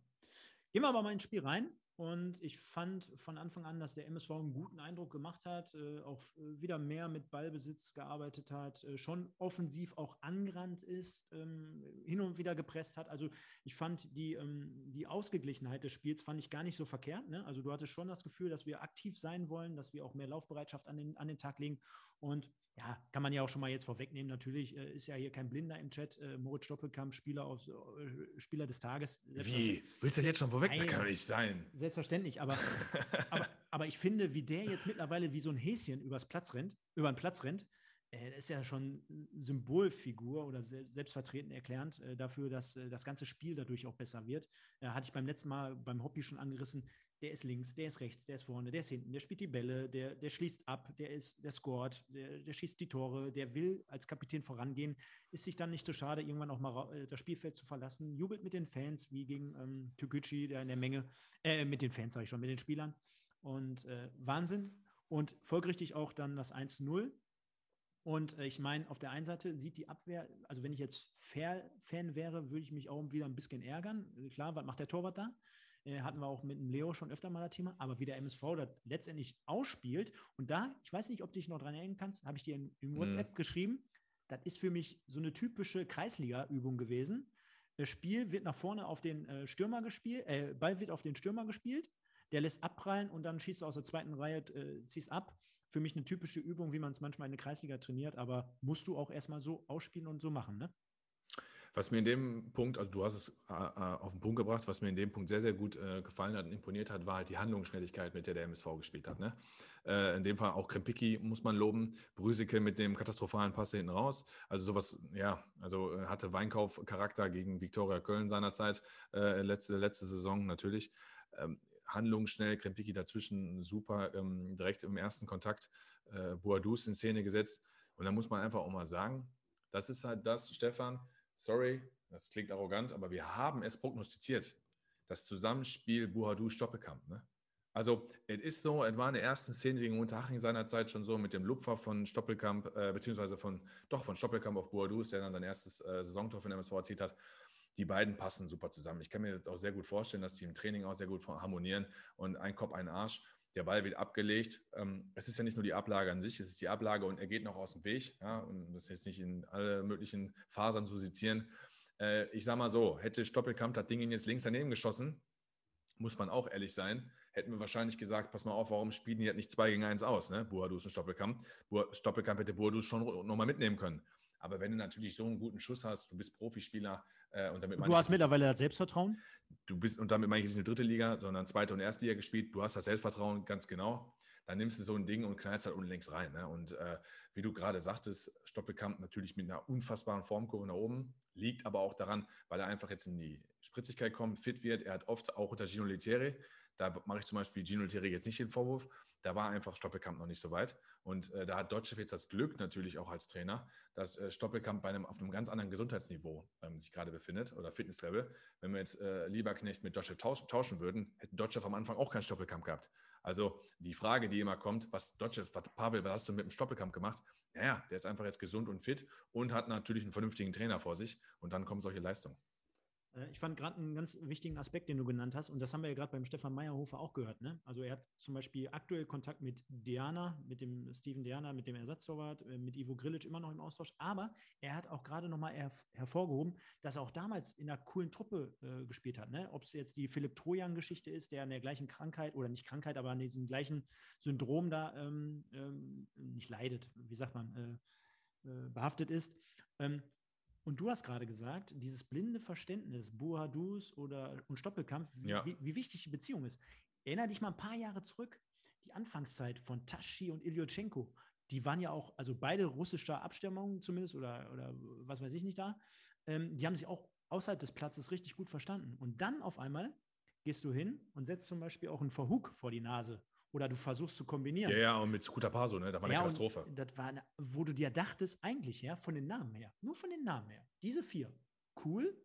Gehen wir aber mal ins Spiel rein. Und ich fand von Anfang an, dass der MSV einen guten Eindruck gemacht hat, äh, auch äh, wieder mehr mit Ballbesitz gearbeitet hat, äh, schon offensiv auch angerannt ist, ähm, hin und wieder gepresst hat. Also ich fand die, ähm, die Ausgeglichenheit des Spiels fand ich gar nicht so verkehrt. Ne? Also du hattest schon das Gefühl, dass wir aktiv sein wollen, dass wir auch mehr Laufbereitschaft an den, an den Tag legen. Und ja, kann man ja auch schon mal jetzt vorwegnehmen. Natürlich äh, ist ja hier kein Blinder im Chat. Äh, Moritz Stoppelkamp, Spieler, aus, äh, Spieler des Tages. Wie? Willst du denn jetzt schon vorweg? Nein, das kann doch nicht sein. Selbstverständlich, aber, *laughs* aber, aber ich finde, wie der jetzt mittlerweile wie so ein Häschen übers Platz rennt, über den Platz rennt, äh, ist ja schon Symbolfigur oder selbstvertretend erklärend äh, dafür, dass äh, das ganze Spiel dadurch auch besser wird. Hatte ich beim letzten Mal beim Hobby schon angerissen der ist links, der ist rechts, der ist vorne, der ist hinten, der spielt die Bälle, der, der schließt ab, der ist, der scoret, der, der schießt die Tore, der will als Kapitän vorangehen, ist sich dann nicht so schade, irgendwann auch mal äh, das Spielfeld zu verlassen, jubelt mit den Fans, wie gegen ähm, Toguchi, der in der Menge, äh, mit den Fans sage ich schon, mit den Spielern. Und äh, Wahnsinn. Und folgerichtig auch dann das 1-0. Und äh, ich meine, auf der einen Seite sieht die Abwehr, also wenn ich jetzt Fan wäre, würde ich mich auch wieder ein bisschen ärgern. Klar, was macht der Torwart da? Äh, hatten wir auch mit dem Leo schon öfter mal das Thema, aber wie der MSV das letztendlich ausspielt. Und da, ich weiß nicht, ob du dich noch dran erinnern kannst, habe ich dir in, in WhatsApp mhm. geschrieben. Das ist für mich so eine typische Kreisliga-Übung gewesen. Das Spiel wird nach vorne auf den äh, Stürmer gespielt, äh, Ball wird auf den Stürmer gespielt, der lässt abprallen und dann schießt er aus der zweiten Reihe, äh, ziehst ab. Für mich eine typische Übung, wie man es manchmal in der Kreisliga trainiert, aber musst du auch erstmal so ausspielen und so machen, ne? Was mir in dem Punkt, also du hast es äh, äh, auf den Punkt gebracht, was mir in dem Punkt sehr, sehr gut äh, gefallen hat und imponiert hat, war halt die Handlungsschnelligkeit, mit der der MSV gespielt hat. Ne? In dem Fall auch Krempicki muss man loben, Brüseke mit dem katastrophalen Pass hinten raus. Also sowas, ja, also hatte Weinkauf-Charakter gegen Viktoria Köln seinerzeit, letzte, letzte Saison natürlich. Ähm, handlungsschnell, Krempicki dazwischen, super, ähm, direkt im ersten Kontakt äh, Boadus in Szene gesetzt. Und da muss man einfach auch mal sagen, das ist halt das, Stefan, sorry, das klingt arrogant, aber wir haben es prognostiziert. Das Zusammenspiel Buhadu-Stoppekamp. Ne? Also, es ist so, es war in der ersten Szene gegen Unterhaching seinerzeit schon so mit dem Lupfer von Stoppelkamp, äh, beziehungsweise von, doch von Stoppelkamp auf Buhadus, der dann sein erstes äh, Saisontor von MSV erzielt hat. Die beiden passen super zusammen. Ich kann mir das auch sehr gut vorstellen, dass die im Training auch sehr gut harmonieren und ein Kopf, ein Arsch. Der Ball wird abgelegt. Ähm, es ist ja nicht nur die Ablage an sich, es ist die Ablage und er geht noch aus dem Weg. Ja, und das jetzt nicht in alle möglichen Fasern zu sezieren. Äh, ich sage mal so, hätte Stoppelkamp das Ding jetzt links daneben geschossen, muss man auch ehrlich sein, hätten wir wahrscheinlich gesagt, pass mal auf, warum spielen die halt nicht 2 gegen 1 aus, ne? Buadus und Stoppelkamp. Stoppelkamp hätte Buadus schon nochmal mitnehmen können. Aber wenn du natürlich so einen guten Schuss hast, du bist Profispieler äh, und damit Du hast mittlerweile das Selbstvertrauen? Du bist, und damit meine ich nicht eine dritte Liga, sondern zweite und erste Liga gespielt, du hast das Selbstvertrauen ganz genau. Dann nimmst du so ein Ding und knallst halt unlängst rein. Ne? Und äh, wie du gerade sagtest, Stoppelkamp natürlich mit einer unfassbaren Formkurve nach oben, liegt aber auch daran, weil er einfach jetzt in die Spritzigkeit kommt, fit wird. Er hat oft auch unter Gino Lettieri, da mache ich zum Beispiel Gino Lettieri jetzt nicht den Vorwurf, da war einfach Stoppelkamp noch nicht so weit. Und äh, da hat Dotschew jetzt das Glück natürlich auch als Trainer, dass äh, Stoppelkamp bei einem, auf einem ganz anderen Gesundheitsniveau ähm, sich gerade befindet oder Fitnesslevel. Wenn wir jetzt äh, Lieberknecht mit Dotschew tauschen, tauschen würden, hätten Dotschew am Anfang auch keinen Stoppelkamp gehabt. Also die Frage, die immer kommt, was Dotschew, Pavel, was hast du mit dem Stoppelkamp gemacht? Naja, der ist einfach jetzt gesund und fit und hat natürlich einen vernünftigen Trainer vor sich und dann kommen solche Leistungen. Äh, ich fand gerade einen ganz wichtigen Aspekt, den du genannt hast, und das haben wir ja gerade beim Stefan Meyerhofer auch gehört. Ne? Also er hat zum Beispiel aktuell Kontakt mit Diana, mit dem Steven Diana, mit dem Ersatztorwart, äh, mit Ivo Grillic immer noch im Austausch, aber er hat auch gerade nochmal her hervorgehoben, dass er auch damals in einer coolen Truppe äh, gespielt hat. Ne? Ob es jetzt die Philipp Trojan-Geschichte ist, der an der gleichen Krankheit oder nicht Krankheit, aber an diesem gleichen Syndrom da ähm, ähm, nicht leidet, wie sagt man, äh, äh behaftet ist. Ähm, und du hast gerade gesagt, dieses blinde Verständnis, Buhadus oder und Stoppelkampf, wie, ja. wie, wie, wichtig die Beziehung ist. Erinner dich mal ein paar Jahre zurück, die Anfangszeit von Tashi und Ilyochenko. Die waren ja auch, also beide russischer Abstammung zumindest oder, oder was weiß ich nicht da. Ähm, die haben sich auch außerhalb des Platzes richtig gut verstanden. Und dann auf einmal gehst du hin und setzt zum Beispiel auch einen Verhug vor die Nase oder du versuchst zu kombinieren. Ja, ja, und mit Scooter Paso, ne? Da war eine ja, Katastrophe. Das war, wo du dir dachtest, eigentlich, ja, von den Namen her, nur von den Namen her, diese vier, cool,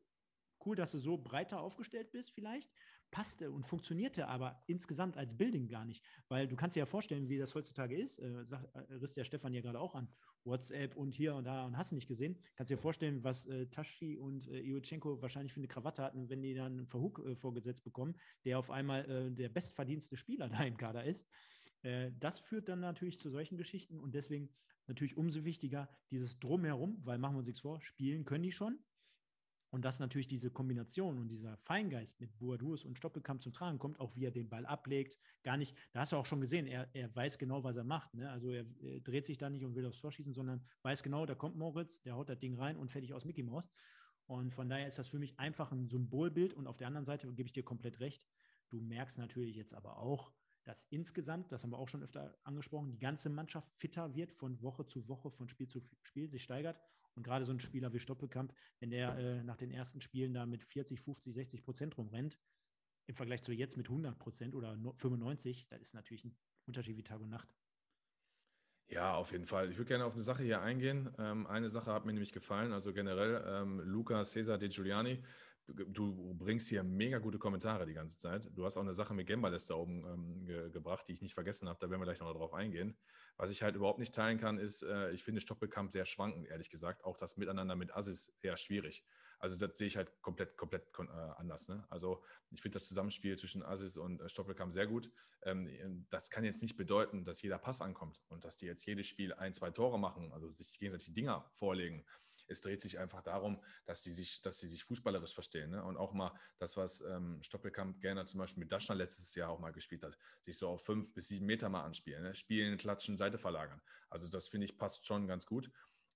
cool, dass du so breiter aufgestellt bist, vielleicht. Passte und funktionierte aber insgesamt als Building gar nicht. Weil du kannst dir ja vorstellen, wie das heutzutage ist. Äh, sagt, äh, riss der Stefan ja gerade auch an. WhatsApp und hier und da und hast nicht gesehen. Kannst dir vorstellen, was äh, Tashi und äh, Iochenko wahrscheinlich für eine Krawatte hatten, wenn die dann einen Verhug äh, vorgesetzt bekommen, der auf einmal äh, der bestverdienste Spieler *laughs* da im Kader ist. Äh, das führt dann natürlich zu solchen Geschichten und deswegen natürlich umso wichtiger dieses Drumherum, weil machen wir uns nichts vor, spielen können die schon. Und dass natürlich diese Kombination und dieser Feingeist mit Boadus und Stoppelkamp zum Tragen kommt, auch wie er den Ball ablegt, gar nicht, da hast du auch schon gesehen, er, er weiß genau, was er macht. Ne? Also er, er, dreht sich da nicht und will aufs Tor schießen, sondern weiß genau, da kommt Moritz, der haut das Ding rein und fertig aus Mickey Mouse. Und von daher ist das für mich einfach ein Symbolbild. Und auf der anderen Seite gebe ich dir komplett recht. Du merkst natürlich jetzt aber auch, dass insgesamt, das haben wir auch schon öfter angesprochen, die ganze Mannschaft fitter wird von Woche zu Woche, von Spiel zu Spiel, sich steigert. Und gerade so ein Spieler wie Stoppelkamp, wenn der äh, nach den ersten Spielen da mit 40, 50, 60 Prozent rumrennt, im Vergleich zu jetzt mit 100 Prozent oder 95, das ist natürlich ein Unterschied wie Tag und Nacht. Ja, auf jeden Fall. Ich würde gerne auf eine Sache hier eingehen. Ähm, eine Sache hat mir nämlich gefallen, also generell ähm, Luca Cesar De Giuliani du bringst hier mega gute Kommentare die ganze Zeit. Du hast auch eine Sache mit Gembales da oben ähm, ge gebracht, die ich nicht vergessen habe. Da werden wir gleich noch drauf eingehen. Was ich halt überhaupt nicht teilen kann, ist, äh, ich finde Stoppelkamp sehr schwankend, ehrlich gesagt. Auch das Miteinander mit Assis sehr schwierig. Also das sehe ich halt komplett, komplett äh, anders. Ne? Also ich finde das Zusammenspiel zwischen Assis und äh, Stoppelkamp sehr gut. Ähm, das kann jetzt nicht bedeuten, dass jeder Pass ankommt und dass die jetzt jedes Spiel ein, zwei Tore machen, also sich gegenseitig Dinger vorlegen es dreht sich einfach darum, dass die sich, dass sie sich fußballerisch verstehen. Ne? Und auch mal das, was ähm, Stoppelkamp gerne zum Beispiel mit Daschner letztes Jahr auch mal gespielt hat, sich so auf fünf bis sieben Meter mal anspielen, ne? spielen, klatschen, Seite verlagern. Also das finde ich passt schon ganz gut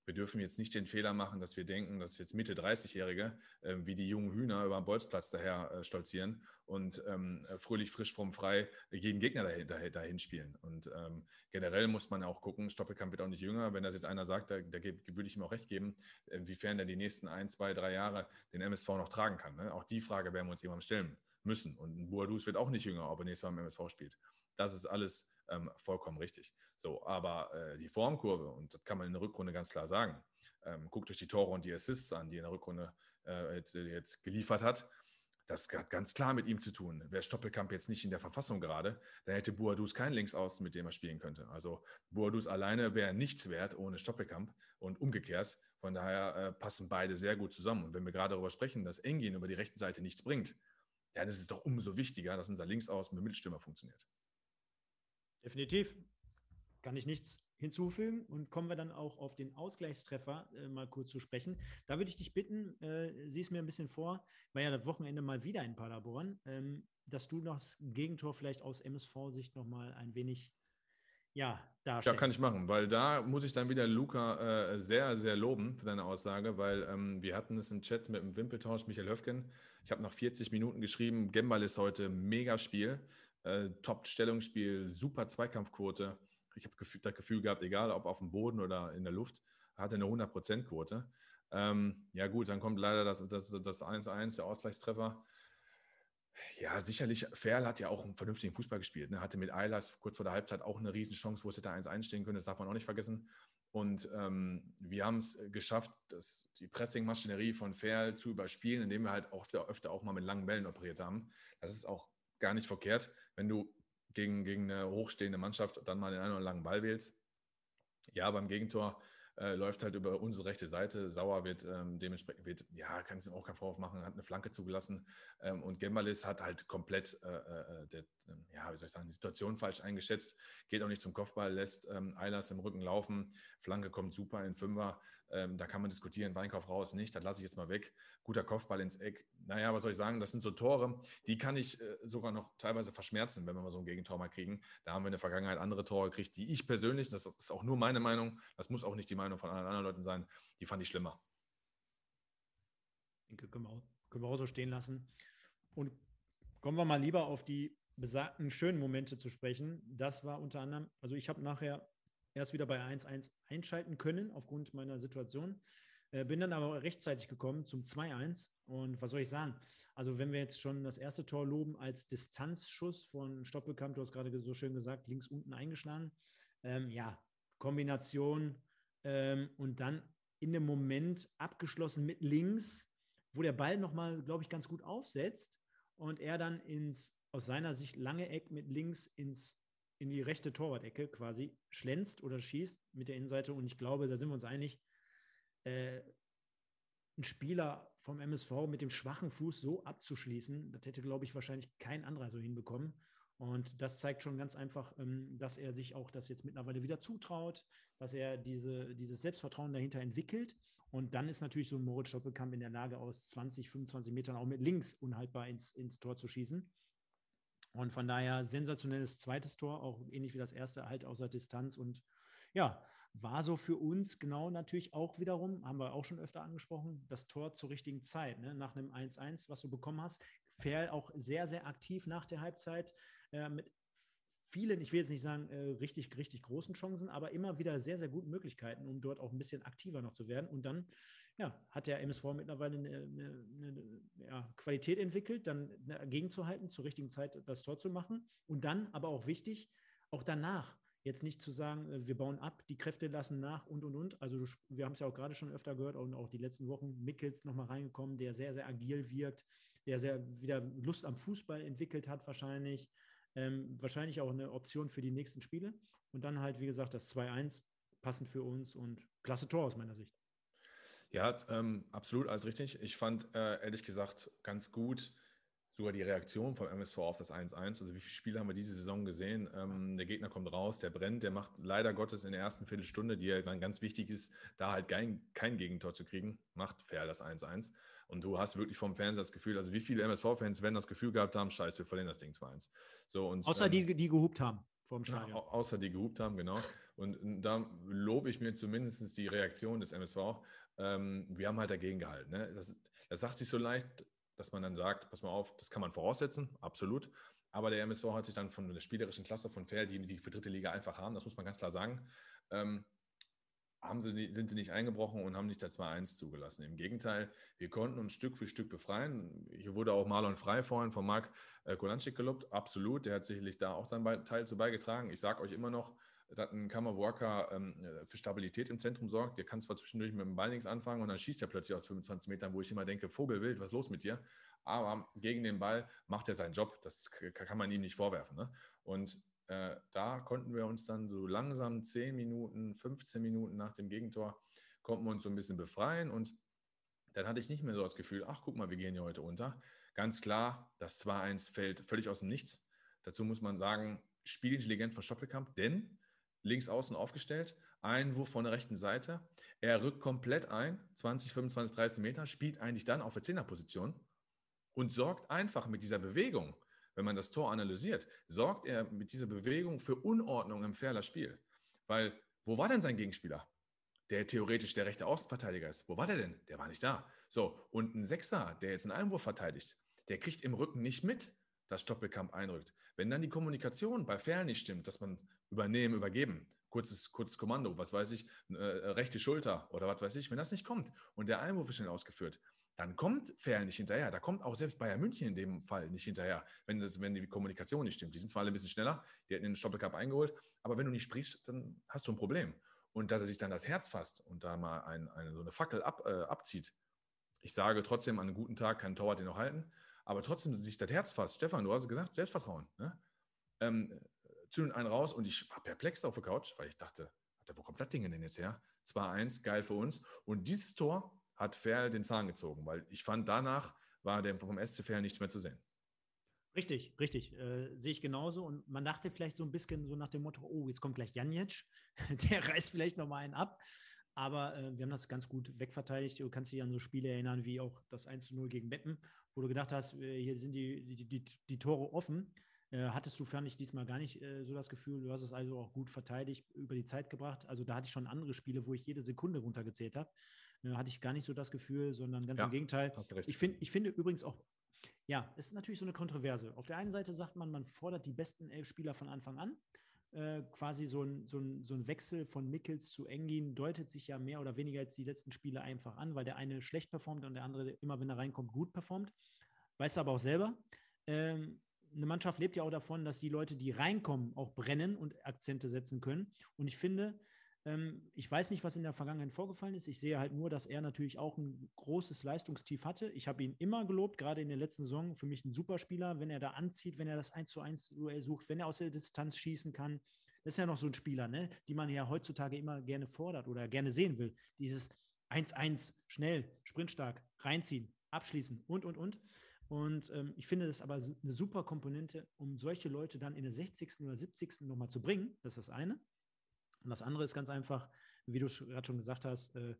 wir dürfen jetzt nicht den Fehler machen, dass wir denken, dass jetzt Mitte 30-Jährige äh, wie die jungen Hühner über den Bolzplatz daher äh, stolzieren und ähm, fröhlich frisch vom Frei jeden Gegner dahin, dahin, dahin spielen. Und ähm, generell muss man auch gucken, Stoppelkamp wird auch nicht jünger. Wenn das jetzt einer sagt, da, da würde ich ihm auch recht geben, inwiefern er die nächsten ein, zwei, drei Jahre den MSV noch tragen kann. Ne? Auch die Frage werden wir uns irgendwann stellen müssen. Und ein Boadus wird auch nicht jünger, ob er nächstes Mal im MSV spielt. Das ist alles ähm, vollkommen richtig. So, aber äh, die Formkurve, und das kann man in der Rückrunde ganz klar sagen, ähm, guckt euch die Tore und die Assists an, die in der Rückrunde äh, jetzt, jetzt, geliefert hat. Das hat ganz klar mit ihm zu tun. Wäre Stoppelkamp jetzt nicht in der Verfassung gerade, dann hätte Boadus keinen Linksaußen, mit dem er spielen könnte. Also Boadus alleine wäre nichts wert ohne Stoppelkamp und umgekehrt. Von daher äh, passen beide sehr gut zusammen. Und wenn wir gerade darüber sprechen, dass Engin über die rechte Seite nichts bringt, dann ist es doch umso wichtiger, dass unser Linksaußen mit Mittelstürmer funktioniert. Definitiv. Kann ich nichts hinzufügen und kommen wir dann auch auf den Ausgleichstreffer äh, mal kurz zu sprechen. Da würde ich dich bitten, äh, sieh es mir ein bisschen vor, war ja das Wochenende mal wieder in Paderborn, ähm, dass du das Gegentor vielleicht aus MSV-Sicht nochmal ein wenig ja, darstellst. Ja, kann ich machen, weil da muss ich dann wieder Luca äh, sehr, sehr loben für deine Aussage, weil ähm, wir hatten es im Chat mit dem Wimpeltausch Michael Höfgen. Ich habe nach 40 Minuten geschrieben, Gembal ist heute mega Spiel. Äh, Top-Stellungsspiel, super Zweikampfquote. Ich habe das Gefühl gehabt, egal ob auf dem Boden oder in der Luft, hatte eine 100%-Quote. Ähm, ja, gut, dann kommt leider das 1-1, das, das der Ausgleichstreffer. Ja, sicherlich, Ferl hat ja auch einen vernünftigen Fußball gespielt. Ne? Hatte mit Eilers kurz vor der Halbzeit auch eine Riesenchance, wo es hätte 1-1 stehen können, das darf man auch nicht vergessen. Und ähm, wir haben es geschafft, das, die Pressing-Maschinerie von Ferl zu überspielen, indem wir halt auch öfter, öfter auch mal mit langen Bällen operiert haben. Das ist auch gar nicht verkehrt, wenn du gegen, gegen eine hochstehende Mannschaft dann mal den einen oder langen Ball wählst. Ja, beim Gegentor äh, läuft halt über unsere rechte Seite. Sauer wird ähm, dementsprechend, wird, ja, kann es ihm auch keinen Vorwurf machen, hat eine Flanke zugelassen. Ähm, und Gembalis hat halt komplett, äh, äh, der, ja, wie soll ich sagen, die Situation falsch eingeschätzt, geht auch nicht zum Kopfball, lässt ähm, Eilers im Rücken laufen. Flanke kommt super in Fünfer. Ähm, da kann man diskutieren, Weinkauf raus, nicht, das lasse ich jetzt mal weg. Guter Kopfball ins Eck. Naja, was soll ich sagen, das sind so Tore, die kann ich äh, sogar noch teilweise verschmerzen, wenn wir mal so ein Gegentor mal kriegen. Da haben wir in der Vergangenheit andere Tore gekriegt, die ich persönlich, das ist auch nur meine Meinung, das muss auch nicht die Meinung von allen anderen Leuten sein, die fand ich schlimmer. Ich denke, können wir, auch, können wir auch so stehen lassen. Und kommen wir mal lieber auf die besagten schönen Momente zu sprechen. Das war unter anderem, also ich habe nachher erst wieder bei 1-1 einschalten können aufgrund meiner Situation. Äh, bin dann aber rechtzeitig gekommen zum 2-1. Und was soll ich sagen? Also, wenn wir jetzt schon das erste Tor loben als Distanzschuss von Stoppelkamp, du hast gerade so schön gesagt, links unten eingeschlagen. Ähm, ja, Kombination ähm, und dann in dem Moment abgeschlossen mit links wo der Ball nochmal, glaube ich, ganz gut aufsetzt und er dann ins, aus seiner Sicht, lange Eck mit links ins, in die rechte Torwart-Ecke quasi schlänzt oder schießt mit der Innenseite. Und ich glaube, da sind wir uns einig, äh, ein Spieler vom MSV mit dem schwachen Fuß so abzuschließen, das hätte, glaube ich, wahrscheinlich kein anderer so hinbekommen. Und das zeigt schon ganz einfach, ähm, dass er sich auch das jetzt mittlerweile wieder zutraut, dass er diese, dieses Selbstvertrauen dahinter entwickelt. Und dann ist natürlich so ein Moritz Stoppelkamp in der Lage, aus 20, 25 Metern auch mit links unhaltbar ins, ins Tor zu schießen. Und von daher sensationelles zweites Tor, auch ähnlich wie das erste, halt außer Distanz. Und ja, war so für uns genau natürlich auch wiederum, haben wir auch schon öfter angesprochen, das Tor zur richtigen Zeit. Ne? Nach einem 1-1, was du bekommen hast. Ferl auch sehr, sehr aktiv nach der Halbzeit äh, mit vielen, ich will jetzt nicht sagen, äh, richtig, richtig großen Chancen, aber immer wieder sehr, sehr guten Möglichkeiten, um dort auch ein bisschen aktiver noch zu werden. Und dann ja, hat der MSV mittlerweile eine, eine, eine ja, Qualität entwickelt, dann dagegen zu halten, zur richtigen Zeit das Tor zu machen. Und dann, aber auch wichtig, auch danach jetzt nicht zu sagen, äh, wir bauen ab, die Kräfte lassen nach und und und. Also wir haben es ja auch gerade schon öfter gehört und auch die letzten Wochen Mickels nochmal reingekommen, der sehr, sehr agil wirkt, der sehr wieder Lust am Fußball entwickelt hat wahrscheinlich. Ähm, wahrscheinlich auch eine Option für die nächsten Spiele. Und dann halt, wie gesagt, das 2-1, passend für uns und klasse Tor aus meiner Sicht. Ja, ähm, absolut alles richtig. Ich fand äh, ehrlich gesagt ganz gut sogar die Reaktion vom MSV auf das 1-1. Also wie viele Spiele haben wir diese Saison gesehen? Ähm, der Gegner kommt raus, der brennt, der macht leider Gottes in der ersten Viertelstunde, die ja dann ganz wichtig ist, da halt kein, kein Gegentor zu kriegen, macht fair das 1-1. Und du hast wirklich vom Fernseher das Gefühl, also wie viele MSV-Fans werden das Gefühl gehabt haben, scheiße, wir verlieren das Ding 2-1. So, außer ähm, die, die gehupt haben Stadion. Ja, außer die gehupt haben, genau. Und da lobe ich mir zumindest die Reaktion des MSV. Ähm, wir haben halt dagegen gehalten. Ne? Das, das sagt sich so leicht, dass man dann sagt, pass mal auf, das kann man voraussetzen, absolut. Aber der MSV hat sich dann von der spielerischen Klasse von Fair, die die für dritte Liga einfach haben, das muss man ganz klar sagen, ähm, haben sie, sind sie nicht eingebrochen und haben nicht der 2-1 zugelassen. Im Gegenteil, wir konnten uns Stück für Stück befreien. Hier wurde auch Marlon Frei vorhin von Marc äh, Kolanczyk gelobt. Absolut, der hat sicherlich da auch seinen Teil zu beigetragen. Ich sage euch immer noch, dass ein Kammerwalker ähm, für Stabilität im Zentrum sorgt. Der kann zwar zwischendurch mit dem Ball nichts anfangen und dann schießt er plötzlich aus 25 Metern, wo ich immer denke, Vogelwild, was ist los mit dir? Aber gegen den Ball macht er seinen Job. Das kann man ihm nicht vorwerfen. Ne? Und äh, da konnten wir uns dann so langsam 10 Minuten, 15 Minuten nach dem Gegentor, konnten wir uns so ein bisschen befreien und dann hatte ich nicht mehr so das Gefühl, ach guck mal, wir gehen hier heute unter. Ganz klar, das 2-1 fällt völlig aus dem Nichts. Dazu muss man sagen, Spielintelligenz von Stoppelkamp, denn links außen aufgestellt, Einwurf von der rechten Seite, er rückt komplett ein, 20, 25, 30 Meter, spielt eigentlich dann auf der Zehnerposition und sorgt einfach mit dieser Bewegung wenn man das Tor analysiert, sorgt er mit dieser Bewegung für Unordnung im Ferler Spiel. Weil, wo war denn sein Gegenspieler? Der theoretisch der rechte Außenverteidiger ist. Wo war der denn? Der war nicht da. So, und ein Sechser, der jetzt einen Einwurf verteidigt, der kriegt im Rücken nicht mit, dass Stoppelkamp einrückt. Wenn dann die Kommunikation bei Ferl nicht stimmt, dass man übernehmen, übergeben, kurzes, kurzes Kommando, was weiß ich, äh, rechte Schulter oder was weiß ich, wenn das nicht kommt und der Einwurf ist schnell ausgeführt, dann kommt Ferl nicht hinterher. Da kommt auch selbst Bayern München in dem Fall nicht hinterher, wenn, das, wenn die Kommunikation nicht stimmt. Die sind zwar alle ein bisschen schneller, die hätten den Stoppelcup eingeholt, aber wenn du nicht sprichst, dann hast du ein Problem. Und dass er sich dann das Herz fasst und da mal ein, eine, so eine Fackel ab, äh, abzieht. Ich sage trotzdem, an einem guten Tag kann Torwart den noch halten, aber trotzdem sich das Herz fasst. Stefan, du hast gesagt, Selbstvertrauen. Ne? Ähm, zünden einen raus und ich war perplex auf der Couch, weil ich dachte, wo kommt das Ding denn jetzt her? 2-1, geil für uns. Und dieses Tor hat Ferl den Zahn gezogen, weil ich fand, danach war der vom SC Ferl nichts mehr zu sehen. Richtig, richtig. Äh, sehe ich genauso. Und man dachte vielleicht so ein bisschen so nach dem Motto, oh, jetzt kommt gleich Janjic, *laughs* der reißt vielleicht nochmal einen ab. Aber äh, wir haben das ganz gut wegverteidigt. Du kannst dich an so Spiele erinnern wie auch das 1 0 gegen Beppen, wo du gedacht hast, äh, hier sind die, die, die, die Tore offen. Äh, hattest du, fand ich, diesmal gar nicht äh, so das Gefühl. Du hast es also auch gut verteidigt, über die Zeit gebracht. Also da hatte ich schon andere Spiele, wo ich jede Sekunde runtergezählt habe äh, hatte ich gar nicht so das Gefühl, sondern ganz ja, im Gegenteil. Ich, find, ich finde übrigens auch, ja, es ist natürlich so eine Kontroverse. Auf der einen Seite sagt man, man fordert die besten elf Spieler von Anfang an. Äh, quasi so ein, so, ein, so ein Wechsel von Mickels zu Engin deutet sich ja mehr oder weniger jetzt die letzten Spiele einfach an, weil der eine schlecht performt und der andere immer, wenn er reinkommt, gut performt. Weißt du aber auch selber. Ähm, eine Mannschaft lebt ja auch davon, dass die Leute, die reinkommen, auch brennen und Akzente setzen können. Und ich finde, ich weiß nicht, was in der Vergangenheit vorgefallen ist. Ich sehe halt nur, dass er natürlich auch ein großes Leistungstief hatte. Ich habe ihn immer gelobt, gerade in der letzten Saison. Für mich ein Superspieler, wenn er da anzieht, wenn er das 1 zu 1 Duell sucht, wenn er aus der Distanz schießen kann. Das ist ja noch so ein Spieler, ne? die man ja heutzutage immer gerne fordert oder gerne sehen will. Dieses 1-1, schnell, sprintstark, reinziehen, abschließen und, und, und. Und ähm, ich finde das aber eine super Komponente, um solche Leute dann in der 60. oder 70. nochmal zu bringen. Das ist das eine. Und das andere ist ganz einfach, wie du gerade schon gesagt hast, äh,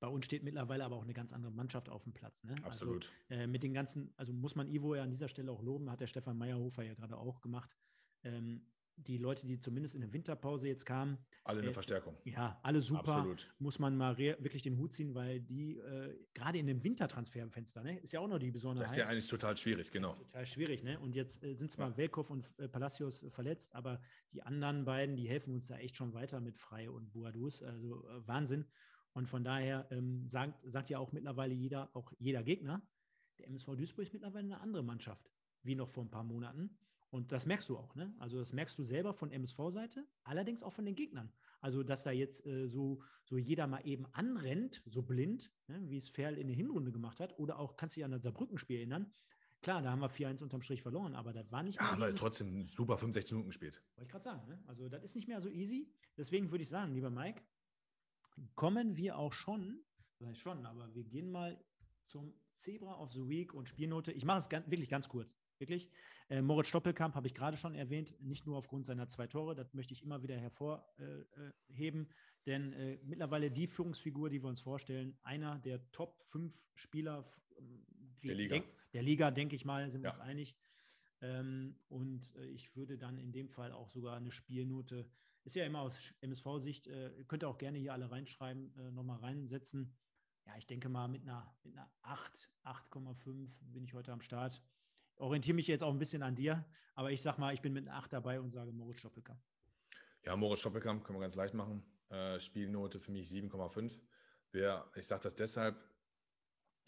bei uns steht mittlerweile aber auch eine ganz andere Mannschaft auf dem Platz. Ne? Also, Absolut. Also, äh, mit den ganzen, also muss man Ivo ja an dieser Stelle auch loben, hat der Stefan Meyerhofer ja gerade auch gemacht. Ähm, die Leute, die zumindest in der Winterpause jetzt kamen. Alle eine äh, Verstärkung. Ja, alle super. Absolut. Muss man mal wirklich den Hut ziehen, weil die äh, gerade in dem Wintertransferfenster, ne, ist ja auch noch die Besonderheit. Das ist ja eigentlich total schwierig, genau. Total schwierig, ne? Und jetzt äh, sind zwar ja. Welkow und äh, Palacios verletzt, aber die anderen beiden, die helfen uns da echt schon weiter mit Frei und Boadus. Also äh, Wahnsinn. Und von daher ähm, sagt, sagt ja auch mittlerweile jeder, auch jeder Gegner, der MSV Duisburg ist mittlerweile eine andere Mannschaft, wie noch vor ein paar Monaten. Und das merkst du auch, ne? Also das merkst du selber von MSV-Seite, allerdings auch von den Gegnern. Also, dass da jetzt äh, so, so jeder mal eben anrennt, so blind, ne? wie es Ferl in der Hinrunde gemacht hat, oder auch, kannst du dich an das Saarbrücken-Spiel erinnern, Klar, da haben wir 4-1 unterm Strich verloren, aber das war nicht mehr. Ja, aber trotzdem super 65 Minuten gespielt. Wollte ich gerade sagen. Ne? Also, das ist nicht mehr so easy. Deswegen würde ich sagen, lieber Mike, kommen wir auch schon, das heißt schon, aber wir gehen mal zum Zebra of the Week und Spielnote. Ich mache es ganz, wirklich ganz kurz. Wirklich. Äh, Moritz Stoppelkamp habe ich gerade schon erwähnt, nicht nur aufgrund seiner zwei Tore, das möchte ich immer wieder hervorheben, denn äh, mittlerweile die Führungsfigur, die wir uns vorstellen, einer der Top 5 Spieler der Liga, denk, der Liga denke ich mal, sind wir ja. uns einig. Ähm, und äh, ich würde dann in dem Fall auch sogar eine Spielnote, ist ja immer aus MSV-Sicht, äh, könnt ihr auch gerne hier alle reinschreiben, äh, nochmal reinsetzen. Ja, ich denke mal mit einer, mit einer 8, 8,5 bin ich heute am Start orientiere mich jetzt auch ein bisschen an dir, aber ich sag mal, ich bin mit einer 8 dabei und sage Moritz Stoppelkamp. Ja, Moritz Stoppelkamp können wir ganz leicht machen. Äh, Spielnote für mich 7,5. Ich sage das deshalb,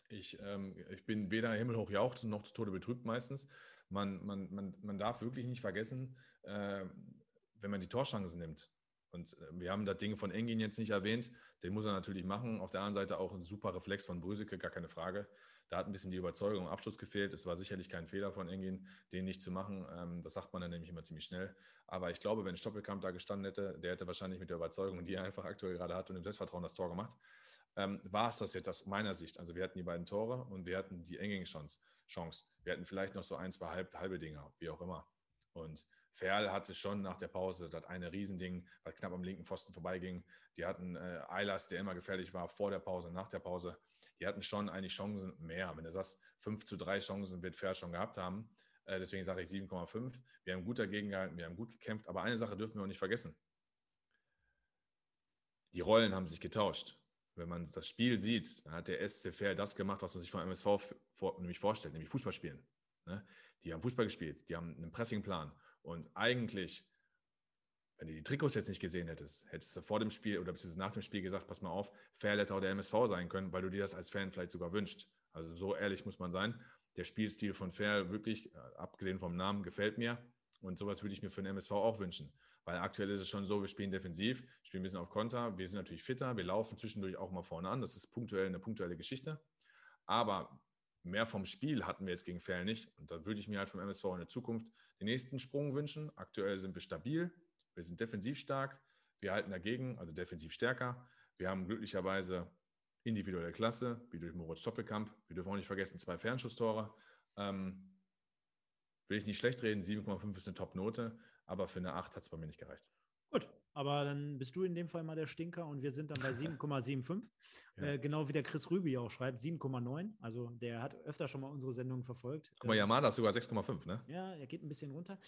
ich, ähm, ich bin weder himmelhoch jauchzend noch zu Tode betrübt meistens. Man, man, man, man darf wirklich nicht vergessen, äh, wenn man die Torchancen nimmt. Und äh, wir haben das Ding von Engin jetzt nicht erwähnt, den muss er natürlich machen. Auf der anderen Seite auch ein super Reflex von Brüseke, gar keine Frage. Da hat ein bisschen die Überzeugung, Abschluss gefehlt. Es war sicherlich kein Fehler von Engin, den nicht zu machen. Ähm, das sagt man dann nämlich immer ziemlich schnell. Aber ich glaube, wenn Stoppelkamp da gestanden hätte, der hätte wahrscheinlich mit der Überzeugung, die er einfach aktuell gerade hat und dem Selbstvertrauen das Tor gemacht. Ähm, war es das jetzt aus meiner Sicht. Also wir hatten die beiden Tore und wir hatten die Engin-Chance. Wir hatten vielleicht noch so ein, zwei halb, halbe Dinger, wie auch immer. Und Ferl hatte schon nach der Pause das eine Riesending, was knapp am linken Pfosten vorbeiging. Die hatten äh, Eilers, der immer gefährlich war, vor der Pause, nach der Pause die hatten schon eigentlich Chancen mehr. Wenn du sagst, 5 zu 3 Chancen wird Fair schon gehabt haben. Äh, deswegen sage ich 7,5. Wir haben gut dagegen gehalten, wir haben gut gekämpft. Aber eine Sache dürfen wir auch nicht vergessen. Die Rollen haben sich getauscht. Wenn man das Spiel sieht, dann hat der SC Fair das gemacht, was man sich vom MSV vor, nämlich vorstellt, nämlich Fußball spielen. Ne? Die haben Fußball gespielt, die haben einen Pressingplan. Und eigentlich wenn du die Trikots jetzt nicht gesehen hättest, hättest du vor dem Spiel oder beziehungsweise nach dem Spiel gesagt, pass mal auf, Fair hätte der MSV sein können, weil du dir das als Fan vielleicht sogar wünscht. Also so ehrlich muss man sein. Der Spielstil von Fair wirklich, äh, abgesehen vom Namen, gefällt mir. Und sowas würde ich mir für den MSV auch wünschen. Weil aktuell ist es schon so, wir spielen defensiv, spielen ein bisschen auf Konter, wir sind natürlich fitter, wir laufen zwischendurch auch mal vorne an. Das ist punktuell eine punktuelle Geschichte. Aber mehr vom Spiel hatten wir jetzt gegen Fair nicht. Und da würde ich mir halt vom MSV in der Zukunft den nächsten Sprung wünschen. Aktuell sind wir stabil, wir sind defensiv stark, wir halten dagegen, also defensiv stärker. Wir haben glücklicherweise individuelle Klasse, wie durch Moritz Stoppelkamp. Wir dürfen auch nicht vergessen, zwei Fernschusstore. Ähm, will ich nicht schlecht reden, 7,5 ist eine Top-Note, aber für eine 8 hat es bei mir nicht gereicht. Gut, aber dann bist du in dem Fall mal der Stinker und wir sind dann bei *laughs* 7,75. ja. äh, genau wie der Chris Rübi auch schreibt, 7,9. Also der hat öfter schon mal unsere Sendung verfolgt. Guck mal, Yamada ist sogar 6,5, ne? Ja, er geht ein bisschen runter.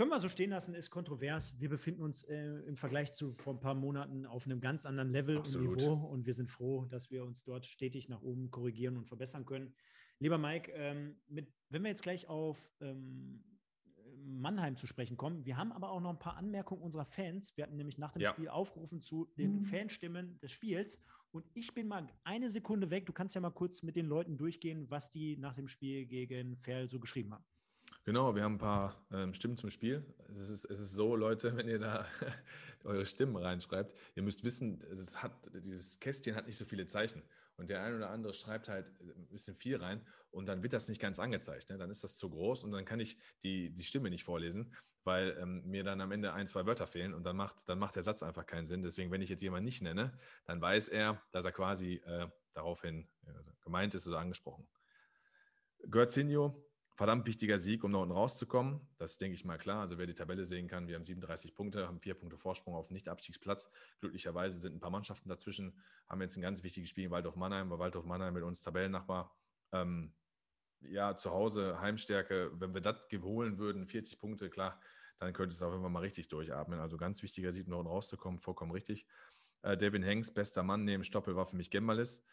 Können wir so stehen lassen, ist kontrovers. Wir befinden uns äh, im Vergleich zu vor ein paar Monaten auf einem ganz anderen Level Absolut. und Niveau und wir sind froh, dass wir uns dort stetig nach oben korrigieren und verbessern können. Lieber Mike, ähm, mit, wenn wir jetzt gleich auf ähm, Mannheim zu sprechen kommen, wir haben aber auch noch ein paar Anmerkungen unserer Fans. Wir hatten nämlich nach dem ja. Spiel aufgerufen zu den mhm. Fanstimmen des Spiels und ich bin mal eine Sekunde weg. Du kannst ja mal kurz mit den Leuten durchgehen, was die nach dem Spiel gegen Ferl so geschrieben haben. Genau, wir haben ein paar ähm, Stimmen zum Spiel. Es ist, es ist so, Leute, *laughs* wenn ihr da *laughs* eure Stimmen reinschreibt, ihr müsst wissen, es hat, dieses Kästchen hat nicht so viele Zeichen. Und der eine oder andere schreibt halt ein bisschen viel rein und dann wird das nicht ganz angezeigt. Ne? Dann ist das zu groß und dann kann ich die, die Stimme nicht vorlesen, weil ähm, mir dann am Ende ein, zwei Wörter fehlen und dann macht, dann macht der Satz einfach keinen Sinn. Deswegen, wenn ich jetzt jemanden nicht nenne, dann weiß er, dass er quasi äh, daraufhin äh, gemeint ist oder angesprochen. Götzinho, verdammt wichtiger Sieg, um da unten rauszukommen. Das denke ich mal klar. Also wer die Tabelle sehen kann, wir haben 37 Punkte, haben vier Punkte Vorsprung auf Nicht-Abstiegsplatz. Glücklicherweise sind ein paar Mannschaften dazwischen, haben jetzt ein ganz wichtiges Spiel in Waldorf Mannheim, weil Waldorf Mannheim mit uns Tabellennachbar. Ähm, ja, zu Hause Heimstärke, wenn wir das holen würden, 40 Punkte, klar, dann könnte es auch irgendwann mal richtig durchatmen. Also ganz wichtiger Sieg, da unten rauszukommen, vollkommen richtig. Äh, Devin Hanks, bester Mann neben Stoppel war für mich Gembalis,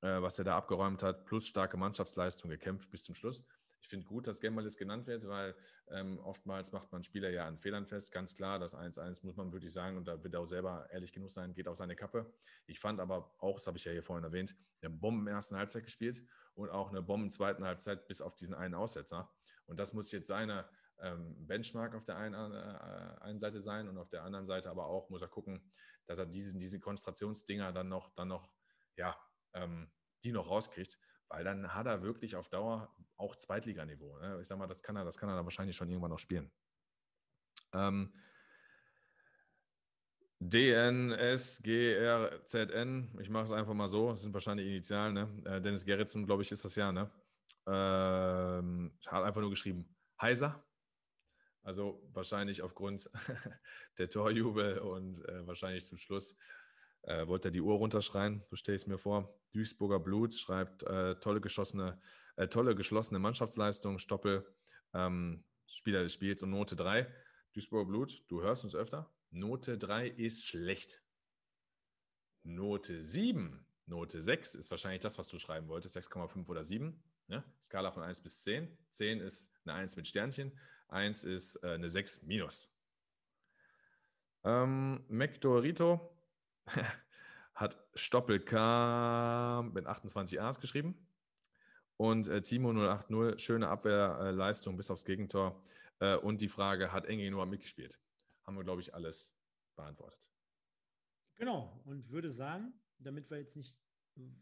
äh, was er da abgeräumt hat, plus starke Mannschaftsleistung, gekämpft bis zum Schluss. Ich finde gut, dass Gemmalis genannt wird, weil ähm, oftmals macht man Spieler ja an Fehlern fest. Ganz klar, das 1-1 muss man wirklich sagen, und da wird er auch selber ehrlich genug sein, geht auf seine Kappe. Ich fand aber auch, das habe ich ja hier vorhin erwähnt, eine Bomben ersten Halbzeit gespielt und auch eine Bomben zweiten Halbzeit bis auf diesen einen Aussetzer. Und das muss jetzt seine ähm, Benchmark auf der einen, äh, einen Seite sein und auf der anderen Seite aber auch muss er gucken, dass er diesen, diese Konzentrationsdinger dann noch, dann noch, ja, ähm, die noch rauskriegt weil dann hat er wirklich auf Dauer auch Zweitliganiveau. Ne? Ich sag mal, das kann er, das kann er dann wahrscheinlich schon irgendwann noch spielen. Ähm, DNSGRZN, ich mache es einfach mal so, das sind wahrscheinlich Initialen, ne? Äh, Dennis Gerritsen, glaube ich, ist das ja, ne? Ähm, hat einfach nur geschrieben, heiser. Also wahrscheinlich aufgrund *laughs* der Torjubel und äh, wahrscheinlich zum Schluss äh, wollte er die Uhr runterschreien, so stelle ich es mir vor. Duisburger Blut schreibt äh, tolle, geschossene, äh, tolle geschlossene Mannschaftsleistung, Stoppel, ähm, Spieler des Spiels und Note 3. Duisburger Blut, du hörst uns öfter. Note 3 ist schlecht. Note 7, Note 6 ist wahrscheinlich das, was du schreiben wolltest, 6,5 oder 7. Ne? Skala von 1 bis 10. 10 ist eine 1 mit Sternchen, 1 ist äh, eine 6 minus. Ähm, McDorito, *laughs* hat Stoppel K mit 28 A's geschrieben. Und äh, Timo 080, schöne Abwehrleistung bis aufs Gegentor. Äh, und die Frage, hat Enge nur mitgespielt? Haben wir, glaube ich, alles beantwortet. Genau, und würde sagen, damit wir jetzt nicht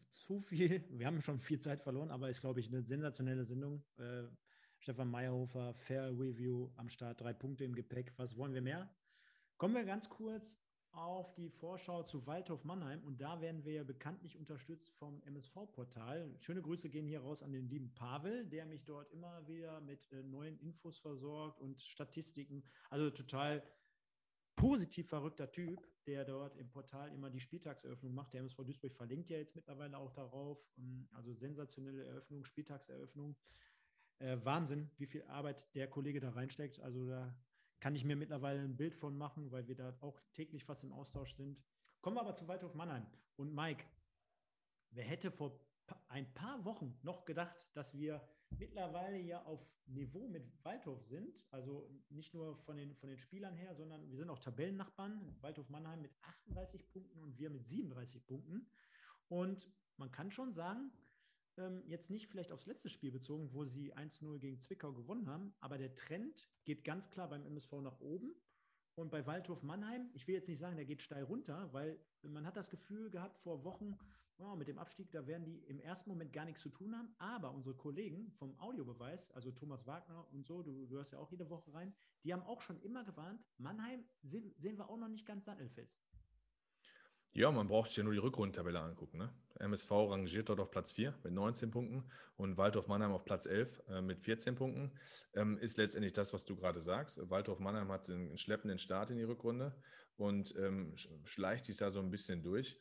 zu viel, wir haben schon viel Zeit verloren, aber ist, glaube ich, eine sensationelle Sendung. Äh, Stefan Meyerhofer, Fair Review am Start, drei Punkte im Gepäck. Was wollen wir mehr? Kommen wir ganz kurz auf die Vorschau zu Waldhof Mannheim und da werden wir ja bekanntlich unterstützt vom MSV-Portal. Schöne Grüße gehen hier raus an den lieben Pavel, der mich dort immer wieder mit äh, neuen Infos versorgt und Statistiken. Also total positiv verrückter Typ, der dort im Portal immer die Spieltagseröffnung macht. Der MSV Duisburg verlinkt ja jetzt mittlerweile auch darauf. Ähm, also sensationelle Eröffnung, Spieltagseröffnung. Äh, Wahnsinn, wie viel Arbeit der Kollege da reinsteckt. Also da kann ich mir mittlerweile ein Bild von machen, weil wir da auch täglich fast im Austausch sind. Kommen wir aber zu Waldhof Mannheim. Und Mike, wer hätte vor ein paar Wochen noch gedacht, dass wir mittlerweile ja auf Niveau mit Waldhof sind. Also nicht nur von den, von den Spielern her, sondern wir sind auch Tabellennachbarn. Waldhof Mannheim mit 38 Punkten und wir mit 37 Punkten. Und man kann schon sagen, ähm, jetzt nicht vielleicht aufs letzte Spiel bezogen, wo sie 1-0 gegen Zwickau gewonnen haben, aber der Trend geht ganz klar beim MSV nach oben. Und bei Waldhof Mannheim, ich will jetzt nicht sagen, der geht steil runter, weil man hat das Gefühl gehabt vor Wochen, oh, mit dem Abstieg, da werden die im ersten Moment gar nichts zu tun haben. Aber unsere Kollegen vom Audiobeweis, also Thomas Wagner und so, du, du hörst ja auch jede Woche rein, die haben auch schon immer gewarnt, Mannheim sehen, sehen wir auch noch nicht ganz sattelfest. Ja, man braucht sich ja nur die Rückrundentabelle angucken. Ne? MSV rangiert dort auf Platz 4 mit 19 Punkten und Waldorf Mannheim auf Platz 11 äh, mit 14 Punkten. Ähm, ist letztendlich das, was du gerade sagst. Waldorf Mannheim hat einen schleppenden Start in die Rückrunde und ähm, schleicht sich da so ein bisschen durch.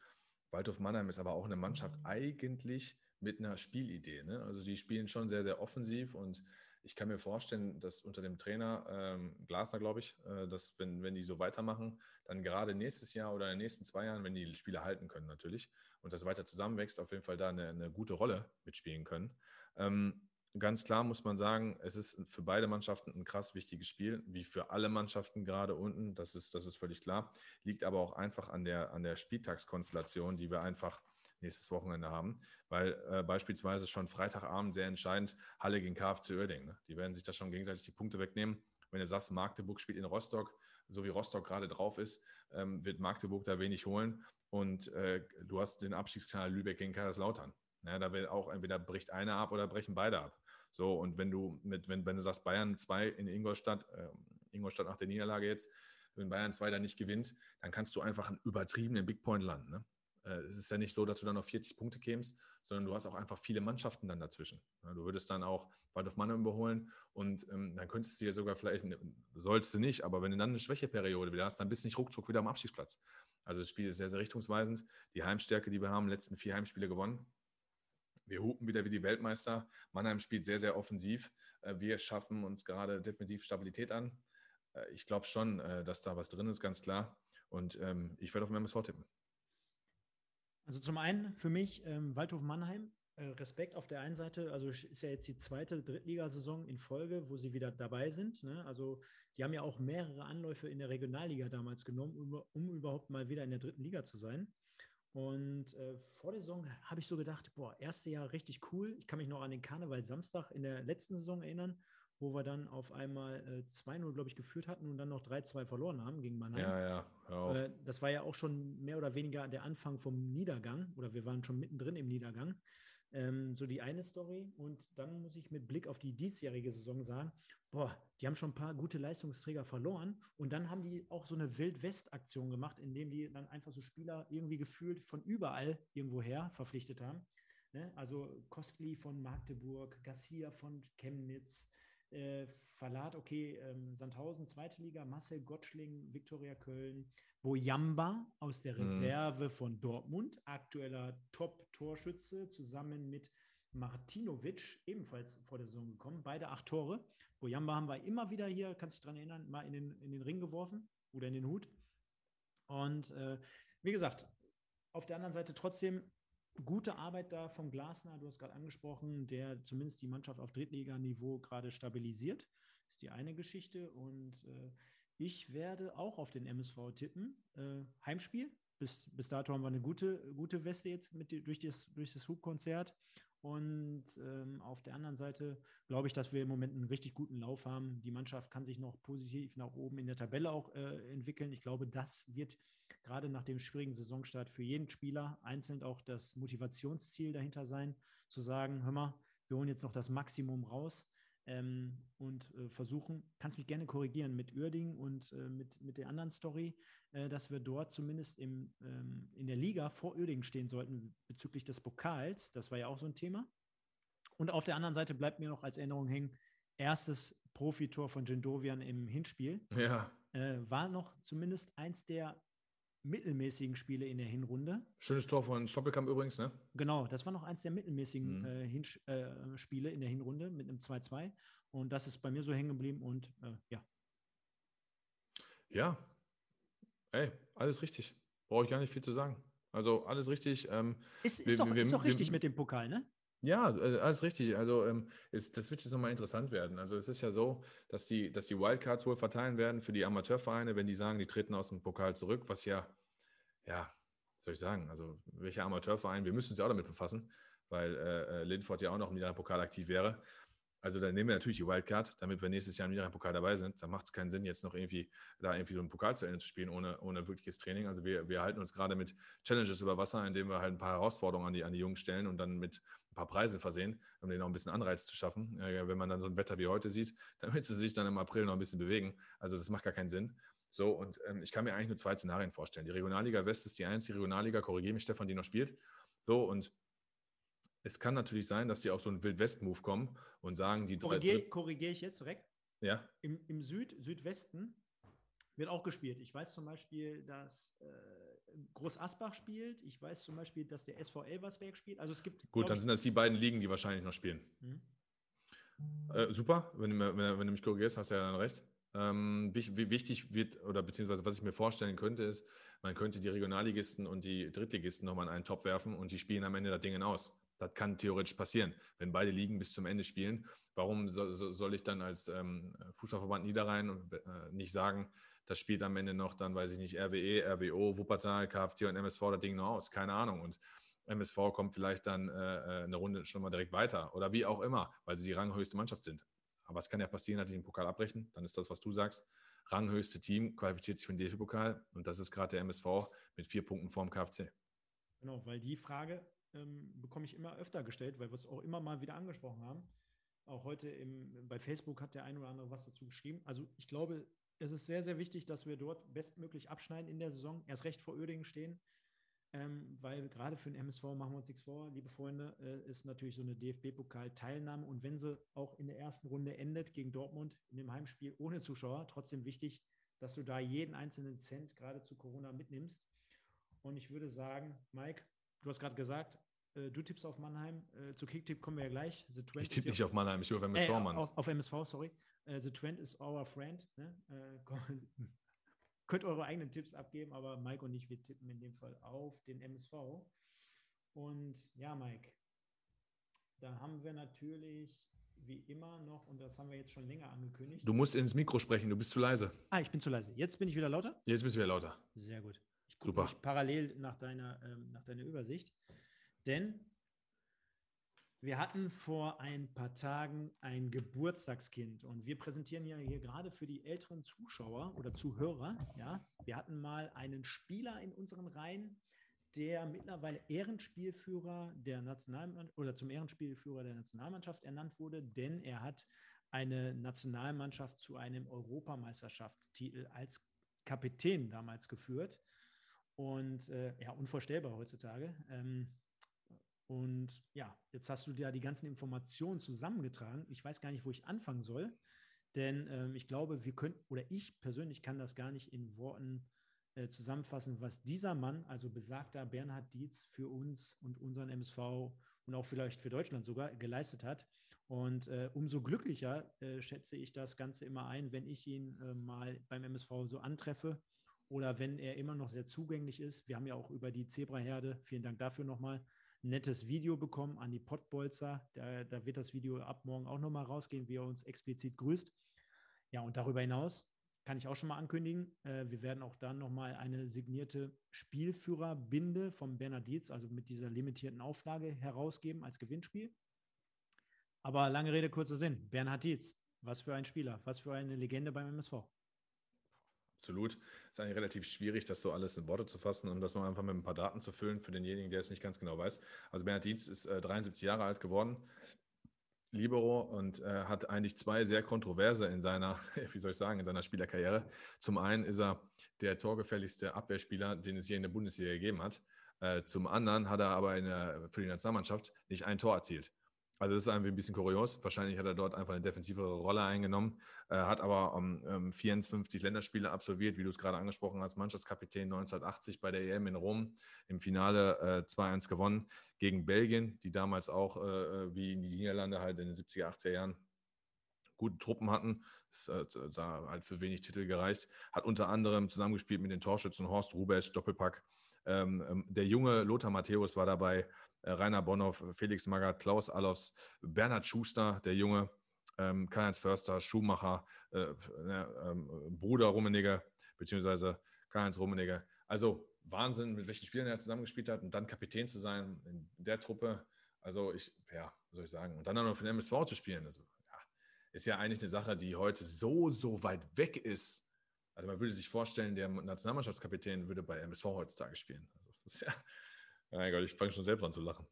Waldorf Mannheim ist aber auch eine Mannschaft eigentlich mit einer Spielidee. Ne? Also die spielen schon sehr, sehr offensiv und ich kann mir vorstellen, dass unter dem Trainer ähm, Glasner, glaube ich, äh, dass wenn, wenn die so weitermachen, dann gerade nächstes Jahr oder in den nächsten zwei Jahren, wenn die Spiele halten können natürlich und das weiter zusammenwächst, auf jeden Fall da eine, eine gute Rolle mitspielen können. Ähm, ganz klar muss man sagen, es ist für beide Mannschaften ein krass wichtiges Spiel, wie für alle Mannschaften gerade unten, das ist, das ist völlig klar. Liegt aber auch einfach an der, an der Spieltagskonstellation, die wir einfach nächstes Wochenende haben, weil äh, beispielsweise schon Freitagabend sehr entscheidend Halle gegen KFC Oerding. Ne? Die werden sich da schon gegenseitig die Punkte wegnehmen. Wenn du sagst, Magdeburg spielt in Rostock, so wie Rostock gerade drauf ist, ähm, wird Magdeburg da wenig holen. Und äh, du hast den Abstiegsknall Lübeck gegen Kaiserslautern. Ja, da will auch entweder bricht einer ab oder brechen beide ab. So, und wenn du mit, wenn, wenn du sagst, Bayern 2 in Ingolstadt, äh, Ingolstadt nach der Niederlage jetzt, wenn Bayern 2 da nicht gewinnt, dann kannst du einfach einen übertriebenen Big Point landen. Ne? Äh, es ist ja nicht so, dass du dann auf 40 Punkte kämst, sondern du hast auch einfach viele Mannschaften dann dazwischen. Du würdest dann auch Waldorf Mannheim überholen und ähm, dann könntest du ja sogar vielleicht, sollst du nicht, aber wenn du dann eine Schwächeperiode wieder hast, dann bist du nicht ruckzuck wieder am Abstiegsplatz. Also das Spiel ist sehr, sehr richtungsweisend. Die Heimstärke, die wir haben, letzten vier Heimspiele gewonnen. Wir hupen wieder wie die Weltmeister. Mannheim spielt sehr, sehr offensiv. Äh, wir schaffen uns gerade defensiv Stabilität an. Äh, ich glaube schon, dass da was drin ist, ganz klar. Und ähm, ich werde auf den MSV tippen. Also zum einen für mich ähm, Waldhof Mannheim, äh, Respekt auf der einen Seite, also ist ja jetzt die zweite Drittligasaison in Folge, wo sie wieder dabei sind. Ne? Also die haben ja auch mehrere Anläufe in der Regionalliga damals genommen, um, um überhaupt mal wieder in der dritten Liga zu sein. Und äh, vor der Saison habe ich so gedacht, boah, erste Jahr richtig cool. Ich kann mich noch an den Karneval Samstag in der letzten Saison erinnern, wo wir dann auf einmal äh, 2-0, glaube ich, geführt hatten und dann noch 3-2 verloren haben gegen Mannheim. Ja, ja, hör auf. Äh, das war ja auch schon mehr oder weniger der Anfang vom Niedergang oder wir waren schon mittendrin im Niedergang. Ähm, so die eine Story. Und dann muss ich mit Blick auf die diesjährige Saison sagen, boah, die haben schon ein paar gute Leistungsträger verloren. Und dann haben die auch so eine Wild-West-Aktion gemacht, indem die dann einfach so Spieler irgendwie gefühlt von überall irgendwoher verpflichtet haben. Ne? Also Kostli von Magdeburg, Garcia von Chemnitz, äh, Verlat, okay, ähm, Sandhausen, zweite Liga, Marcel Gottschling, Viktoria Köln, Bojamba aus der mhm. Reserve mhm. von Dortmund, aktueller Top-Torschütze, zusammen mit Martinovic, ebenfalls vor der Saison gekommen, beide acht Tore. Bojamba haben wir immer wieder hier, kannst du dich daran erinnern, mal in den, in den Ring geworfen oder in den Hut. Und äh, wie gesagt, auf der anderen Seite trotzdem gute Arbeit da vom Glasner, du hast gerade angesprochen, der zumindest die Mannschaft auf Drittliganiveau gerade stabilisiert. Ist die eine Geschichte. Und äh, ich werde auch auf den MSV tippen. Äh, Heimspiel. Bis, bis dato haben wir eine gute, gute Weste jetzt mit, durch das, durch das Hubkonzert. Und ähm, auf der anderen Seite glaube ich, dass wir im Moment einen richtig guten Lauf haben. Die Mannschaft kann sich noch positiv nach oben in der Tabelle auch äh, entwickeln. Ich glaube, das wird gerade nach dem schwierigen Saisonstart für jeden Spieler einzeln auch das Motivationsziel dahinter sein, zu sagen, hör mal, wir holen jetzt noch das Maximum raus ähm, und äh, versuchen, kannst mich gerne korrigieren mit Uerding und äh, mit, mit der anderen Story, äh, dass wir dort zumindest im, ähm, in der Liga vor Uerding stehen sollten bezüglich des Pokals. Das war ja auch so ein Thema. Und auf der anderen Seite bleibt mir noch als Erinnerung hängen, erstes Profitor von Jendovian im Hinspiel. Ja. Äh, war noch zumindest eins der mittelmäßigen Spiele in der Hinrunde. Schönes Tor von Stoppelkamp übrigens, ne? Genau, das war noch eins der mittelmäßigen mhm. äh, äh, Spiele in der Hinrunde mit einem 2-2. Und das ist bei mir so hängen geblieben und äh, ja. Ja, ey, alles richtig. Brauche ich gar nicht viel zu sagen. Also alles richtig. Ähm, ist, ist, wir, doch, wir, ist doch richtig mit dem Pokal, ne? Ja, äh, alles richtig. Also ähm, ist, das wird jetzt nochmal interessant werden. Also es ist ja so, dass die, dass die Wildcards wohl verteilen werden für die Amateurvereine, wenn die sagen, die treten aus dem Pokal zurück, was ja, ja, soll ich sagen, also welcher Amateurverein, wir müssen uns ja auch damit befassen, weil äh, äh Lindford ja auch noch im Pokal aktiv wäre. Also dann nehmen wir natürlich die Wildcard, damit wir nächstes Jahr im Niederrhein-Pokal dabei sind. Da macht es keinen Sinn, jetzt noch irgendwie da irgendwie so einen Pokal zu Ende zu spielen, ohne, ohne wirkliches Training. Also wir, wir halten uns gerade mit Challenges über Wasser, indem wir halt ein paar Herausforderungen an die, an die Jungs stellen und dann mit paar Preise versehen, um denen auch ein bisschen Anreiz zu schaffen, äh, wenn man dann so ein Wetter wie heute sieht, *laughs* damit sie sich dann im April noch ein bisschen bewegen. Also das macht gar keinen Sinn. So, und ähm, ich kann mir eigentlich nur zwei Szenarien vorstellen. Die Regionalliga West ist die einzige Regionalliga, korrigiere mich Stefan, die noch spielt. So, und es kann natürlich sein, dass die auf so einen Wild-West-Move kommen und sagen, die Korrigiere korrigier ich jetzt direkt? Ja. Im, im Süd, Südwesten wird auch gespielt. Ich weiß zum Beispiel, dass äh, Groß Asbach spielt. Ich weiß zum Beispiel, dass der SV Elversberg spielt. Also es gibt. Gut, dann sind das die beiden Ligen, die wahrscheinlich noch spielen. Mhm. Äh, super, wenn du, wenn, wenn du mich korrigierst, hast du ja dann recht. Ähm, wichtig wird, oder beziehungsweise was ich mir vorstellen könnte, ist, man könnte die Regionalligisten und die Drittligisten nochmal in einen Topf werfen und die spielen am Ende das Ding aus. Das kann theoretisch passieren. Wenn beide Ligen bis zum Ende spielen, warum so, so, soll ich dann als ähm, Fußballverband Niederrhein äh, nicht sagen, das spielt am Ende noch dann, weiß ich nicht, RWE, RWO, Wuppertal, KFT und MSV das Ding noch aus? Keine Ahnung. Und MSV kommt vielleicht dann äh, äh, eine Runde schon mal direkt weiter oder wie auch immer, weil sie die ranghöchste Mannschaft sind. Aber es kann ja passieren, dass die den Pokal abbrechen, dann ist das, was du sagst. Ranghöchste Team qualifiziert sich für den DFB-Pokal und das ist gerade der MSV mit vier Punkten vorm KfC. Genau, weil die Frage ähm, bekomme ich immer öfter gestellt, weil wir es auch immer mal wieder angesprochen haben. Auch heute im, bei Facebook hat der ein oder andere was dazu geschrieben. Also ich glaube, es ist sehr, sehr wichtig, dass wir dort bestmöglich abschneiden in der Saison, erst recht vor Uerdingen stehen. Ähm, weil gerade für den MSV machen wir uns nichts vor, liebe Freunde, äh, ist natürlich so eine DFB-Pokal-Teilnahme. Und wenn sie auch in der ersten Runde endet gegen Dortmund in dem Heimspiel ohne Zuschauer, trotzdem wichtig, dass du da jeden einzelnen Cent gerade zu Corona mitnimmst. Und ich würde sagen, Mike, du hast gerade gesagt, du tippst auf Mannheim. Äh, zu Kicktipp kommen wir ja gleich. ich tippe nicht auf Mannheim, ich tippe auf MSV, äh, Mann. Auf, auf, MSV, sorry. Uh, the Trend is our friend. Ne? Äh, *laughs* könnt eure eigenen Tipps abgeben, aber Mike und ich, wir tippen in dem Fall auf den MSV. Und ja, Mike, da haben wir natürlich wie immer noch, und das haben wir jetzt schon länger angekündigt. Du musst ins Mikro sprechen, du bist zu leise. Ah, ich bin zu leise. Jetzt bin ich wieder lauter? Jetzt bist du wieder lauter. Sehr gut. Ich gucke parallel nach deiner, ähm, nach deiner Übersicht. Denn wir hatten vor ein paar Tagen ein Geburtstagskind und wir präsentieren ja hier gerade für die älteren Zuschauer oder Zuhörer, ja, wir hatten mal einen Spieler in unseren Reihen, der mittlerweile Ehrenspielführer der Nationalmannschaft oder zum Ehrenspielführer der Nationalmannschaft ernannt wurde, denn er hat eine Nationalmannschaft zu einem Europameisterschaftstitel als Kapitän damals geführt. Und äh, ja, unvorstellbar heutzutage. Ähm, und ja, jetzt hast du ja die ganzen Informationen zusammengetragen. Ich weiß gar nicht, wo ich anfangen soll, denn ähm, ich glaube, wir können, oder ich persönlich kann das gar nicht in Worten äh, zusammenfassen, was dieser Mann, also besagter Bernhard Dietz, für uns und unseren MSV und auch vielleicht für Deutschland sogar geleistet hat. Und äh, umso glücklicher äh, schätze ich das Ganze immer ein, wenn ich ihn äh, mal beim MSV so antreffe oder wenn er immer noch sehr zugänglich ist. Wir haben ja auch über die Zebraherde, vielen Dank dafür nochmal, nettes Video bekommen an die Pottbolzer. Da, da wird das Video ab morgen auch nochmal rausgehen, wie er uns explizit grüßt. Ja, und darüber hinaus kann ich auch schon mal ankündigen, äh, wir werden auch dann nochmal eine signierte Spielführerbinde vom Bernhard Dietz, also mit dieser limitierten Auflage, herausgeben als Gewinnspiel. Aber lange Rede, kurzer Sinn. Bernhard Dietz, was für ein Spieler, was für eine Legende beim MSV. Absolut. Es ist eigentlich relativ schwierig, das so alles in Worte zu fassen und das nur einfach mit ein paar Daten zu füllen für denjenigen, der es nicht ganz genau weiß. Also Bernhard Dietz ist äh, 73 Jahre alt geworden, Libero und äh, hat eigentlich zwei sehr kontroverse in seiner, *laughs* wie soll ich sagen, in seiner Spielerkarriere. Zum einen ist er der torgefälligste Abwehrspieler, den es hier in der Bundesliga gegeben hat. Äh, zum anderen hat er aber der, für die Nationalmannschaft nicht ein Tor erzielt. Also das ist irgendwie ein bisschen kurios. Wahrscheinlich hat er dort einfach eine defensivere Rolle eingenommen, äh, hat aber ähm, 54 Länderspiele absolviert, wie du es gerade angesprochen hast, Mannschaftskapitän 1980 bei der EM in Rom, im Finale äh, 2-1 gewonnen gegen Belgien, die damals auch, äh, äh wie in die Niederlande halt in den 70er, 80er Jahren gute Truppen hatten. Es äh, da halt für wenig Titel gereicht. Hat unter anderem zusammengespielt mit den Torschützen Horst Rubesch, Doppelpack. Ähm, ähm, der junge Lothar Matthäus war dabei, äh, Rainer Bonhoff, Felix Magath, Klaus Allofs, Bernhard Schuster, der Junge, ähm, Karl-Heinz Förster, Schumacher, äh, äh, Bruder Rummenigge, beziehungsweise Karl-Heinz Rummenigge. Also Wahnsinn, mit welchen Spielern er zusammengespielt hat und dann Kapitän zu sein in der Truppe. Also ich, ja, soll ich sagen? Und dann auch noch für den MSV zu spielen, also, ja, ist ja eigentlich eine Sache, die heute so, so weit weg ist. Also man würde sich vorstellen, der Nationalmannschaftskapitän würde bei MSV heutzutage spielen. Also das ist ja, *laughs* mein Gott, ich fange schon selbst an zu lachen.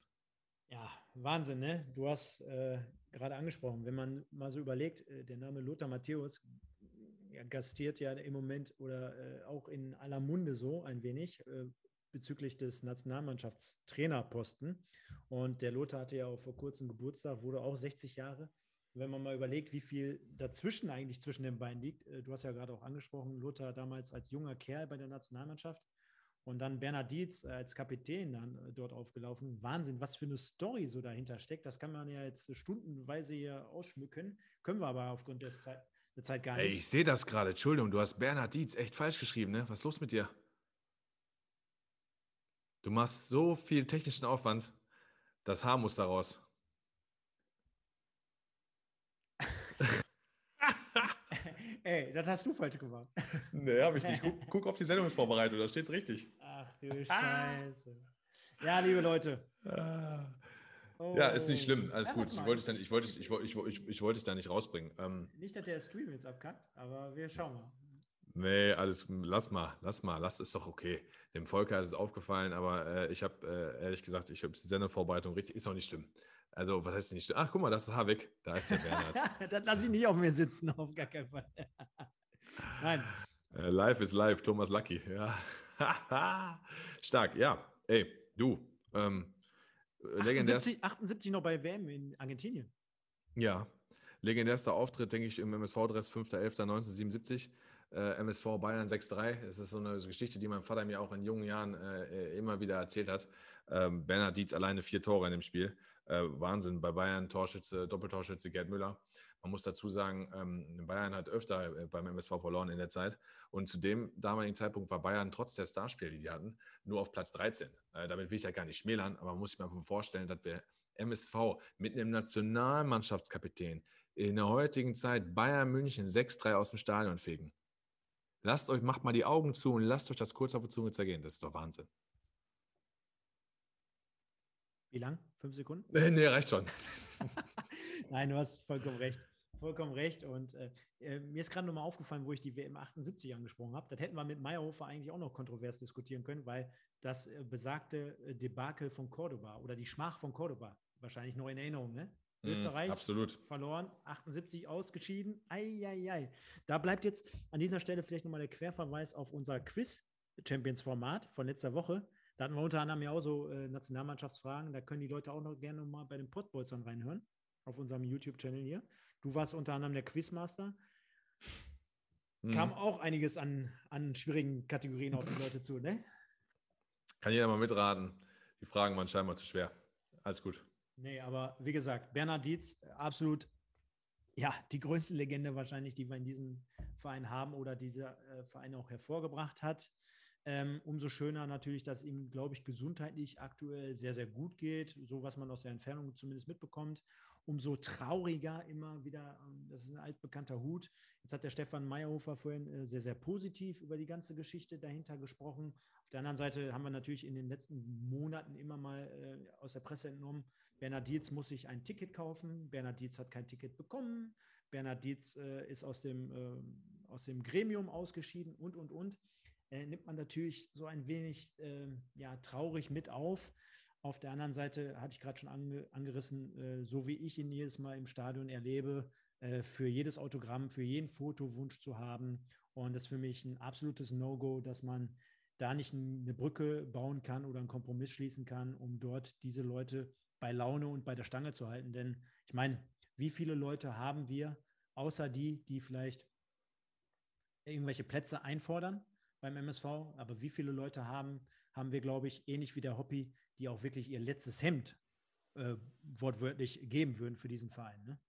Ja, Wahnsinn, ne? Du hast äh, gerade angesprochen, wenn man mal so überlegt, äh, der Name Lothar Matthäus ja, gastiert ja im Moment oder äh, auch in aller Munde so ein wenig äh, bezüglich des Nationalmannschaftstrainerposten. Und der Lothar hatte ja auch vor kurzem Geburtstag, wurde auch 60 Jahre. Wenn man mal überlegt, wie viel dazwischen eigentlich zwischen den beiden liegt, äh, du hast ja gerade auch angesprochen, Lothar damals als junger Kerl bei der Nationalmannschaft und dann Bernhard Dietz als Kapitän dann äh, dort aufgelaufen. Wahnsinn, was für eine Story so dahinter steckt. Das kann man ja jetzt stundenweise hier ausschmücken. Können wir aber aufgrund der Zeit, der Zeit gar nicht. Ey, ich sehe das gerade. Entschuldigung, du hast Bernhard Dietz echt falsch geschrieben, ne? Was ist los mit dir? Du machst so viel technischen Aufwand. Das Haar muss daraus. Ey, das hast du falsch gemacht. Nee, habe ich nicht. *laughs* Guck, guck, auf die Sendungsvorbereitung, da steht es richtig. Ach du Scheiße. Ja, liebe Leute. Oh. Ja, ist nicht schlimm. Alles ja, gut. Ich wollte, dich ich, wollte, ich, wollte, ich, ich, ich wollte dich da nicht rausbringen. Ähm, nicht, dass der Stream jetzt abkackt, aber wir schauen mal. Nee, alles, lass mal, lass mal, lass ist doch okay. Dem Volker ist es aufgefallen, aber äh, ich habe äh, ehrlich gesagt, ich habe die Sendevorbereitung richtig, ist auch nicht schlimm. Also, was heißt nicht schlimm? Ach, guck mal, das ist Habeck, da ist der Bernhard. *laughs* das lasse ich nicht auf mir sitzen, auf gar keinen Fall. *laughs* Nein. Äh, live ist live, Thomas Lucky, ja. *laughs* Stark, ja. Ey, du, ähm, 78, 78 noch bei WM in Argentinien. Ja, legendärster Auftritt, denke ich, im MSV-Dress 5.11.1977 äh, MSV Bayern 6-3. Das ist so eine Geschichte, die mein Vater mir auch in jungen Jahren äh, äh, immer wieder erzählt hat. Ähm, Bernhard Dietz alleine vier Tore in dem Spiel. Äh, Wahnsinn. Bei Bayern Torschütze, Doppeltorschütze Gerd Müller. Man muss dazu sagen, ähm, Bayern hat öfter äh, beim MSV verloren in der Zeit. Und zu dem damaligen Zeitpunkt war Bayern trotz der Starspiele, die die hatten, nur auf Platz 13. Äh, damit will ich ja gar nicht schmälern, aber man muss sich mal vorstellen, dass wir MSV mit einem Nationalmannschaftskapitän in der heutigen Zeit Bayern München 6-3 aus dem Stadion fegen. Lasst euch, macht mal die Augen zu und lasst euch das kurz auf die Zunge zergehen. Das ist doch Wahnsinn. Wie lang? Fünf Sekunden? nee, reicht schon. *laughs* Nein, du hast vollkommen recht. Vollkommen recht. Und äh, äh mir ist gerade nochmal aufgefallen, wo ich die WM 78 angesprochen habe. Das hätten wir mit Meyerhofer eigentlich auch noch kontrovers diskutieren können, weil das äh, besagte äh, Debakel von Cordoba oder die Schmach von Cordoba wahrscheinlich noch in Erinnerung, ne? Mhm, Österreich absolut. verloren, 78 ausgeschieden. Eieiei. Da bleibt jetzt an dieser Stelle vielleicht nochmal der Querverweis auf unser Quiz-Champions-Format von letzter Woche. Da hatten wir unter anderem ja auch so äh, Nationalmannschaftsfragen. Da können die Leute auch noch gerne mal bei den Podbolzern reinhören, auf unserem YouTube-Channel hier. Du warst unter anderem der Quizmaster. Mhm. Kam auch einiges an, an schwierigen Kategorien auf die Leute zu, ne? Kann jeder mal mitraten. Die Fragen waren scheinbar zu schwer. Alles gut. Nee, aber wie gesagt, Bernhard Dietz, absolut, ja, die größte Legende wahrscheinlich, die wir in diesem Verein haben oder dieser äh, Verein auch hervorgebracht hat. Ähm, umso schöner natürlich, dass ihm, glaube ich, gesundheitlich aktuell sehr, sehr gut geht, so was man aus der Entfernung zumindest mitbekommt. Umso trauriger immer wieder, ähm, das ist ein altbekannter Hut. Jetzt hat der Stefan Meyerhofer vorhin äh, sehr, sehr positiv über die ganze Geschichte dahinter gesprochen. Auf der anderen Seite haben wir natürlich in den letzten Monaten immer mal äh, aus der Presse entnommen, Bernhard Dietz muss sich ein Ticket kaufen. Bernhard Dietz hat kein Ticket bekommen. Bernhard Dietz äh, ist aus dem, äh, aus dem Gremium ausgeschieden und, und, und. Äh, nimmt man natürlich so ein wenig ähm, ja, traurig mit auf. Auf der anderen Seite hatte ich gerade schon ange angerissen, äh, so wie ich ihn jedes Mal im Stadion erlebe, äh, für jedes Autogramm, für jeden Fotowunsch zu haben. Und das ist für mich ein absolutes No-Go, dass man da nicht eine Brücke bauen kann oder einen Kompromiss schließen kann, um dort diese Leute bei Laune und bei der Stange zu halten. Denn ich meine, wie viele Leute haben wir, außer die, die vielleicht irgendwelche Plätze einfordern beim MSV, aber wie viele Leute haben, haben wir, glaube ich, ähnlich wie der Hobby, die auch wirklich ihr letztes Hemd äh, wortwörtlich geben würden für diesen Verein. Ne?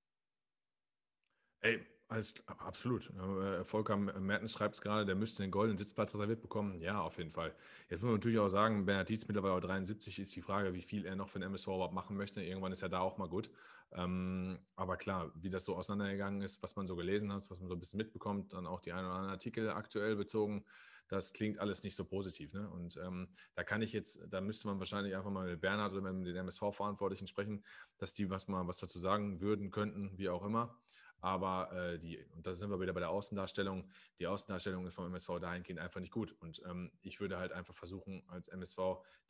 Ey, alles, absolut. Äh, Volker Mertens schreibt es gerade, der müsste den goldenen Sitzplatz reserviert bekommen. Ja, auf jeden Fall. Jetzt muss man natürlich auch sagen, Bernhard Dietz mittlerweile 73 ist die Frage, wie viel er noch für den MSV überhaupt machen möchte. Irgendwann ist er da auch mal gut. Ähm, aber klar, wie das so auseinandergegangen ist, was man so gelesen hat, was man so ein bisschen mitbekommt, dann auch die ein oder anderen Artikel aktuell bezogen, das klingt alles nicht so positiv. Ne? Und ähm, da kann ich jetzt, da müsste man wahrscheinlich einfach mal mit Bernhard oder mit den MSV-Verantwortlichen sprechen, dass die was mal was dazu sagen würden, könnten, wie auch immer. Aber äh, die, und da sind wir wieder bei der Außendarstellung, die Außendarstellung ist vom MSV dahingehend einfach nicht gut. Und ähm, ich würde halt einfach versuchen, als MSV,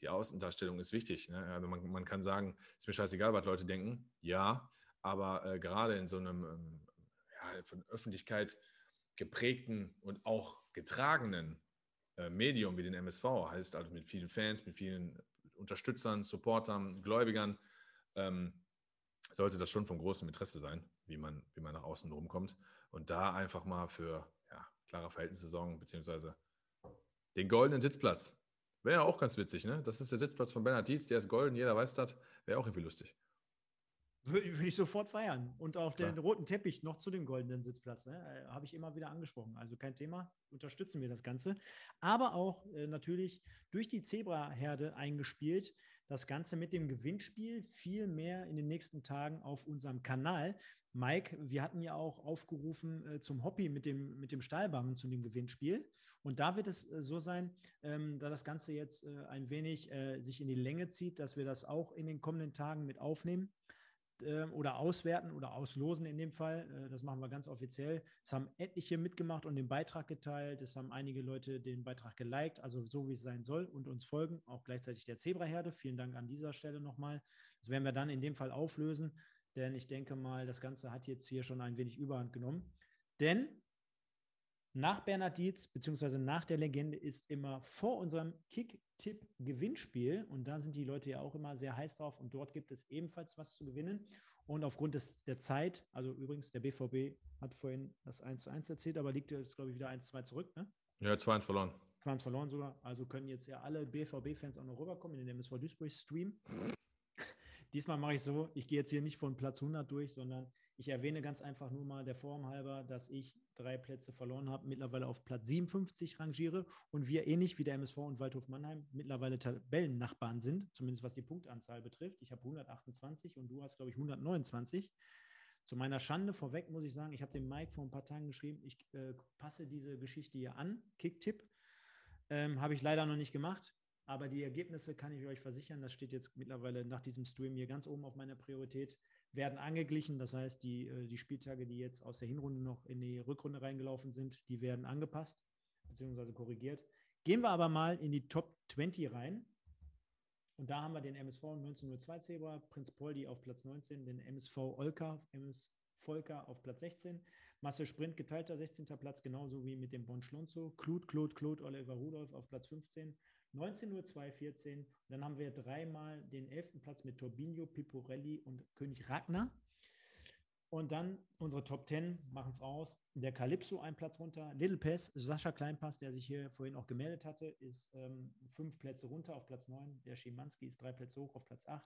die Außendarstellung ist wichtig. Ne? Also man, man kann sagen, ist mir scheißegal, was Leute denken. Ja, aber äh, gerade in so einem ähm, ja, von Öffentlichkeit geprägten und auch getragenen Medium wie den MSV, heißt also mit vielen Fans, mit vielen Unterstützern, Supportern, Gläubigern, ähm, sollte das schon vom großen Interesse sein wie man, wie man nach außen rumkommt. Und da einfach mal für ja, klare Verhältnisse sorgen, beziehungsweise den goldenen Sitzplatz. Wäre ja auch ganz witzig, ne? Das ist der Sitzplatz von Bernhard Dietz, der ist golden, jeder weiß das. Wäre auch irgendwie lustig. Würde, ich sofort feiern. Und auch Klar. den roten Teppich noch zu dem goldenen Sitzplatz. Ne? Äh, Habe ich immer wieder angesprochen. Also kein Thema. Unterstützen wir das Ganze. Aber auch äh, natürlich durch die Zebra-Herde eingespielt. Das Ganze mit dem Gewinnspiel viel mehr in den nächsten Tagen auf unserem Kanal. Mike, wir hatten ja auch aufgerufen äh, zum Hobby mit dem, mit dem Stahlbangen zu dem Gewinnspiel. Und da wird es äh, so sein, ähm, da das Ganze jetzt äh, ein wenig äh, sich in die Länge zieht, dass wir das auch in den kommenden Tagen mit aufnehmen oder auswerten oder auslosen in dem Fall. Äh, das machen wir ganz offiziell. Es haben etliche mitgemacht und den Beitrag geteilt. Es haben einige Leute den Beitrag geliked, also so wie es sein soll und uns folgen. Auch gleichzeitig der Zebraherde. Vielen Dank an dieser Stelle nochmal. Das werden wir dann in dem Fall auflösen, denn ich denke mal, das Ganze hat jetzt hier schon ein wenig Überhand genommen. Denn nach Bernhard Dietz, beziehungsweise nach der Legende, ist immer vor unserem Kick-Tipp-Gewinnspiel. Und da sind die Leute ja auch immer sehr heiß drauf. Und dort gibt es ebenfalls was zu gewinnen. Und aufgrund des, der Zeit, also übrigens, der BVB hat vorhin das 1 zu 1 erzählt, aber liegt jetzt, glaube ich, wieder 1 zu 2 zurück. Ne? Ja, 2 1 verloren. 2 1 verloren sogar. Also können jetzt ja alle BVB-Fans auch noch rüberkommen in den MSV Duisburg-Stream. *laughs* Diesmal mache ich so, ich gehe jetzt hier nicht von Platz 100 durch, sondern ich erwähne ganz einfach nur mal der Form halber, dass ich drei Plätze verloren habe, mittlerweile auf Platz 57 rangiere und wir ähnlich wie der MSV und Waldhof Mannheim mittlerweile Tabellennachbarn sind, zumindest was die Punktanzahl betrifft. Ich habe 128 und du hast, glaube ich, 129. Zu meiner Schande vorweg muss ich sagen, ich habe dem Mike vor ein paar Tagen geschrieben, ich äh, passe diese Geschichte hier an, Kicktipp. Ähm, habe ich leider noch nicht gemacht. Aber die Ergebnisse kann ich euch versichern, das steht jetzt mittlerweile nach diesem Stream hier ganz oben auf meiner Priorität, werden angeglichen. Das heißt, die, äh, die Spieltage, die jetzt aus der Hinrunde noch in die Rückrunde reingelaufen sind, die werden angepasst bzw. korrigiert. Gehen wir aber mal in die Top 20 rein. Und da haben wir den MSV 1902 Zebra, Prinz Poldi auf Platz 19, den MSV Olka, MS Volker auf Platz 16, Marcel Sprint geteilter 16. Platz, genauso wie mit dem Bon Schlonzo, Klut, Klut, Klut, Oliver Rudolf auf Platz 15, 19 Uhr 214. Und dann haben wir dreimal den 11. Platz mit Torbinho, Piporelli und König Ragnar. Und dann unsere Top 10 machen es aus. Der Calypso ein Platz runter. Little Pass, Sascha Kleinpass, der sich hier vorhin auch gemeldet hatte, ist ähm, fünf Plätze runter auf Platz 9. Der Schimanski ist drei Plätze hoch auf Platz 8.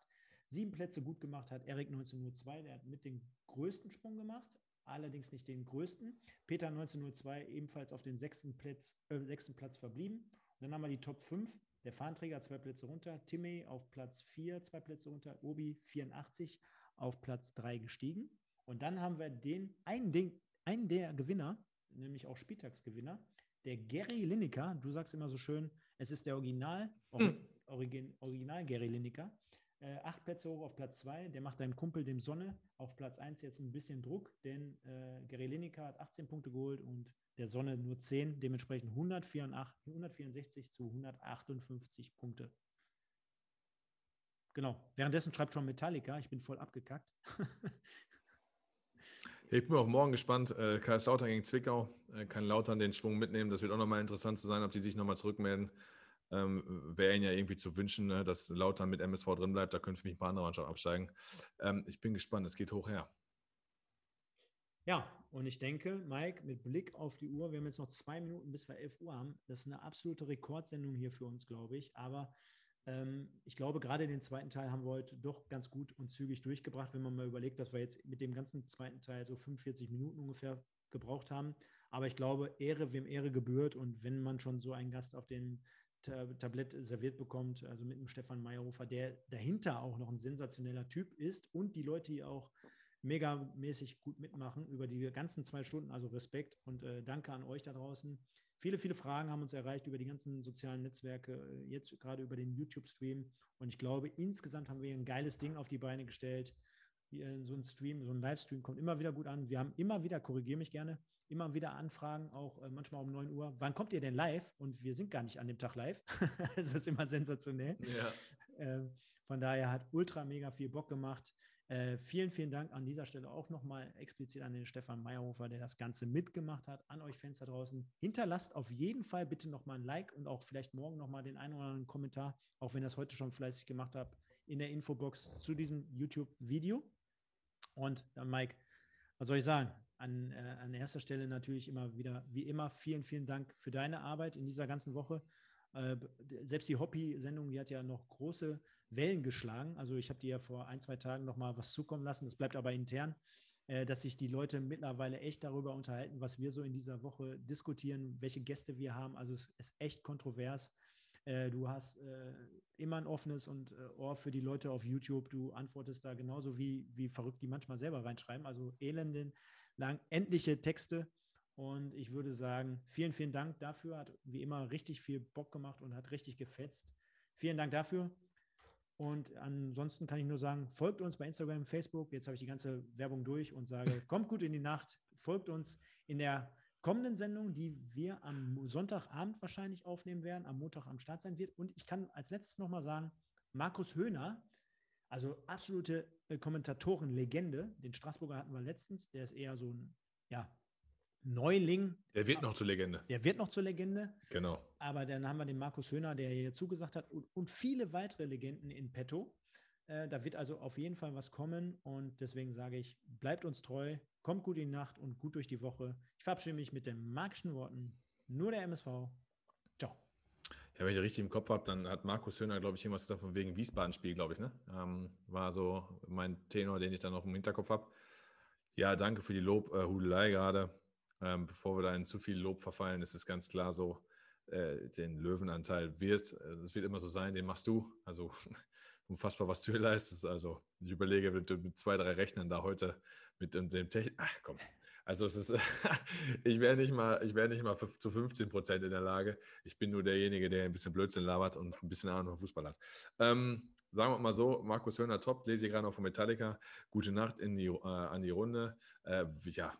Sieben Plätze gut gemacht hat Erik 1902, der hat mit den größten Sprung gemacht, allerdings nicht den größten. Peter 1902 ebenfalls auf den sechsten Platz, äh, sechsten Platz verblieben. Dann haben wir die Top 5. Der Fahnenträger zwei Plätze runter. Timmy auf Platz 4, zwei Plätze runter. Obi 84 auf Platz 3 gestiegen. Und dann haben wir den, einen, den, einen der Gewinner, nämlich auch Spieltagsgewinner, der Gary Lineker. Du sagst immer so schön, es ist der Original, hm. Origin, Original Gary Lineker. Äh, acht Plätze hoch auf Platz 2. Der macht deinem Kumpel dem Sonne auf Platz 1 jetzt ein bisschen Druck, denn äh, Gary Lineker hat 18 Punkte geholt und der Sonne nur 10, dementsprechend 184, 164 zu 158 Punkte. Genau. Währenddessen schreibt schon Metallica, ich bin voll abgekackt. *laughs* ich bin auch morgen gespannt. Äh, Kaiserslautern gegen Zwickau. Äh, kann Lautern den Schwung mitnehmen. Das wird auch nochmal interessant zu sein, ob die sich nochmal zurückmelden. Ähm, Wäre ihnen ja irgendwie zu wünschen, ne, dass Lautern mit MSV drin bleibt. Da können für mich ein paar andere Mannschaften absteigen. Ähm, ich bin gespannt. Es geht hoch her. Ja, und ich denke, Mike, mit Blick auf die Uhr, wir haben jetzt noch zwei Minuten, bis wir 11 Uhr haben. Das ist eine absolute Rekordsendung hier für uns, glaube ich. Aber ähm, ich glaube, gerade den zweiten Teil haben wir heute doch ganz gut und zügig durchgebracht, wenn man mal überlegt, dass wir jetzt mit dem ganzen zweiten Teil so 45 Minuten ungefähr gebraucht haben. Aber ich glaube, Ehre, wem Ehre gebührt. Und wenn man schon so einen Gast auf dem Tablett serviert bekommt, also mit dem Stefan Meyerhofer, der dahinter auch noch ein sensationeller Typ ist und die Leute hier auch megamäßig gut mitmachen über die ganzen zwei Stunden. Also Respekt und äh, danke an euch da draußen. Viele, viele Fragen haben uns erreicht über die ganzen sozialen Netzwerke, äh, jetzt gerade über den YouTube-Stream. Und ich glaube, insgesamt haben wir ein geiles Ding auf die Beine gestellt. Äh, so ein Stream, so ein Livestream kommt immer wieder gut an. Wir haben immer wieder, korrigiere mich gerne, immer wieder Anfragen, auch äh, manchmal um 9 Uhr. Wann kommt ihr denn live? Und wir sind gar nicht an dem Tag live. *laughs* das ist immer sensationell. Ja. Äh, von daher hat ultra mega viel Bock gemacht. Äh, vielen, vielen Dank an dieser Stelle auch nochmal explizit an den Stefan Meyerhofer, der das Ganze mitgemacht hat. An euch da draußen. Hinterlasst auf jeden Fall bitte nochmal ein Like und auch vielleicht morgen nochmal den einen oder anderen Kommentar, auch wenn ihr das heute schon fleißig gemacht habt, in der Infobox zu diesem YouTube-Video. Und dann, Mike, was soll ich sagen? An, äh, an erster Stelle natürlich immer wieder, wie immer, vielen, vielen Dank für deine Arbeit in dieser ganzen Woche. Äh, selbst die Hobby-Sendung, die hat ja noch große Wellen geschlagen. Also ich habe dir ja vor ein, zwei Tagen nochmal was zukommen lassen. Das bleibt aber intern, äh, dass sich die Leute mittlerweile echt darüber unterhalten, was wir so in dieser Woche diskutieren, welche Gäste wir haben. Also es ist echt kontrovers. Äh, du hast äh, immer ein offenes und äh, Ohr für die Leute auf YouTube. Du antwortest da genauso wie, wie verrückt die manchmal selber reinschreiben. Also elenden, lang, endliche Texte. Und ich würde sagen, vielen, vielen Dank dafür. Hat wie immer richtig viel Bock gemacht und hat richtig gefetzt. Vielen Dank dafür. Und ansonsten kann ich nur sagen, folgt uns bei Instagram, Facebook. Jetzt habe ich die ganze Werbung durch und sage, *laughs* kommt gut in die Nacht. Folgt uns in der kommenden Sendung, die wir am Sonntagabend wahrscheinlich aufnehmen werden, am Montag am Start sein wird. Und ich kann als letztes nochmal sagen, Markus Höhner, also absolute äh, Kommentatoren-Legende, den Straßburger hatten wir letztens, der ist eher so ein, ja, Neuling. Der wird noch zur Legende. Der wird noch zur Legende. Genau. Aber dann haben wir den Markus Höhner, der hier zugesagt hat, und, und viele weitere Legenden in petto. Äh, da wird also auf jeden Fall was kommen. Und deswegen sage ich, bleibt uns treu, kommt gut in die Nacht und gut durch die Woche. Ich verabschiede mich mit den magischen Worten. Nur der MSV. Ciao. Ja, wenn ich richtig im Kopf habe, dann hat Markus Höhner, glaube ich, irgendwas davon wegen Wiesbaden-Spiel, glaube ich, ne? Ähm, war so mein Tenor, den ich dann noch im Hinterkopf habe. Ja, danke für die Lobhudelei äh, gerade. Ähm, bevor wir da in zu viel Lob verfallen, ist es ganz klar so, äh, den Löwenanteil wird, äh, es wird immer so sein, den machst du. Also *laughs* unfassbar, was du hier leistest. Also ich überlege mit, mit zwei, drei Rechnern da heute mit dem Technik. Ach komm. Also es ist, *laughs* ich wäre nicht mal, ich wäre nicht mal zu 15 Prozent in der Lage. Ich bin nur derjenige, der ein bisschen Blödsinn labert und ein bisschen Ahnung von Fußball hat. Ähm, sagen wir mal so, Markus Höhner top, lese ich gerade noch von Metallica. Gute Nacht in die, äh, an die Runde. Äh, ja,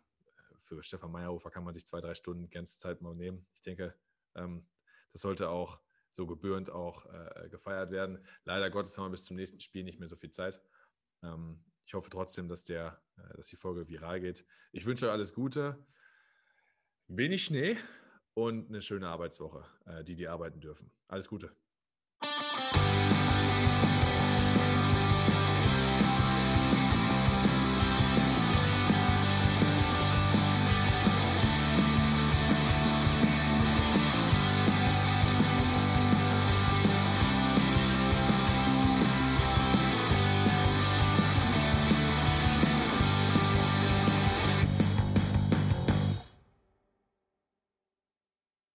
für Stefan Meyerhofer kann man sich zwei, drei Stunden ganze Zeit mal nehmen. Ich denke, ähm, das sollte auch so gebührend auch äh, gefeiert werden. Leider Gottes haben wir bis zum nächsten Spiel nicht mehr so viel Zeit. Ähm, ich hoffe trotzdem, dass, der, äh, dass die Folge viral geht. Ich wünsche euch alles Gute, wenig Schnee und eine schöne Arbeitswoche, äh, die die arbeiten dürfen. Alles Gute.